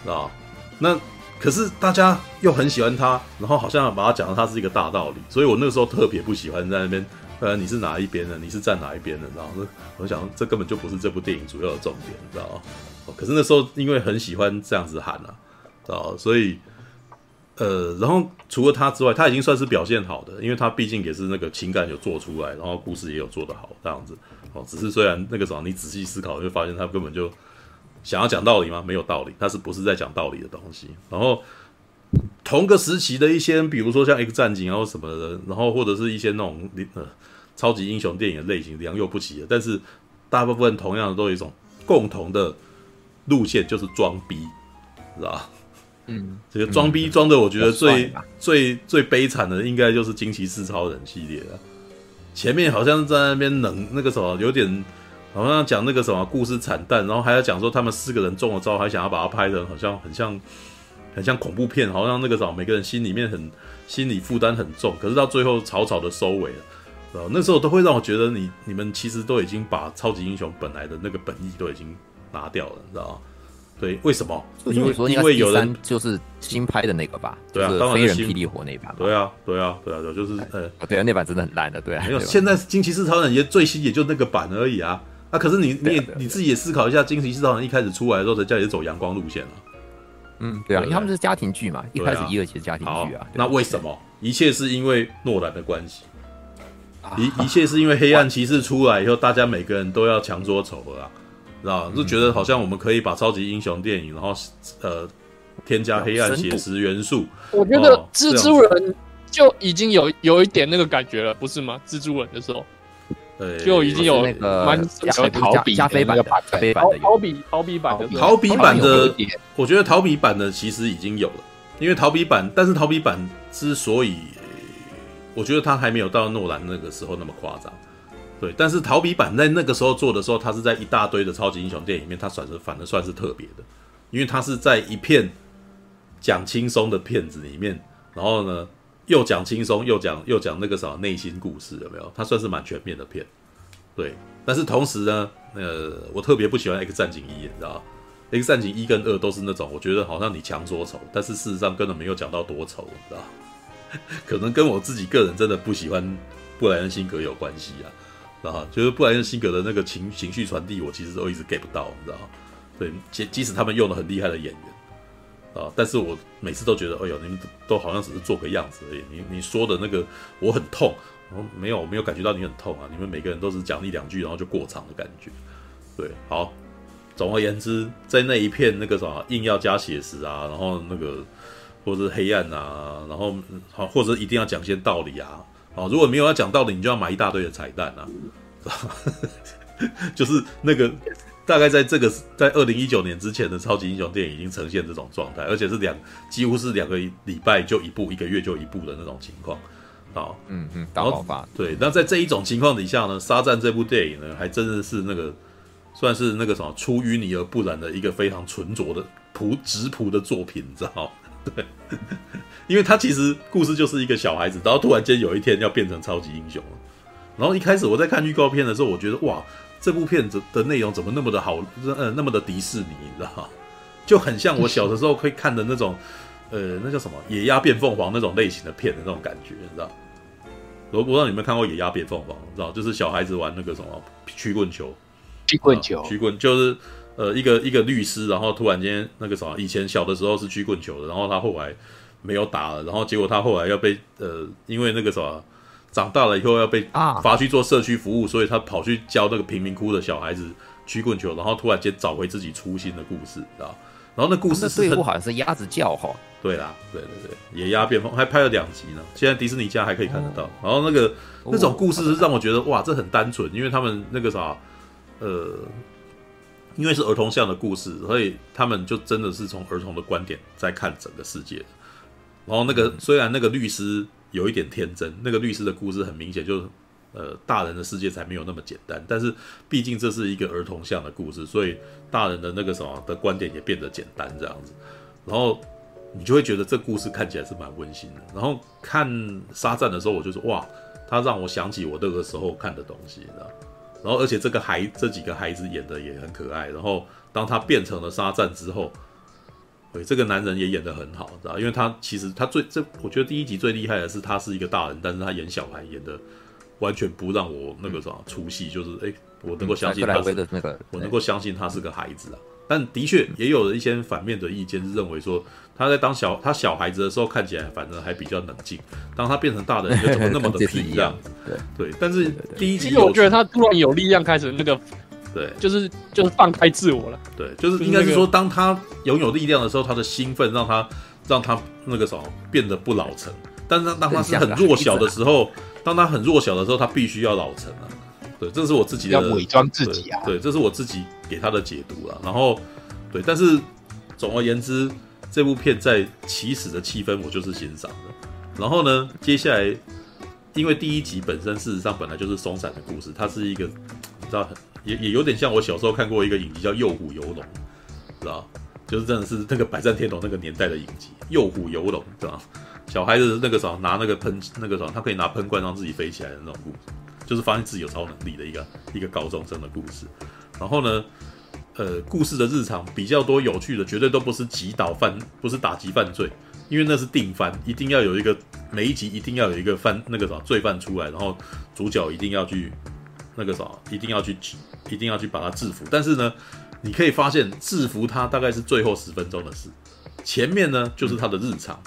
知道？那。可是大家又很喜欢他，然后好像把他讲的他是一个大道理，所以我那个时候特别不喜欢在那边。呃，你是哪一边的？你是站哪一边的？然后我想这根本就不是这部电影主要的重点，你知道吗？可是那时候因为很喜欢这样子喊啊，知道？所以呃，然后除了他之外，他已经算是表现好的，因为他毕竟也是那个情感有做出来，然后故事也有做得好，这样子。哦，只是虽然那个时候你仔细思考，就发现他根本就。想要讲道理吗？没有道理，他是不是在讲道理的东西？然后同个时期的一些，比如说像《X 战警》然后什么的，然后或者是一些那种呃超级英雄电影的类型，良莠不齐的。但是大部分同样的都有一种共同的路线，就是装逼，是吧？嗯，这个装逼装的，我觉得最、嗯、最最悲惨的，应该就是《惊奇四超人》系列了。前面好像在那边冷那个什么，有点。好像讲那个什么故事惨淡，然后还要讲说他们四个人中了招，还想要把它拍的好像很像很像恐怖片，好像那个什么每个人心里面很心理负担很重，可是到最后草草的收尾了，然后那时候都会让我觉得你你们其实都已经把超级英雄本来的那个本意都已经拿掉了，你知道吗？对，为什么？因为因为有人就是新拍的那个吧？对啊，当然是霹雳火那版。对啊，对啊，对啊，就是呃，对啊，那版真的很烂的，对啊。没有，现在惊奇四超人也最新也就那个版而已啊。啊！可是你你也你自己也思考一下，惊奇四超人一开始出来的时候，才叫你走阳光路线了。嗯，对啊，因为他们是家庭剧嘛，一开始一二集是家庭剧啊。那为什么？一切是因为诺兰的关系。一一切是因为黑暗骑士出来以后，大家每个人都要强说丑了啊，知道就觉得好像我们可以把超级英雄电影，然后呃添加黑暗写实元素。我觉得蜘蛛人就已经有有一点那个感觉了，不是吗？蜘蛛人的时候。对，就已经有那个蛮逃避加菲版的，加菲版的逃避逃避版的逃避版的，我觉得逃避版的其实已经有了，因为逃避版，但是逃避版之所以，我觉得他还没有到诺兰那个时候那么夸张，对，但是逃避版在那个时候做的时候，他是在一大堆的超级英雄电影里面，他算是反而算是特别的，因为他是在一片讲轻松的片子里面，然后呢。又讲轻松，又讲又讲那个啥内心故事，有没有？它算是蛮全面的片，对。但是同时呢，呃，我特别不喜欢《X 战警一》，你知道吗？《X 战警一》跟二都是那种我觉得好像你强说丑，但是事实上根本没有讲到多丑，你知道？可能跟我自己个人真的不喜欢布莱恩辛格有关系啊，啊，就是布莱恩辛格的那个情情绪传递，我其实都一直 get 不到，你知道吗？对，即即使他们用了很厉害的演员。啊！但是我每次都觉得，哎呦，你们都好像只是做个样子而已。你你说的那个我很痛，我没有，我没有感觉到你很痛啊。你们每个人都是讲一两句，然后就过场的感觉。对，好。总而言之，在那一片那个啥，硬要加写实啊，然后那个或者是黑暗啊，然后好，或者一定要讲些道理啊。好，如果没有要讲道理，你就要买一大堆的彩蛋啊。就是那个。大概在这个在二零一九年之前的超级英雄电影已经呈现这种状态，而且是两几乎是两个礼拜就一部，一个月就一部的那种情况。好，嗯嗯，大爆发。对，那在这一种情况底下呢，《沙赞》这部电影呢，还真的是那个算是那个什么出淤泥而不染的一个非常纯拙的朴质朴的作品，你知道？对，因为他其实故事就是一个小孩子，然后突然间有一天要变成超级英雄了。然后一开始我在看预告片的时候，我觉得哇。这部片子的内容怎么那么的好，呃，那么的迪士尼，你知道吗？就很像我小的时候会看的那种，呃，那叫什么《野鸭变凤凰》那种类型的片的那种感觉，你知道？我不知道你们看过《野鸭变凤凰》，你知道？就是小孩子玩那个什么曲棍球，曲棍球，曲棍就是呃一个一个律师，然后突然间那个什么，以前小的时候是曲棍球的，然后他后来没有打了，然后结果他后来要被呃因为那个什么。长大了以后要被罚去做社区服务，所以他跑去教那个贫民窟的小孩子曲棍球，然后突然间找回自己初心的故事，知道？然后那故事是对好像是鸭子叫哈，对啦，对对对，野鸭变凤还拍了两集呢，现在迪士尼家还可以看得到。然后那个那种故事是让我觉得哇，这很单纯，因为他们那个啥，呃，因为是儿童向的故事，所以他们就真的是从儿童的观点在看整个世界。然后那个虽然那个律师。有一点天真，那个律师的故事很明显就是，呃，大人的世界才没有那么简单。但是毕竟这是一个儿童向的故事，所以大人的那个什么的观点也变得简单这样子。然后你就会觉得这故事看起来是蛮温馨的。然后看沙赞的时候，我就说哇，他让我想起我那个时候看的东西，你知道？然后而且这个孩这几个孩子演的也很可爱。然后当他变成了沙赞之后。对，这个男人也演得很好，知道？因为他其实他最这，我觉得第一集最厉害的是他是一个大人，但是他演小孩演的完全不让我那个什么出戏，就是哎，我能够相信他是那个，我能够相信他是个孩子啊。但的确也有了一些反面的意见，是认为说他在当小他小孩子的时候看起来反正还比较冷静，当他变成大人，就怎么那么的 皮一样子？对对，但是第一集，我觉得他突然有力量开始那个。对，就是就是放开自我了。对，就是应该是说，当他拥有力量的时候，他的兴奋让他让他那个什么变得不老成。但是当他是很弱小的时候，当他很弱小的时候，他必须要老成啊。对，这是我自己的要伪装自己啊。对，这是我自己给他的解读了。然后，对，但是总而言之，这部片在起始的气氛我就是欣赏的。然后呢，接下来因为第一集本身事实上本来就是松散的故事，它是一个你知道很。也也有点像我小时候看过一个影集叫《诱虎游龙》，知道？就是真的是那个百战天龙那个年代的影集《诱虎游龙》，知道？小孩子那个时候拿那个喷那个时候，他可以拿喷罐让自己飞起来的那种故事，就是发现自己有超能力的一个一个高中生的故事。然后呢，呃，故事的日常比较多有趣的，绝对都不是击倒犯，不是打击犯罪，因为那是定番，一定要有一个每一集一定要有一个犯那个什么罪犯出来，然后主角一定要去。那个啥，一定要去，一定要去把他制服。但是呢，你可以发现制服他大概是最后十分钟的事，前面呢就是他的日常。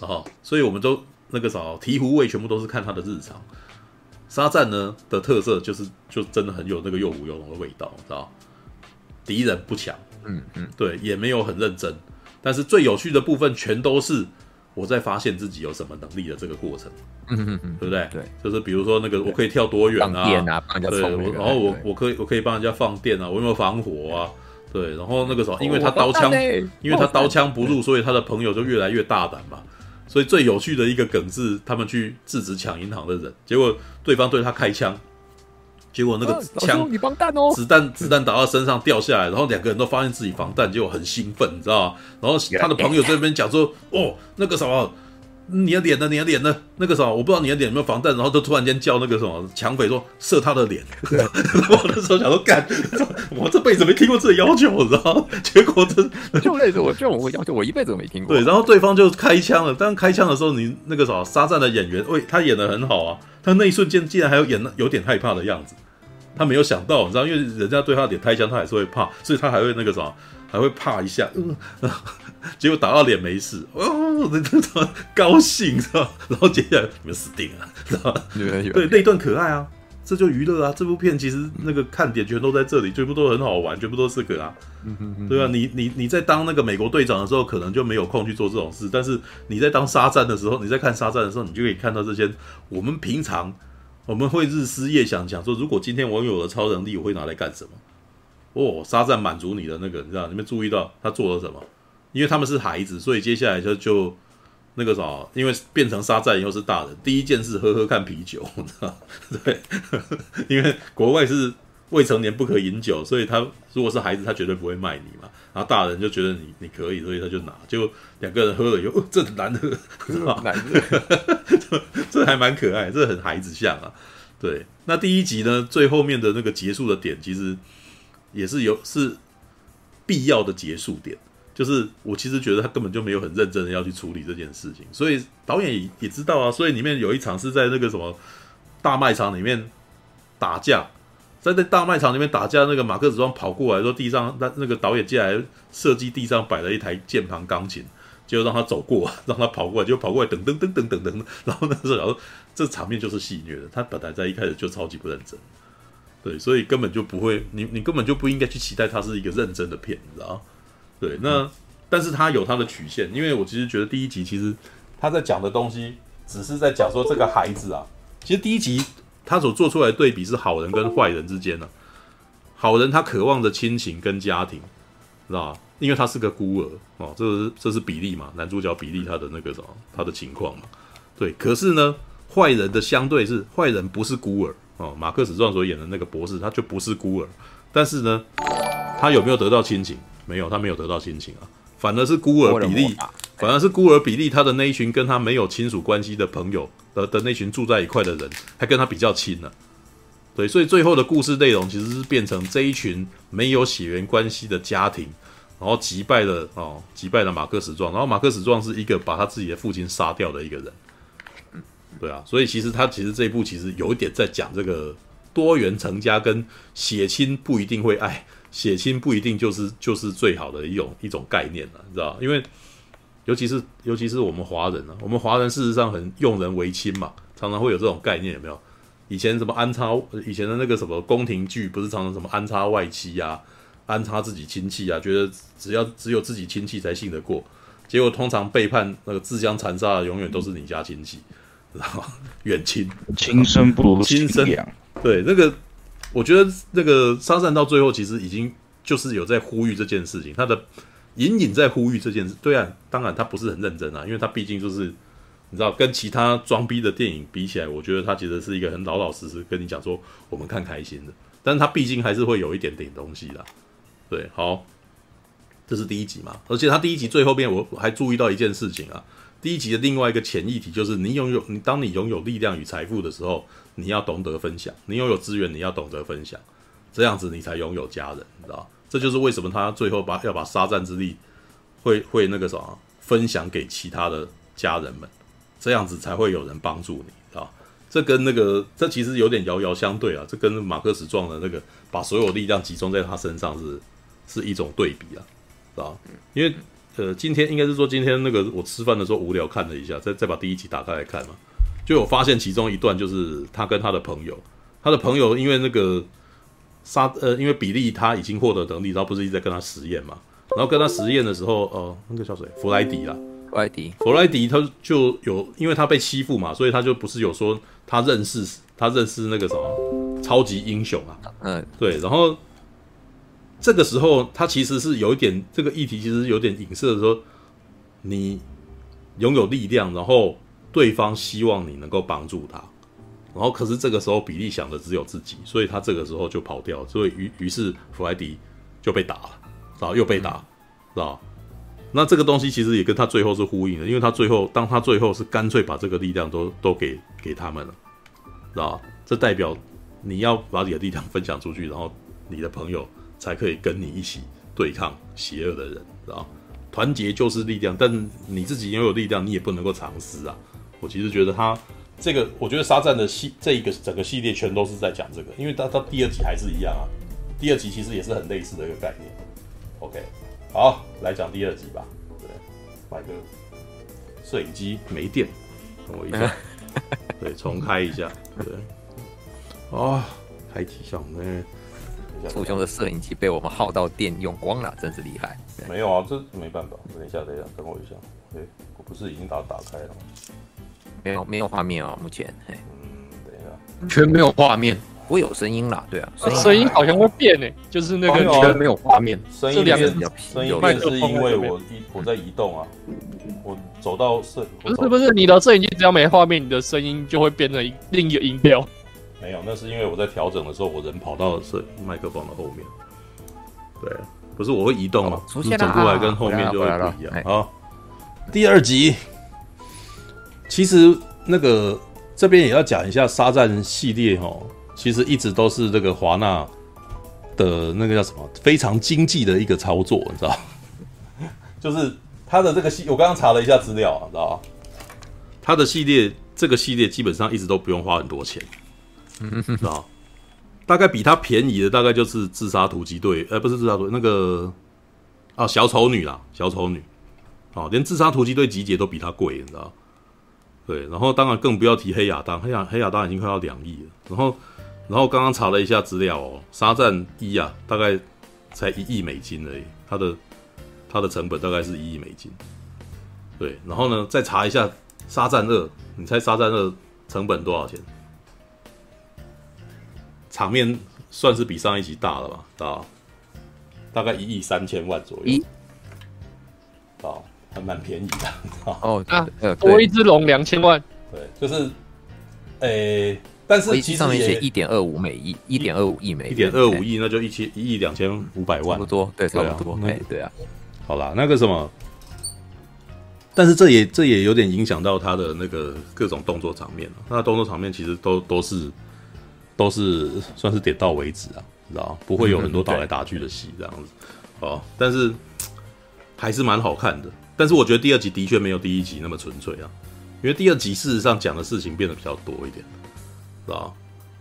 然后，所以我们都那个啥，醍醐味全部都是看他的日常。沙赞呢的特色就是，就真的很有那个又虎又龙的味道，知道？敌人不强，嗯嗯，对，也没有很认真，但是最有趣的部分全都是。我在发现自己有什么能力的这个过程，嗯嗯嗯，对不对？对，就是比如说那个我可以跳多远啊？电啊，帮人家充电。然后我我可以我可以帮人家放电啊，我有没有防火啊？对，然后那个时候，因为他刀枪，因为他刀枪不入，所以他的朋友就越来越大胆嘛。所以最有趣的一个梗是，他们去制止抢银行的人，结果对方对他开枪。结果那个枪，你防弹哦！子弹子弹打到身上掉下来，然后两个人都发现自己防弹，结果很兴奋，你知道吗？然后他的朋友在那边讲说：“哦，那个什么，你的脸呢？你的脸呢？那个什么，我不知道你的脸有没有防弹，然后就突然间叫那个什么抢匪说射他的脸。我那时候想说，干，我这辈子没听过这个要求，你知道？结果真就类似我这种要求，我一辈子都没听过。对，然后对方就开枪了。当开枪的时候，你那个什么沙赞的演员，喂，他演的很好啊。他那一瞬间竟然还有演有点害怕的样子。他没有想到，你知道，因为人家对他点开枪，他还是会怕，所以他还会那个什么，还会怕一下。嗯结果打到脸没事，哦，那怎么高兴是吧？然后接下来你们死定了，是吧？对，那段可爱啊，这就娱乐啊。这部片其实那个看点全都在这里，全部都很好玩，全部都是这个啊，对啊？你你你在当那个美国队长的时候，可能就没有空去做这种事，但是你在当沙赞的时候，你在看沙赞的时候，你就可以看到这些我们平常我们会日思夜想，想说，如果今天我有了超能力，我会拿来干什么？哦，沙赞满足你的那个，你知道？你们注意到他做了什么？因为他们是孩子，所以接下来就就那个啥，因为变成沙赞以后是大人，第一件事喝喝看啤酒，对，因为国外是未成年不可饮酒，所以他如果是孩子，他绝对不会卖你嘛。然后大人就觉得你你可以，所以他就拿。就两个人喝了以后，这很难喝，是吧？难喝，这还蛮可爱，这很孩子像啊。对，那第一集呢，最后面的那个结束的点，其实也是有是必要的结束点。就是我其实觉得他根本就没有很认真的要去处理这件事情，所以导演也也知道啊，所以里面有一场是在那个什么大卖场里面打架，在那大卖场里面打架，那个马克·史壮跑过来说地上那那个导演进来设计地上摆了一台键盘钢琴，就让他走过，让他跑过来，就跑过来噔噔噔噔噔噔，然后那时候然后这场面就是戏谑的，他本来在一开始就超级不认真，对，所以根本就不会，你你根本就不应该去期待他是一个认真的片，你知道。对，那但是他有他的曲线，因为我其实觉得第一集其实他在讲的东西，只是在讲说这个孩子啊，其实第一集他所做出来的对比是好人跟坏人之间呢、啊，好人他渴望着亲情跟家庭，知道吧？因为他是个孤儿哦，这是这是比利嘛，男主角比利他的那个什么他的情况嘛，对，可是呢，坏人的相对是坏人不是孤儿哦，马克史壮所演的那个博士他就不是孤儿，但是呢，他有没有得到亲情？没有，他没有得到亲情啊，反而是孤儿比利，反而是孤儿比利，他的那一群跟他没有亲属关系的朋友的的那群住在一块的人，还跟他比较亲呢。对，所以最后的故事内容其实是变成这一群没有血缘关系的家庭，然后击败了哦，击败了马克史壮，然后马克史壮是一个把他自己的父亲杀掉的一个人。对啊，所以其实他其实这一部其实有一点在讲这个多元成家跟血亲不一定会爱。血亲不一定就是就是最好的一种一种概念了，你知道？因为尤其是尤其是我们华人啊，我们华人事实上很用人为亲嘛，常常会有这种概念，有没有？以前什么安插以前的那个什么宫廷剧，不是常常什么安插外戚啊，安插自己亲戚啊，觉得只要只有自己亲戚才信得过，结果通常背叛那个自相残杀的，永远都是你家亲戚，知道吗？远亲，亲生不如亲生，对那个。我觉得那个沙赞到最后其实已经就是有在呼吁这件事情，他的隐隐在呼吁这件事。对啊，当然他不是很认真啊，因为他毕竟就是你知道跟其他装逼的电影比起来，我觉得他其实是一个很老老实实跟你讲说我们看开心的，但是他毕竟还是会有一点点东西的。对，好，这是第一集嘛，而且他第一集最后边我还注意到一件事情啊，第一集的另外一个潜议题就是你拥有你当你拥有力量与财富的时候。你要懂得分享，你拥有资源，你要懂得分享，这样子你才拥有家人，你知道？这就是为什么他最后把要把沙赞之力会会那个什么分享给其他的家人们，这样子才会有人帮助你，知道？这跟那个这其实有点遥遥相对啊，这跟马克思撞的那个把所有力量集中在他身上是是一种对比啊，知道？因为呃，今天应该是说今天那个我吃饭的时候无聊看了一下，再再把第一集打开来看嘛。就有发现其中一段，就是他跟他的朋友，他的朋友因为那个沙呃，因为比利他已经获得能力，然后不是一直在跟他实验嘛，然后跟他实验的时候，哦、呃，那个叫谁？弗莱迪啦，弗莱迪，弗莱迪他就有，因为他被欺负嘛，所以他就不是有说他认识他认识那个什么超级英雄啊，嗯，对，然后这个时候他其实是有一点这个议题，其实有点影射说，你拥有力量，然后。对方希望你能够帮助他，然后可是这个时候比利想的只有自己，所以他这个时候就跑掉，所以于于是弗莱迪就被打了，然后又被打，知道？那这个东西其实也跟他最后是呼应的，因为他最后当他最后是干脆把这个力量都都给给他们了，知道吧？这代表你要把你的力量分享出去，然后你的朋友才可以跟你一起对抗邪恶的人，知道吧？团结就是力量，但你自己拥有力量，你也不能够藏私啊。我其实觉得他这个，我觉得沙赞的系这一个整个系列全都是在讲这个，因为他他第二集还是一样啊，第二集其实也是很类似的一个概念。OK。好，来讲第二集吧。对，买个摄影机没电，等我一下。对，重开一下。对，哦，开机上呢。父兄的摄影机被我们耗到电用光了，真是厉害。没有啊，这没办法。等一下，等一下，等我一下。哎，我不是已经打打开了吗？没有，没有画面啊，目前。嗯，等一下，全没有画面。会有声音啦，对啊，声音好像会变诶，就是那个全没有画面，声音变，声音变是因为我移我在移动啊，我走到摄不是不是你的摄影机只要没画面，你的声音就会变成另一个音调。没有，那是因为我在调整的时候，我人跑到摄麦克风的后面。对，不是我会移动嘛，你走过来跟后面就会不一样。好，第二集，其实那个这边也要讲一下沙赞系列哦。其实一直都是这个华纳的那个叫什么非常经济的一个操作，你知道？就是他的这个系，我刚刚查了一下资料啊，知道？他的系列这个系列基本上一直都不用花很多钱，知道？大概比他便宜的大概就是自杀突击队，呃，不是自杀突那个啊，小丑女啦，小丑女，哦，连自杀突击队集结都比他贵，你知道？对，然后当然更不要提黑亚当，黑亚黑亚当已经快要两亿了，然后。然后刚刚查了一下资料哦，沙赞一啊，大概才一亿美金而已，它的它的成本大概是一亿美金。对，然后呢，再查一下沙赞二，你猜沙赞二成本多少钱？场面算是比上一集大了吧？大，大概一亿三千万左右。一，啊，还蛮便宜的。哦，啊，多一只龙两千万。对，就是，诶。但是其实上面写一点二五美亿，一点二五亿美，一点二五亿，那就一千一亿两千五百万，差不多，对，差不多，对，对啊。好啦，那个什么，但是这也这也有点影响到他的那个各种动作场面了。那动作场面其实都都是都是算是点到为止啊，知道不会有很多打来打去的戏这样子。哦，但是还是蛮好看的。但是我觉得第二集的确没有第一集那么纯粹啊，因为第二集事实上讲的事情变得比较多一点。啊，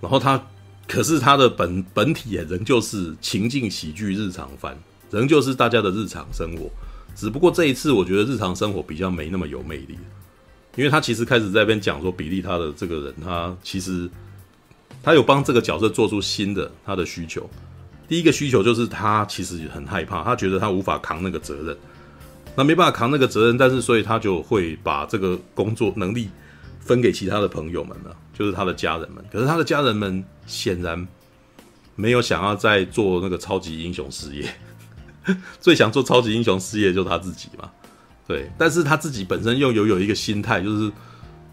然后他，可是他的本本体也仍旧是情境喜剧日常番，仍旧是大家的日常生活。只不过这一次，我觉得日常生活比较没那么有魅力，因为他其实开始在边讲说，比利他的这个人，他其实他有帮这个角色做出新的他的需求。第一个需求就是他其实很害怕，他觉得他无法扛那个责任，那没办法扛那个责任，但是所以他就会把这个工作能力分给其他的朋友们了。就是他的家人们，可是他的家人们显然没有想要再做那个超级英雄事业，最想做超级英雄事业就是他自己嘛，对。但是他自己本身又有有一个心态，就是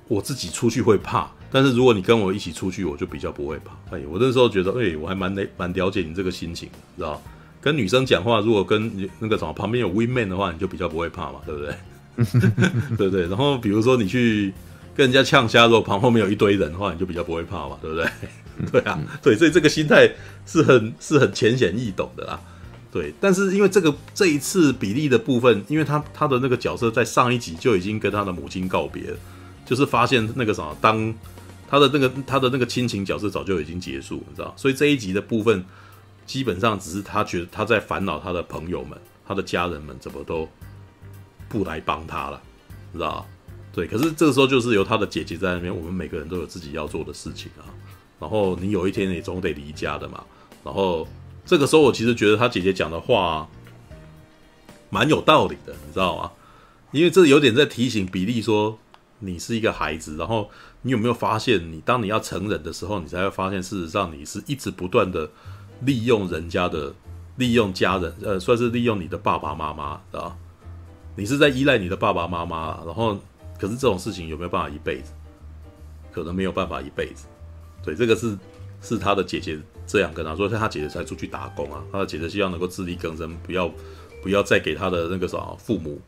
我自己出去会怕，但是如果你跟我一起出去，我就比较不会怕。哎，我那时候觉得，哎，我还蛮蛮了解你这个心情，知道？跟女生讲话，如果跟那个什么旁边有 Win Man 的话，你就比较不会怕嘛，对不对？对不对？然后比如说你去。跟人家呛虾，如果旁后面有一堆人的话，你就比较不会怕嘛，对不对？对啊，对，所以这个心态是很是很浅显易懂的啦。对，但是因为这个这一次比例的部分，因为他他的那个角色在上一集就已经跟他的母亲告别，就是发现那个什么，当他的那个他的那个亲情角色早就已经结束，你知道？所以这一集的部分基本上只是他觉得他在烦恼他的朋友们、他的家人们怎么都不来帮他了，知道？对，可是这个时候就是由他的姐姐在那边，我们每个人都有自己要做的事情啊。然后你有一天你总得离家的嘛。然后这个时候我其实觉得他姐姐讲的话蛮有道理的，你知道吗？因为这有点在提醒比利说，你是一个孩子，然后你有没有发现，你当你要成人的时候，你才会发现，事实上你是一直不断的利用人家的，利用家人，呃，算是利用你的爸爸妈妈，知道？你是在依赖你的爸爸妈妈，然后。可是这种事情有没有办法一辈子？可能没有办法一辈子。对，这个是是他的姐姐这样跟他说，他姐姐才出去打工啊。他的姐姐希望能够自力更生，不要不要再给他的那个啥父母，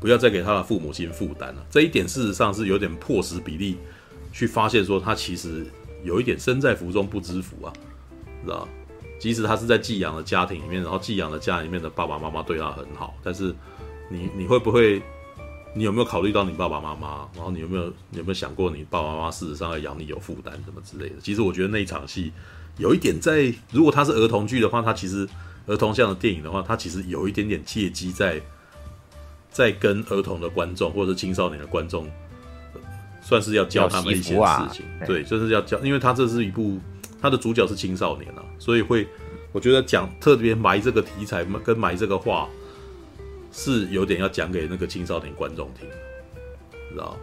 不要再给他的父母亲负担了。这一点事实上是有点迫使比利去发现说，他其实有一点身在福中不知福啊，知道？即使他是在寄养的家庭里面，然后寄养的家里面的爸爸妈妈对他很好，但是你你会不会？你有没有考虑到你爸爸妈妈？然后你有没有你有没有想过，你爸爸妈妈事实上要养你有负担什么之类的？其实我觉得那一场戏有一点在，如果它是儿童剧的话，它其实儿童向的电影的话，它其实有一点点借机在在跟儿童的观众或者是青少年的观众，算是要教他们一些事情。对，就是要教，因为它这是一部，他的主角是青少年啊，所以会我觉得讲特别埋这个题材跟埋这个话。是有点要讲给那个青少年观众听，知道？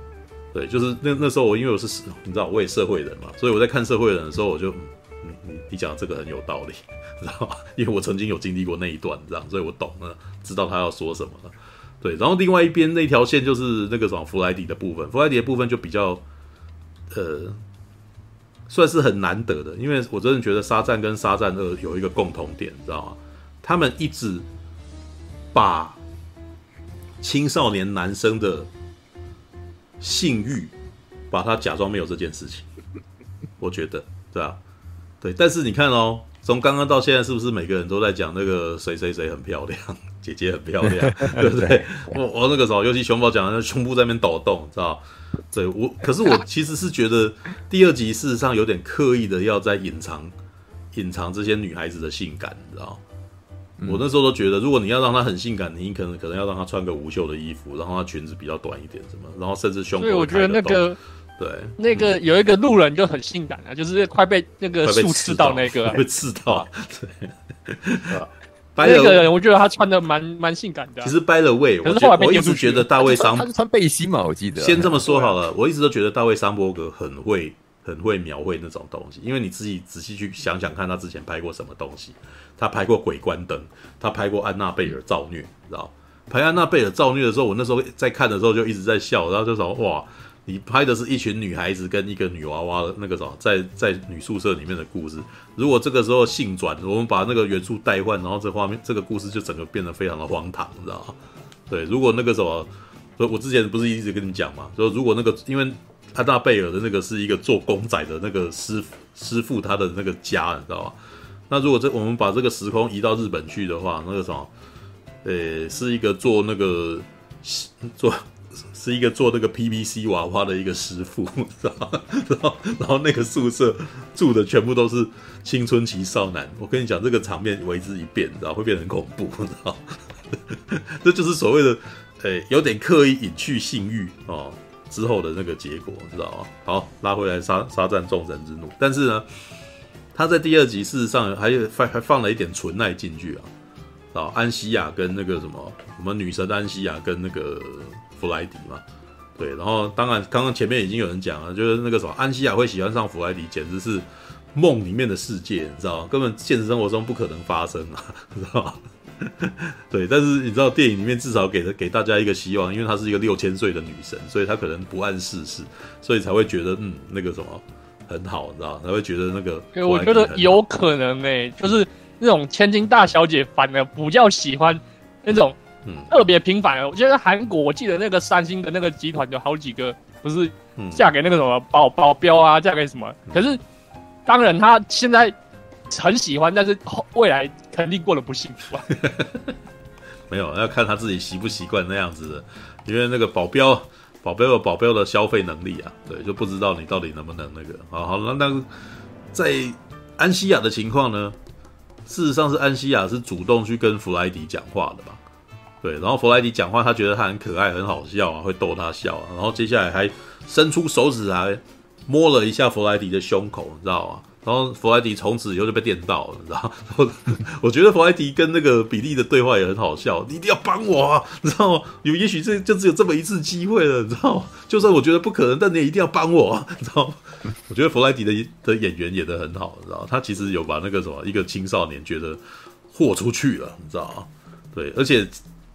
对，就是那那时候我因为我是你知道我也社会人嘛，所以我在看社会人的时候，我就你你你讲这个很有道理，知道吧？因为我曾经有经历过那一段，这样，所以我懂了，知道他要说什么了。对，然后另外一边那条线就是那个什么弗莱迪的部分，弗莱迪的部分就比较呃，算是很难得的，因为我真的觉得沙赞跟沙赞二有一个共同点，知道吗？他们一直把青少年男生的性欲，把他假装没有这件事情，我觉得，对啊，对。但是你看哦，从刚刚到现在，是不是每个人都在讲那个谁谁谁很漂亮，姐姐很漂亮，对不对？我我那个时候，尤其熊宝讲的那胸部在那边抖动，知道？对我，可是我其实是觉得第二集事实上有点刻意的要在隐藏隐藏这些女孩子的性感，你知道？我那时候都觉得，如果你要让她很性感，你可能可能要让她穿个无袖的衣服，然后她裙子比较短一点，什么，然后甚至胸部。对，我觉得那个，对，那个有一个路人就很性感啊，就是快被那个树刺到那个，被刺到。对，那个人我觉得他穿的蛮蛮性感的。其实 by the way，可是后来我一直觉得大卫桑他是穿背心嘛，我记得。先这么说好了，我一直都觉得大卫桑伯格很会。很会描绘那种东西，因为你自己仔细去想想看，他之前拍过什么东西？他拍过《鬼关灯》，他拍过《安娜贝尔造虐》，你知道？拍《安娜贝尔造虐》的时候，我那时候在看的时候就一直在笑，然后就说：“哇，你拍的是一群女孩子跟一个女娃娃的那个什么，在在女宿舍里面的故事。如果这个时候性转，我们把那个元素代换，然后这画面这个故事就整个变得非常的荒唐，你知道吗？对，如果那个什么，所以我之前不是一直跟你讲嘛，说如果那个因为。安娜贝尔的那个是一个做公仔的那个师师傅，他的那个家，你知道吗？那如果这我们把这个时空移到日本去的话，那个什么，呃，是一个做那个做是一个做那个 PVC 娃娃的一个师傅，知道吗？然后然后那个宿舍住的全部都是青春期少男，我跟你讲，这个场面为之一变，你知道会变成恐怖，知道？这就是所谓的，呃，有点刻意隐去性欲哦。之后的那个结果，知道吗？好，拉回来沙沙战众神之怒，但是呢，他在第二集事实上还有放还放了一点纯爱进去啊，啊，安西亚跟那个什么，我们女神安西亚跟那个弗莱迪嘛，对，然后当然刚刚前面已经有人讲了，就是那个什么安西亚会喜欢上弗莱迪，简直是梦里面的世界，你知道吗？根本现实生活中不可能发生啊，知道吗？对，但是你知道电影里面至少给了给大家一个希望，因为她是一个六千岁的女神，所以她可能不谙世事，所以才会觉得嗯那个什么很好，你知道？才会觉得那个。对，我觉得有可能呢、欸，就是那种千金大小姐反而比较喜欢那种嗯特别平凡的。我觉得韩国，我记得那个三星的那个集团有好几个不是嫁给那个什么保保镖啊，嫁给什么？可是当然他现在。很喜欢，但是未来肯定过得不幸福啊。没有，要看他自己习不习惯那样子的，因为那个保镖，保镖有保镖的消费能力啊，对，就不知道你到底能不能那个。好好，那那在安西亚的情况呢？事实上是安西亚是主动去跟弗莱迪讲话的吧？对，然后弗莱迪讲话，他觉得他很可爱，很好笑啊，会逗他笑啊，然后接下来还伸出手指来摸了一下弗莱迪的胸口，你知道吗？然后弗莱迪从此以后就被电到了，你知道？我 我觉得弗莱迪跟那个比利的对话也很好笑。你一定要帮我啊，你知道吗？有也许这就只有这么一次机会了，你知道吗？就算我觉得不可能，但你也一定要帮我啊，你知道吗？我觉得弗莱迪的的演员演得很好，你知道？他其实有把那个什么一个青少年觉得豁出去了，你知道吗？对，而且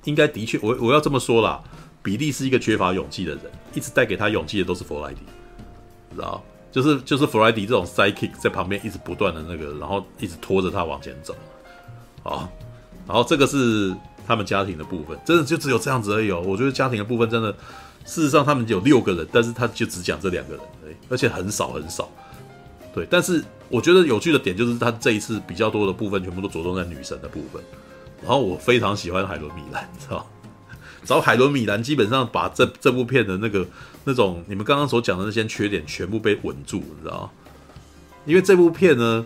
应该的确，我我要这么说啦，比利是一个缺乏勇气的人，一直带给他勇气的都是弗莱迪，知道？就是就是弗莱迪这种 sidekick 在旁边一直不断的那个，然后一直拖着他往前走，啊，然后这个是他们家庭的部分，真的就只有这样子而已哦。我觉得家庭的部分真的，事实上他们有六个人，但是他就只讲这两个人而已，而且很少很少。对，但是我觉得有趣的点就是他这一次比较多的部分全部都着重在女神的部分，然后我非常喜欢海伦米兰，你知道找海伦米兰基本上把这这部片的那个那种你们刚刚所讲的那些缺点全部被稳住，你知道？因为这部片呢，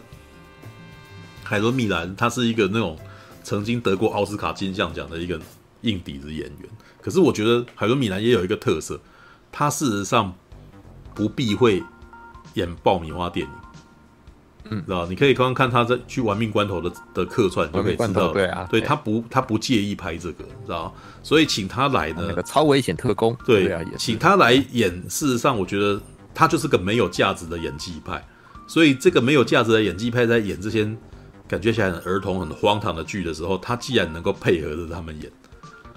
海伦米兰她是一个那种曾经得过奥斯卡金像奖的一个硬底子演员，可是我觉得海伦米兰也有一个特色，她事实上不避讳演爆米花电影，嗯，知道？你可以刚刚看他在去玩命关头的的客串，就可以知道，对啊，对他不他不介意拍这个，知道？所以请他来呢，那个超危险特工，对，对啊，请他来演，事实上我觉得他就是个没有价值的演技派。所以这个没有价值的演技派在演这些感觉起来很儿童、很荒唐的剧的时候，他既然能够配合着他们演，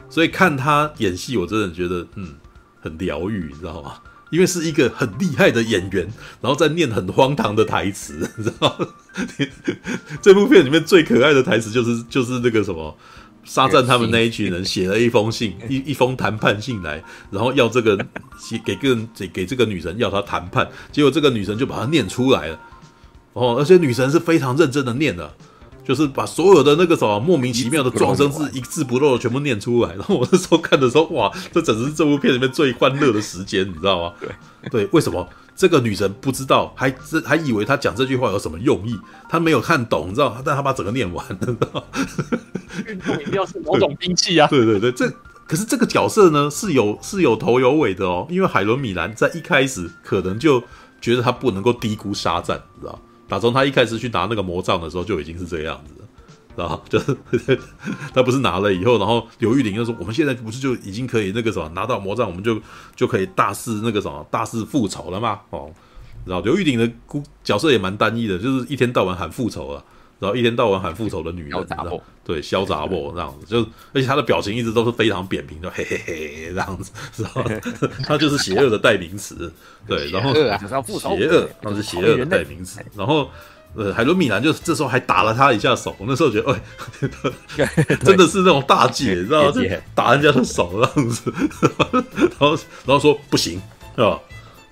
所以看他演戏，我真的觉得嗯很疗愈，你知道吗？因为是一个很厉害的演员，然后在念很荒唐的台词，你知道吗？这部片里面最可爱的台词就是就是那个什么。沙赞他们那一群人写了一封信，一一封谈判信来，然后要这个写给个给给这个女神要她谈判，结果这个女神就把它念出来了，哦，而且女神是非常认真的念的，就是把所有的那个什么莫名其妙的撞声字一字不漏的全部念出来。然后我那时候看的时候，哇，这简直是这部片里面最欢乐的时间，你知道吗？对对，为什么？这个女神不知道，还这还以为她讲这句话有什么用意，她没有看懂，你知道？但她把整个念完知道？运动一定要是某种兵器啊！对对对，这可是这个角色呢是有是有头有尾的哦，因为海伦米兰在一开始可能就觉得他不能够低估沙赞，你知道？打从他一开始去拿那个魔杖的时候就已经是这样子了。然后就是他不是拿了以后，然后刘玉玲就说：“我们现在不是就已经可以那个什么拿到魔杖，我们就就可以大肆那个什么大肆复仇了吗？”哦，然后刘玉玲的角色也蛮单一的，就是一天到晚喊复仇了，然后一天到晚喊复仇的女人，对，潇洒不这样子，就而且她的表情一直都是非常扁平，就嘿嘿嘿这样子，然后 她就是邪恶的代名词，对，然后邪恶，那是邪恶的代名词，然后。呃，海伦米兰就这时候还打了他一下手，那时候觉得，哎，真的是那种大姐，你知道吗？就打人家的手这样子，然后然后说不行，是吧？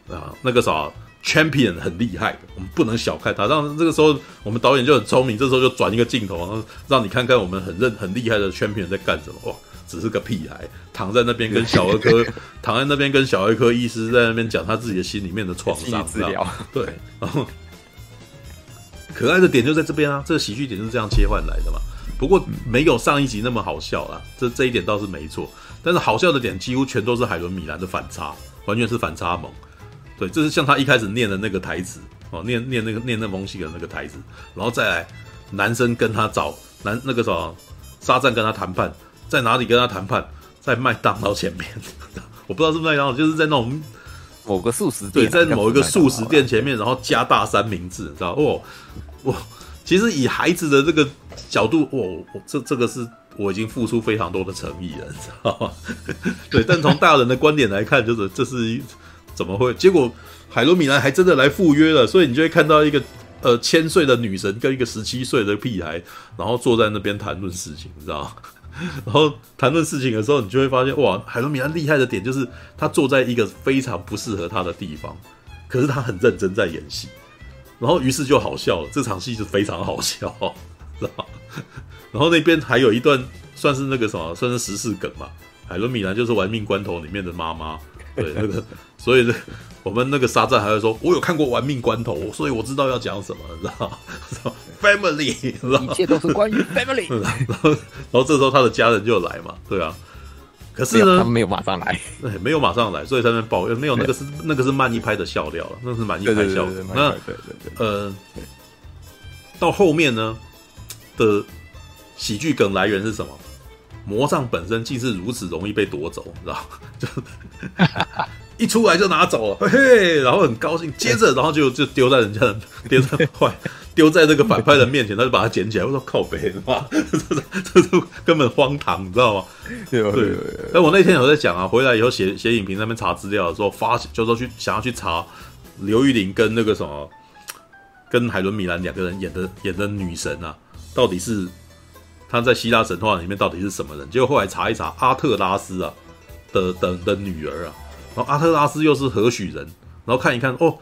啊，那个啥，Champion 很厉害，我们不能小看他。让这个时候我们导演就很聪明，这时候就转一个镜头，然后让你看看我们很认很厉害的 Champion 在干什么。哇，只是个屁孩，躺在那边跟小儿科 躺在那边跟小儿科医师在那边讲他自己的心里面的创伤，治疗对，然后。可爱的点就在这边啊，这个喜剧点就是这样切换来的嘛。不过没有上一集那么好笑啦，这这一点倒是没错。但是好笑的点几乎全都是海伦米兰的反差，完全是反差萌。对，这是像他一开始念的那个台词哦，念念那个念那封信的那个台词，然后再来男生跟他找男那个什么沙赞跟他谈判，在哪里跟他谈判？在麦当劳前面，我不知道是不是麦当劳，就是在那种。某个素食店，对，在某一个素食店前面，然后加大三明治，知道哦，我其实以孩子的这个角度，哦，这这个是我已经付出非常多的诚意了，你知道吗？对，但从大人的观点来看，就是这是怎么会？结果海伦米兰还真的来赴约了，所以你就会看到一个呃千岁的女神跟一个十七岁的屁孩，然后坐在那边谈论事情，你知道？然后谈论事情的时候，你就会发现，哇，海伦米兰厉害的点就是他坐在一个非常不适合他的地方，可是他很认真在演戏，然后于是就好笑了，这场戏是非常好笑，知道吗？然后那边还有一段算是那个什么，算是时事梗嘛，海伦米兰就是《玩命关头》里面的妈妈。对，那个，所以呢，我们那个沙赞还会说，我有看过《玩命关头》，所以我知道要讲什么，你知道吗？Family，一切都是关于 Family。然后，然后这时候他的家人就来嘛，对啊。可是呢，他们没有马上来，对，没有马上来，所以才能抱怨没有那个是那个是慢一拍的笑料了，那是慢一拍笑料。那对对对，呃，到后面呢的喜剧梗来源是什么？魔杖本身竟是如此容易被夺走，你知道？就 一出来就拿走了，嘿嘿，然后很高兴，接着然后就就丢在人家的 丢在坏丢在这个反派的面前，他就把它捡起来，我说靠北，妈，这是这是根本荒唐，你知道吗？对对。但我那天有在讲啊，回来以后写写影评，那边查资料的时候，发就是说去想要去查刘玉玲跟那个什么，跟海伦米兰两个人演的演的女神啊，到底是。她在希腊神话里面到底是什么人？结果后来查一查，阿特拉斯啊的的的女儿啊，然后阿特拉斯又是何许人？然后看一看哦，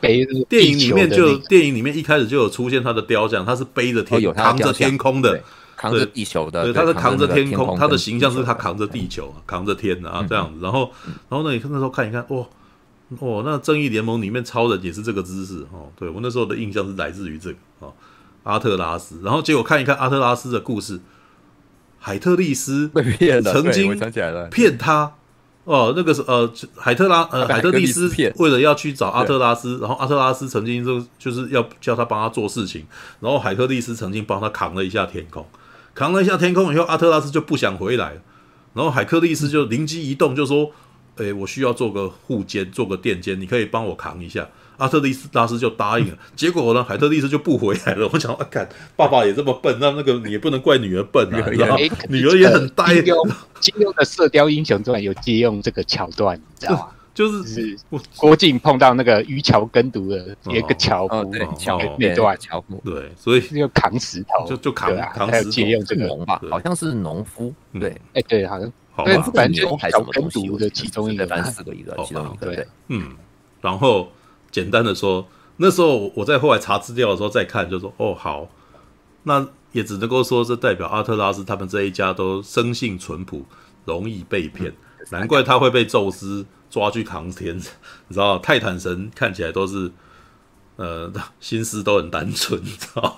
电影里面就电影里面一开始就有出现他的雕像，他是背着天扛着天空的，扛着地球的，对，他是扛着天空，他的形象是他扛着地球，扛着天啊这样子。然后，然后呢，你那时候看一看，哦，哦，那正义联盟里面超人也是这个姿势哦。对我那时候的印象是来自于这个哦，阿特拉斯。然后结果看一看阿特拉斯的故事，海特利斯被骗了，曾经骗他。哦，那个是呃，海特拉呃，海特利斯为了要去找阿特拉斯，然后阿特拉斯曾经就就是要叫他帮他做事情，然后海特利斯曾经帮他扛了一下天空，扛了一下天空以后，阿特拉斯就不想回来，然后海克利斯就灵机一动，就说：“诶，我需要做个护肩，做个垫肩，你可以帮我扛一下。”阿特利斯大师就答应了，结果呢，海特利斯就不回来了。我想，啊，看爸爸也这么笨，那那个你也不能怪女儿笨啊，然后女儿也很呆。金庸的《射雕英雄传》有借用这个桥段，你知道吗？就是郭靖碰到那个渔樵耕读的一个樵夫，樵那段。樵夫，对，所以要扛石头，就就扛扛石头，借用这个。农吧，好像是农夫，对，哎，对，好像对，反正就樵耕读的其中一个，反正四个一个，其中一个，对，嗯，然后。简单的说，那时候我在后来查资料的时候再看，就说哦好，那也只能够说这代表阿特拉斯他们这一家都生性淳朴，容易被骗，难怪他会被宙斯抓去扛天。你知道，泰坦神看起来都是呃 心思都很单纯，你知道？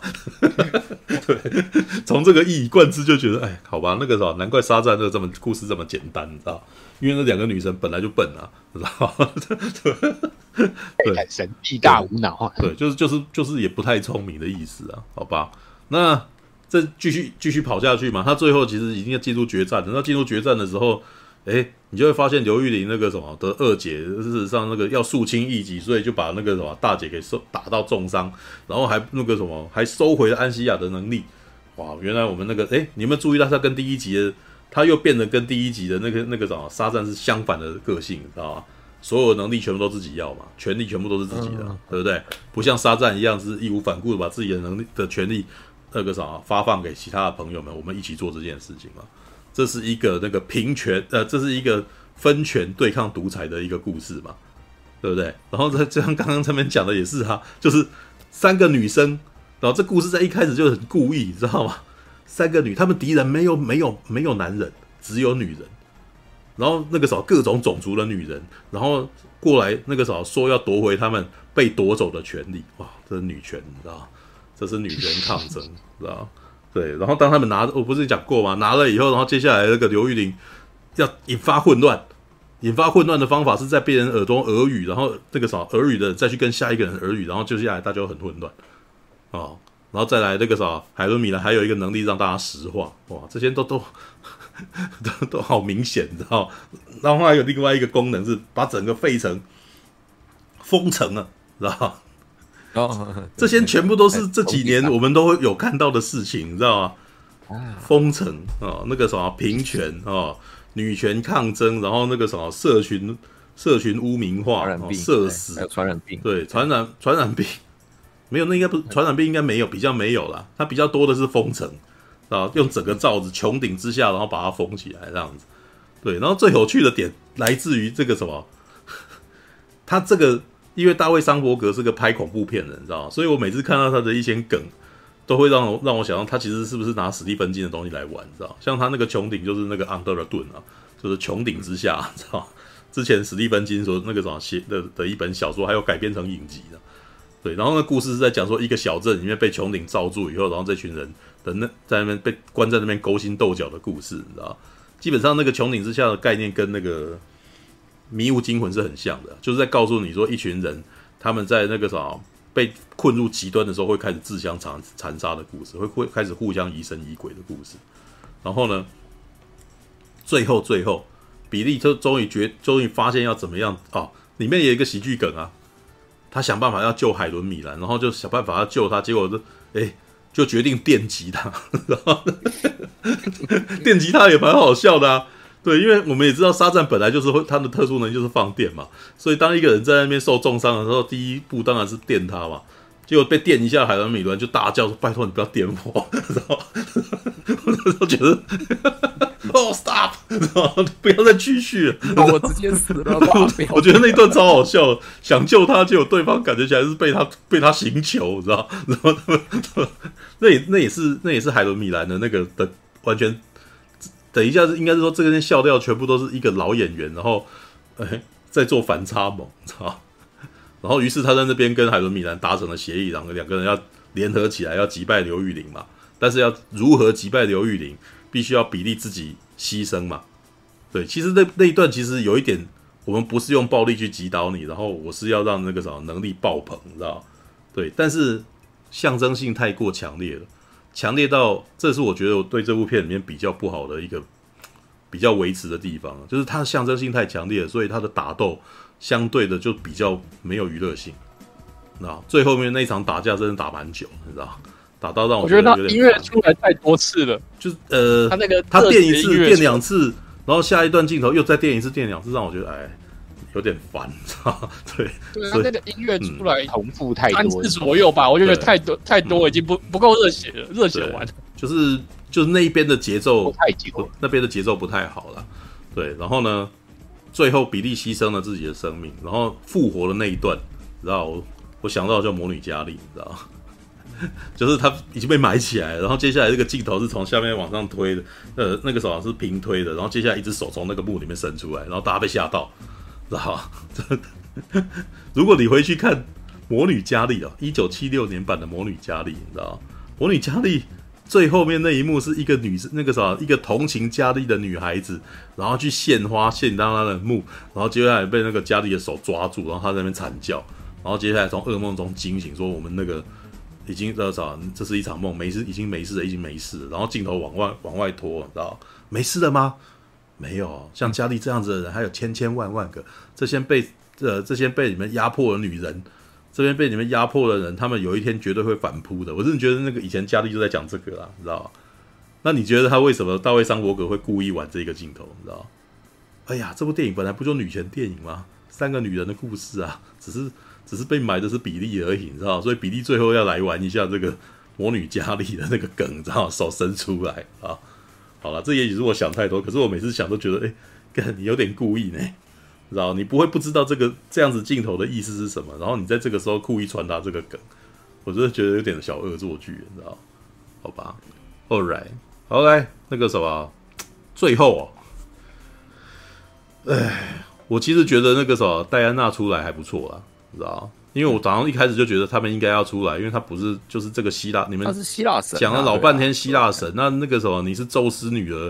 对，从这个一以贯之就觉得，哎，好吧，那个时候难怪沙赞这个这么故事这么简单，你知道？因为那两个女生本来就笨啊，知道吗？对，神力大无脑啊，对，就是就是就是也不太聪明的意思啊，好吧？那这继续继续跑下去嘛，他最后其实已经要进入决战等到进入决战的时候，哎，你就会发现刘玉玲那个什么的二姐，事实上那个要肃清异己，所以就把那个什么大姐给收打到重伤，然后还那个什么还收回了安西亚的能力。哇，原来我们那个哎，你有没有注意到他跟第一集的？他又变得跟第一集的那个那个什么沙赞是相反的个性，知道吗？所有能力全部都自己要嘛，权力全部都是自己的，嗯、对不对？不像沙赞一样是义无反顾的把自己的能力的权力那个啥发放给其他的朋友们，我们一起做这件事情嘛。这是一个那个平权呃，这是一个分权对抗独裁的一个故事嘛，对不对？然后在就像刚刚这边讲的也是哈，就是三个女生，然后这故事在一开始就很故意，你知道吗？三个女，他们敌人没有没有没有男人，只有女人。然后那个时候各种种族的女人，然后过来那个时候说要夺回他们被夺走的权利。哇，这是女权，你知道？这是女权抗争，知道？对。然后当他们拿，我不是讲过吗？拿了以后，然后接下来那个刘玉玲要引发混乱，引发混乱的方法是在别人耳中耳语，然后那个什么耳语的再去跟下一个人耳语，然后接下来大家就很混乱，哦。然后再来那个啥，海伦米兰还有一个能力让大家石化，哇，这些都都都都好明显，你知道？然后还有另外一个功能是把整个费城封城了，知道？哦，这些全部都是这几年我们都会有看到的事情，你知道吗？封城啊，那个什么平权啊，女权抗争，然后那个什么社群社群污名化，社死，传染病，对，传染传染病。没有，那应该不传染病，应该没有，比较没有啦。它比较多的是封城啊，用整个罩子穹顶之下，然后把它封起来这样子。对，然后最有趣的点来自于这个什么，他这个因为大卫桑伯格是个拍恐怖片的，你知道吗？所以我每次看到他的一些梗，都会让我让我想到他其实是不是拿史蒂芬金的东西来玩，你知道？像他那个穹顶就是那个 Under the Dome 啊，就是穹顶之下，知道？之前史蒂芬金说那个什么写的的一本小说，还有改编成影集的。对，然后那故事是在讲说一个小镇里面被穹顶罩住以后，然后这群人的那在那边被关在那边勾心斗角的故事，你知道？基本上那个穹顶之下的概念跟那个《迷雾惊魂》是很像的，就是在告诉你说一群人他们在那个啥被困入极端的时候会开始自相残残杀的故事，会会开始互相疑神疑鬼的故事。然后呢，最后最后比利就终于决终于发现要怎么样啊？里面有一个喜剧梗啊。他想办法要救海伦米兰，然后就想办法要救他，结果就哎，就决定电击他，然后 电击他也蛮好笑的啊。对，因为我们也知道沙赞本来就是会他的特殊能力就是放电嘛，所以当一个人在那边受重伤的时候，第一步当然是电他嘛。结果被电一下，海伦米兰就大叫说：“拜托你不要电我！”然后我觉得 哦，stop，然后不要再继续了，我直接死了。我觉得那段超好笑，想救他，结果对方感觉起来是被他被他刑求，你知道？然后那也那也是那也是海伦米兰的那个的完全。等一下，应该是说这个人笑料全部都是一个老演员，然后哎在做反差萌，操！然后于是他在那边跟海伦米兰达成了协议，然后两个人要联合起来要击败刘玉玲嘛。但是要如何击败刘玉玲，必须要比利自己牺牲嘛。对，其实那那一段其实有一点，我们不是用暴力去击倒你，然后我是要让那个什么能力爆棚，你知道？对，但是象征性太过强烈了。强烈到，这是我觉得我对这部片里面比较不好的一个比较维持的地方，就是它的象征性太强烈，所以它的打斗相对的就比较没有娱乐性。那最后面那一场打架真的打蛮久，你知道，打到让我觉得他音乐出来太多次了，就是呃，他那个他电一次电两次，然后下一段镜头又再电一次电两次，让我觉得哎。有点烦，知道？对，对他那个音乐出来重复太多，三次左右吧，我觉得太多太多，已经不不够热血了，热血完。了。就是就是那一边的节奏那边的节奏不太好了。对，然后呢，最后比利牺牲了自己的生命，然后复活的那一段，你知道我想到叫魔女嘉丽，你知道 就是他已经被埋起来，然后接下来这个镜头是从下面往上推的，呃，那个手是平推的，然后接下来一只手从那个墓里面伸出来，然后大家被吓到。知道 如果你回去看《魔女嘉莉》哦，一九七六年版的《魔女嘉丽》，你知道《魔女嘉丽》最后面那一幕是一个女生，那个啥，一个同情佳丽的女孩子，然后去献花献到她的墓，然后接下来被那个佳丽的手抓住，然后她在那边惨叫，然后接下来从噩梦中惊醒，说我们那个已经多少，这是一场梦，没事，已经没事了，已经没事了。然后镜头往外往外拖，你知道没事了吗？没有像佳丽这样子的人，还有千千万万个。这些被呃这些被你们压迫的女人，这边被你们压迫的人，他们有一天绝对会反扑的。我真的觉得那个以前佳丽就在讲这个啦，你知道吗？那你觉得他为什么大卫桑伯格会故意玩这个镜头？你知道？哎呀，这部电影本来不就女权电影吗？三个女人的故事啊，只是只是被埋的是比利而已，你知道？所以比利最后要来玩一下这个魔女佳丽的那个梗，你知道？手伸出来啊。好了，这也许是我想太多。可是我每次想都觉得，哎，干你有点故意呢，知道？你不会不知道这个这样子镜头的意思是什么，然后你在这个时候故意传达这个梗，我真的觉得有点小恶作剧，你知道？好吧，All right，好来那个什么，最后哦，哎，我其实觉得那个什么戴安娜出来还不错啊，你知道？因为我早上一开始就觉得他们应该要出来，因为他不是就是这个希腊，你们他是希腊神，讲了老半天希腊神，那那个什么，你是宙斯女儿，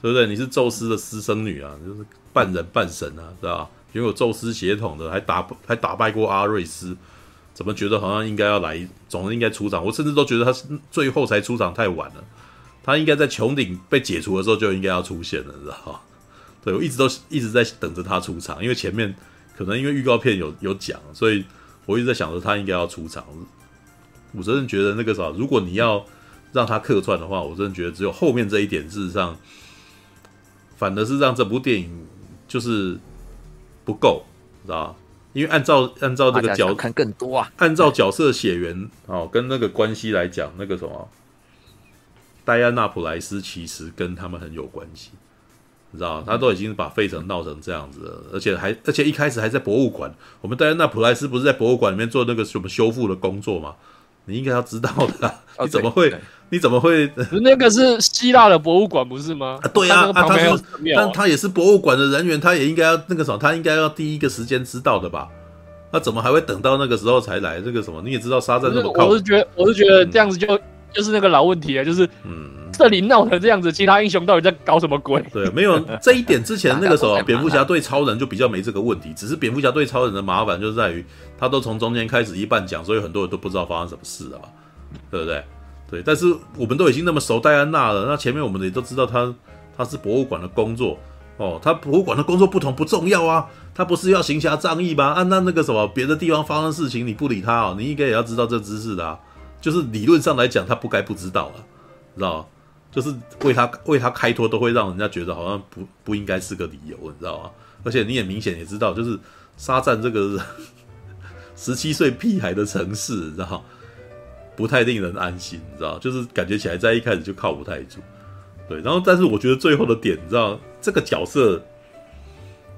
对不对？你是宙斯的私生女啊，就是半人半神啊，知道吧？拥有宙斯血统的，还打还打败过阿瑞斯，怎么觉得好像应该要来，总是应该出场？我甚至都觉得他是最后才出场太晚了，他应该在穹顶被解除的时候就应该要出现了，知道吧？对，我一直都一直在等着他出场，因为前面可能因为预告片有有讲，所以。我一直在想着他应该要出场，我真的觉得那个啥，如果你要让他客串的话，我真的觉得只有后面这一点，事实上，反而是让这部电影就是不够，知道吧？因为按照按照这个角看更多啊，按照角色血缘哦跟那个关系来讲，那个什么，戴安娜普莱斯其实跟他们很有关系。你知道，他都已经把费城闹成这样子了，而且还而且一开始还在博物馆。我们戴安娜普莱斯不是在博物馆里面做那个什么修复的工作吗？你应该要知道的、啊。你怎么会？你怎么会？那个是希腊的博物馆不是吗？啊，对啊，啊他是，但他也是博物馆的人员，他也应该要那个什么，他应该要第一个时间知道的吧？那怎么还会等到那个时候才来？这个什么你也知道，沙赞那么靠，我是觉得，我是觉得这样子就、嗯、就是那个老问题啊，就是嗯。这里闹成这样子，其他英雄到底在搞什么鬼？对，没有 这一点之前那个时候，蝙蝠侠对超人就比较没这个问题。只是蝙蝠侠对超人的麻烦就在于，他都从中间开始一半讲，所以很多人都不知道发生什么事了嘛，对不对？对，但是我们都已经那么熟戴安娜了，那前面我们也都知道她，她是博物馆的工作哦，她博物馆的工作不同不重要啊，她不是要行侠仗义吗？啊，那那个什么别的地方发生事情你不理他哦，你应该也要知道这知识的啊，就是理论上来讲他不该不知道啊，知道吗？就是为他为他开脱，都会让人家觉得好像不不应该是个理由，你知道吗？而且你也明显也知道，就是沙赞这个 十七岁屁孩的城市，你知道吗不太令人安心，你知道就是感觉起来在一开始就靠不太住。对，然后但是我觉得最后的点，你知道这个角色，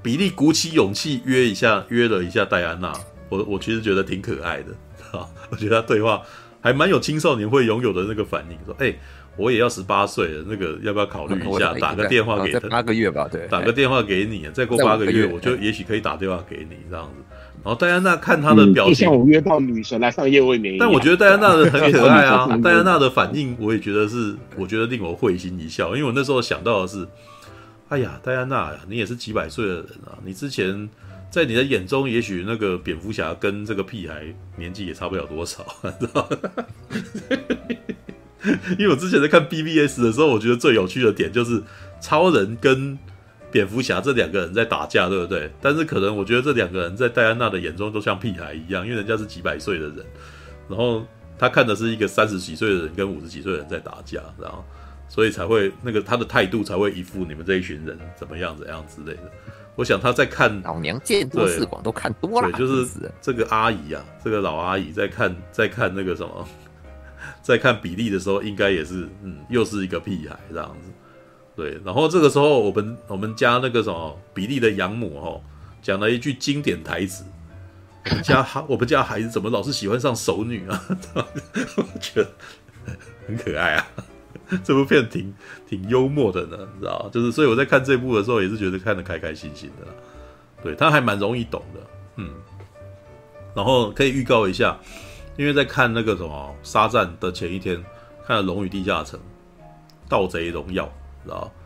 比利鼓起勇气约一下，约了一下戴安娜，我我其实觉得挺可爱的啊，我觉得他对话还蛮有青少年会拥有的那个反应，说哎。欸我也要十八岁了，那个要不要考虑一下？打个电话给他，八个月吧，对，打个电话给你，再过八个月，我就也许可以打电话给你这样子。然后戴安娜看他的表情，像我约到女神来上夜未眠。但我觉得戴安娜的很可爱 啊，戴安娜的反应我也觉得是，我觉得令我会心一笑，因为我那时候想到的是，哎呀，戴安娜呀，你也是几百岁的人啊，你之前在你的眼中，也许那个蝙蝠侠跟这个屁孩年纪也差不了多少，知道吗？因为我之前在看 BBS 的时候，我觉得最有趣的点就是超人跟蝙蝠侠这两个人在打架，对不对？但是可能我觉得这两个人在戴安娜的眼中都像屁孩一样，因为人家是几百岁的人，然后他看的是一个三十几岁的人跟五十几岁的人在打架，然后所以才会那个他的态度才会一副你们这一群人怎么样怎样之类的。我想他在看老娘见多识广都看多了，对，就是这个阿姨啊，这个老阿姨在看在看那个什么。在看比利的时候，应该也是，嗯，又是一个屁孩这样子，对。然后这个时候，我们我们家那个什么比利的养母哦，讲了一句经典台词：“我们家孩我们家孩子怎么老是喜欢上熟女啊？” 我觉得很可爱啊。这部片挺挺幽默的呢，你知道就是，所以我在看这部的时候，也是觉得看得开开心心的啦。对，他还蛮容易懂的，嗯。然后可以预告一下。因为在看那个什么沙赞的前一天，看了《龙与地下城》《盗贼荣耀》，道《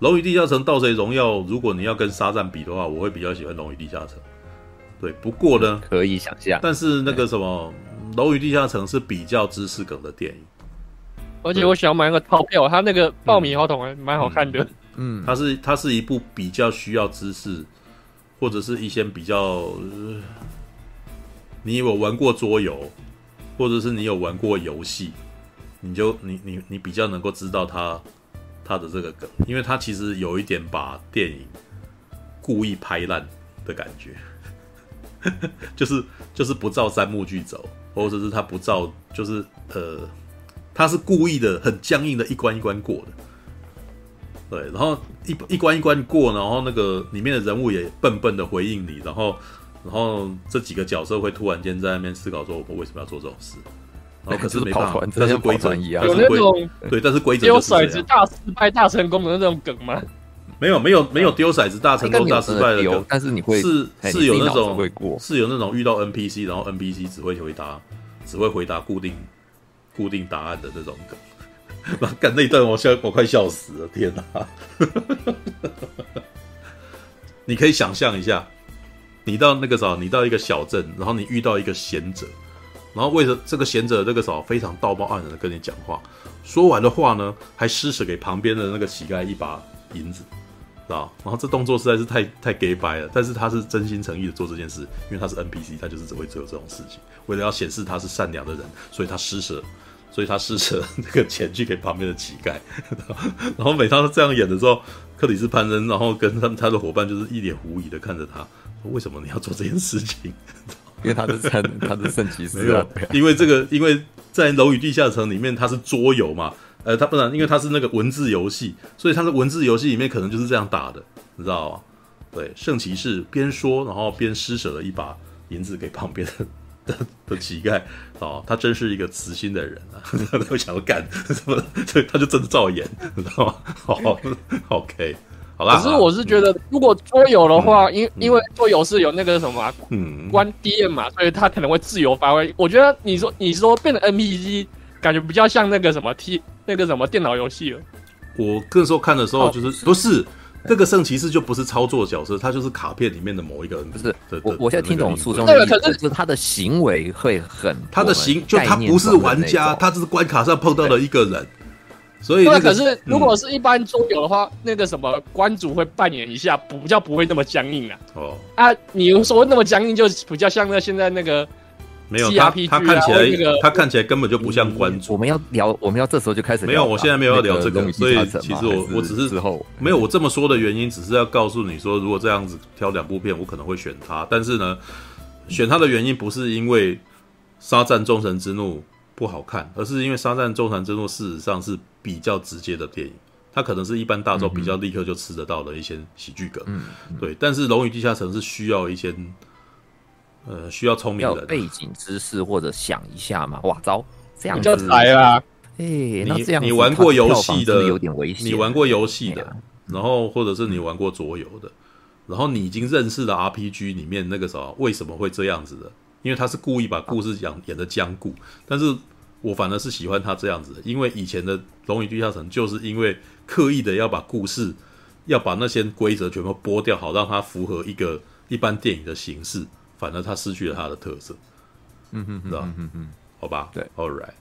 龙与地下城》《盗贼荣耀》，如果你要跟沙赞比的话，我会比较喜欢《龙与地下城》。对，不过呢，可以想象，但是那个什么《龙与地下城》是比较知识梗的电影，而且我想要买那个套票，它那个爆米花桶还蛮好看的。嗯，它是它是一部比较需要知识，或者是一些比较。呃你有玩过桌游，或者是你有玩过游戏，你就你你你比较能够知道他他的这个梗，因为他其实有一点把电影故意拍烂的感觉，就是就是不照三幕剧走，或者是他不照，就是呃，他是故意的很僵硬的一关一关过的，对，然后一一关一关过，然后那个里面的人物也笨笨的回应你，然后。然后这几个角色会突然间在那边思考说：“我们为什么要做这种事？”然后可是没办法，但是规则一样，有那种对，但是规则丢骰子大失败大成功的那种梗吗？没有，没有，没有丢骰子大成功大失败的梗，但是你会是是有那种是有那种遇到 NPC，然后 NPC 只会回答只会回答固定固定答案的那种梗。干那一段我笑我快笑死了，天哪！你可以想象一下。你到那个啥，你到一个小镇，然后你遇到一个贤者，然后为了这个贤者这个时候非常道貌岸然的跟你讲话，说完的话呢，还施舍给旁边的那个乞丐一把银子，知道？然后这动作实在是太太假掰了，但是他是真心诚意的做这件事，因为他是 NPC，他就是只会做这种事情，为了要显示他是善良的人，所以他施舍，所以他施舍那个钱去给旁边的乞丐，然后每当他这样演的时候，克里斯潘恩然后跟他他的伙伴就是一脸狐疑的看着他。为什么你要做这件事情？因为他是圣，他是圣骑士。没有，因为这个，因为在《楼宇地下城》里面，它是桌游嘛，呃，它不然，因为它是那个文字游戏，所以它的文字游戏里面可能就是这样打的，你知道吗？对，圣骑士边说，然后边施舍了一把银子给旁边的 的，的乞丐，哦，他真是一个慈心的人啊！他都想要干 什么？所以他就真的照演，你知道吗？好，OK。可是我是觉得，如果桌游的话，因、嗯、因为桌游是有那个什么，嗯，关 DM 嘛，所以他可能会自由发挥。我觉得你说你说变成 NPC，感觉比较像那个什么 T 那个什么电脑游戏了。我那时候看的时候，就是、哦、不是这个圣骑士就不是操作角色，他就是卡片里面的某一个人。不是，我我现在听懂书中的意思，就是他的行为会很，他的行就他不是玩家，他只是关卡上碰到了一个人。所以、那个，可是如果是一般桌游的话，嗯，那个什么关主会扮演一下，比较不会那么僵硬啊。哦，啊，你说那么僵硬，就比较像那现在那个没有他，他看起来，那个，他看起来根本就不像关主。我们要聊，我们要这时候就开始聊。没有，我现在没有要聊这个，那个，所以其实我我只是之后没有我这么说的原因，只是要告诉你说，如果这样子挑两部片，我可能会选他。但是呢，选他的原因不是因为《沙赞：众神之怒》不好看，而是因为《沙赞：众神之怒》事实上是比较直接的电影，它可能是一般大众比较立刻就吃得到的一些喜剧梗，嗯，对。但是《龙与地下城》是需要一些，呃，需要聪明的背景知识或者想一下嘛。哇，糟，这样就来啦。哎，那这样你玩过游戏的有点危险。你玩过游戏的，然后或者是你玩过桌游的，然后你已经认识了 RPG 里面那个什么为什么会这样子的？因为他是故意把故事讲演的僵固，但是。我反而是喜欢他这样子的，因为以前的《龙与地下城》就是因为刻意的要把故事，要把那些规则全部剥掉，好让它符合一个一般电影的形式，反而它失去了它的特色。嗯哼，知道？嗯哼，好吧，对，All right。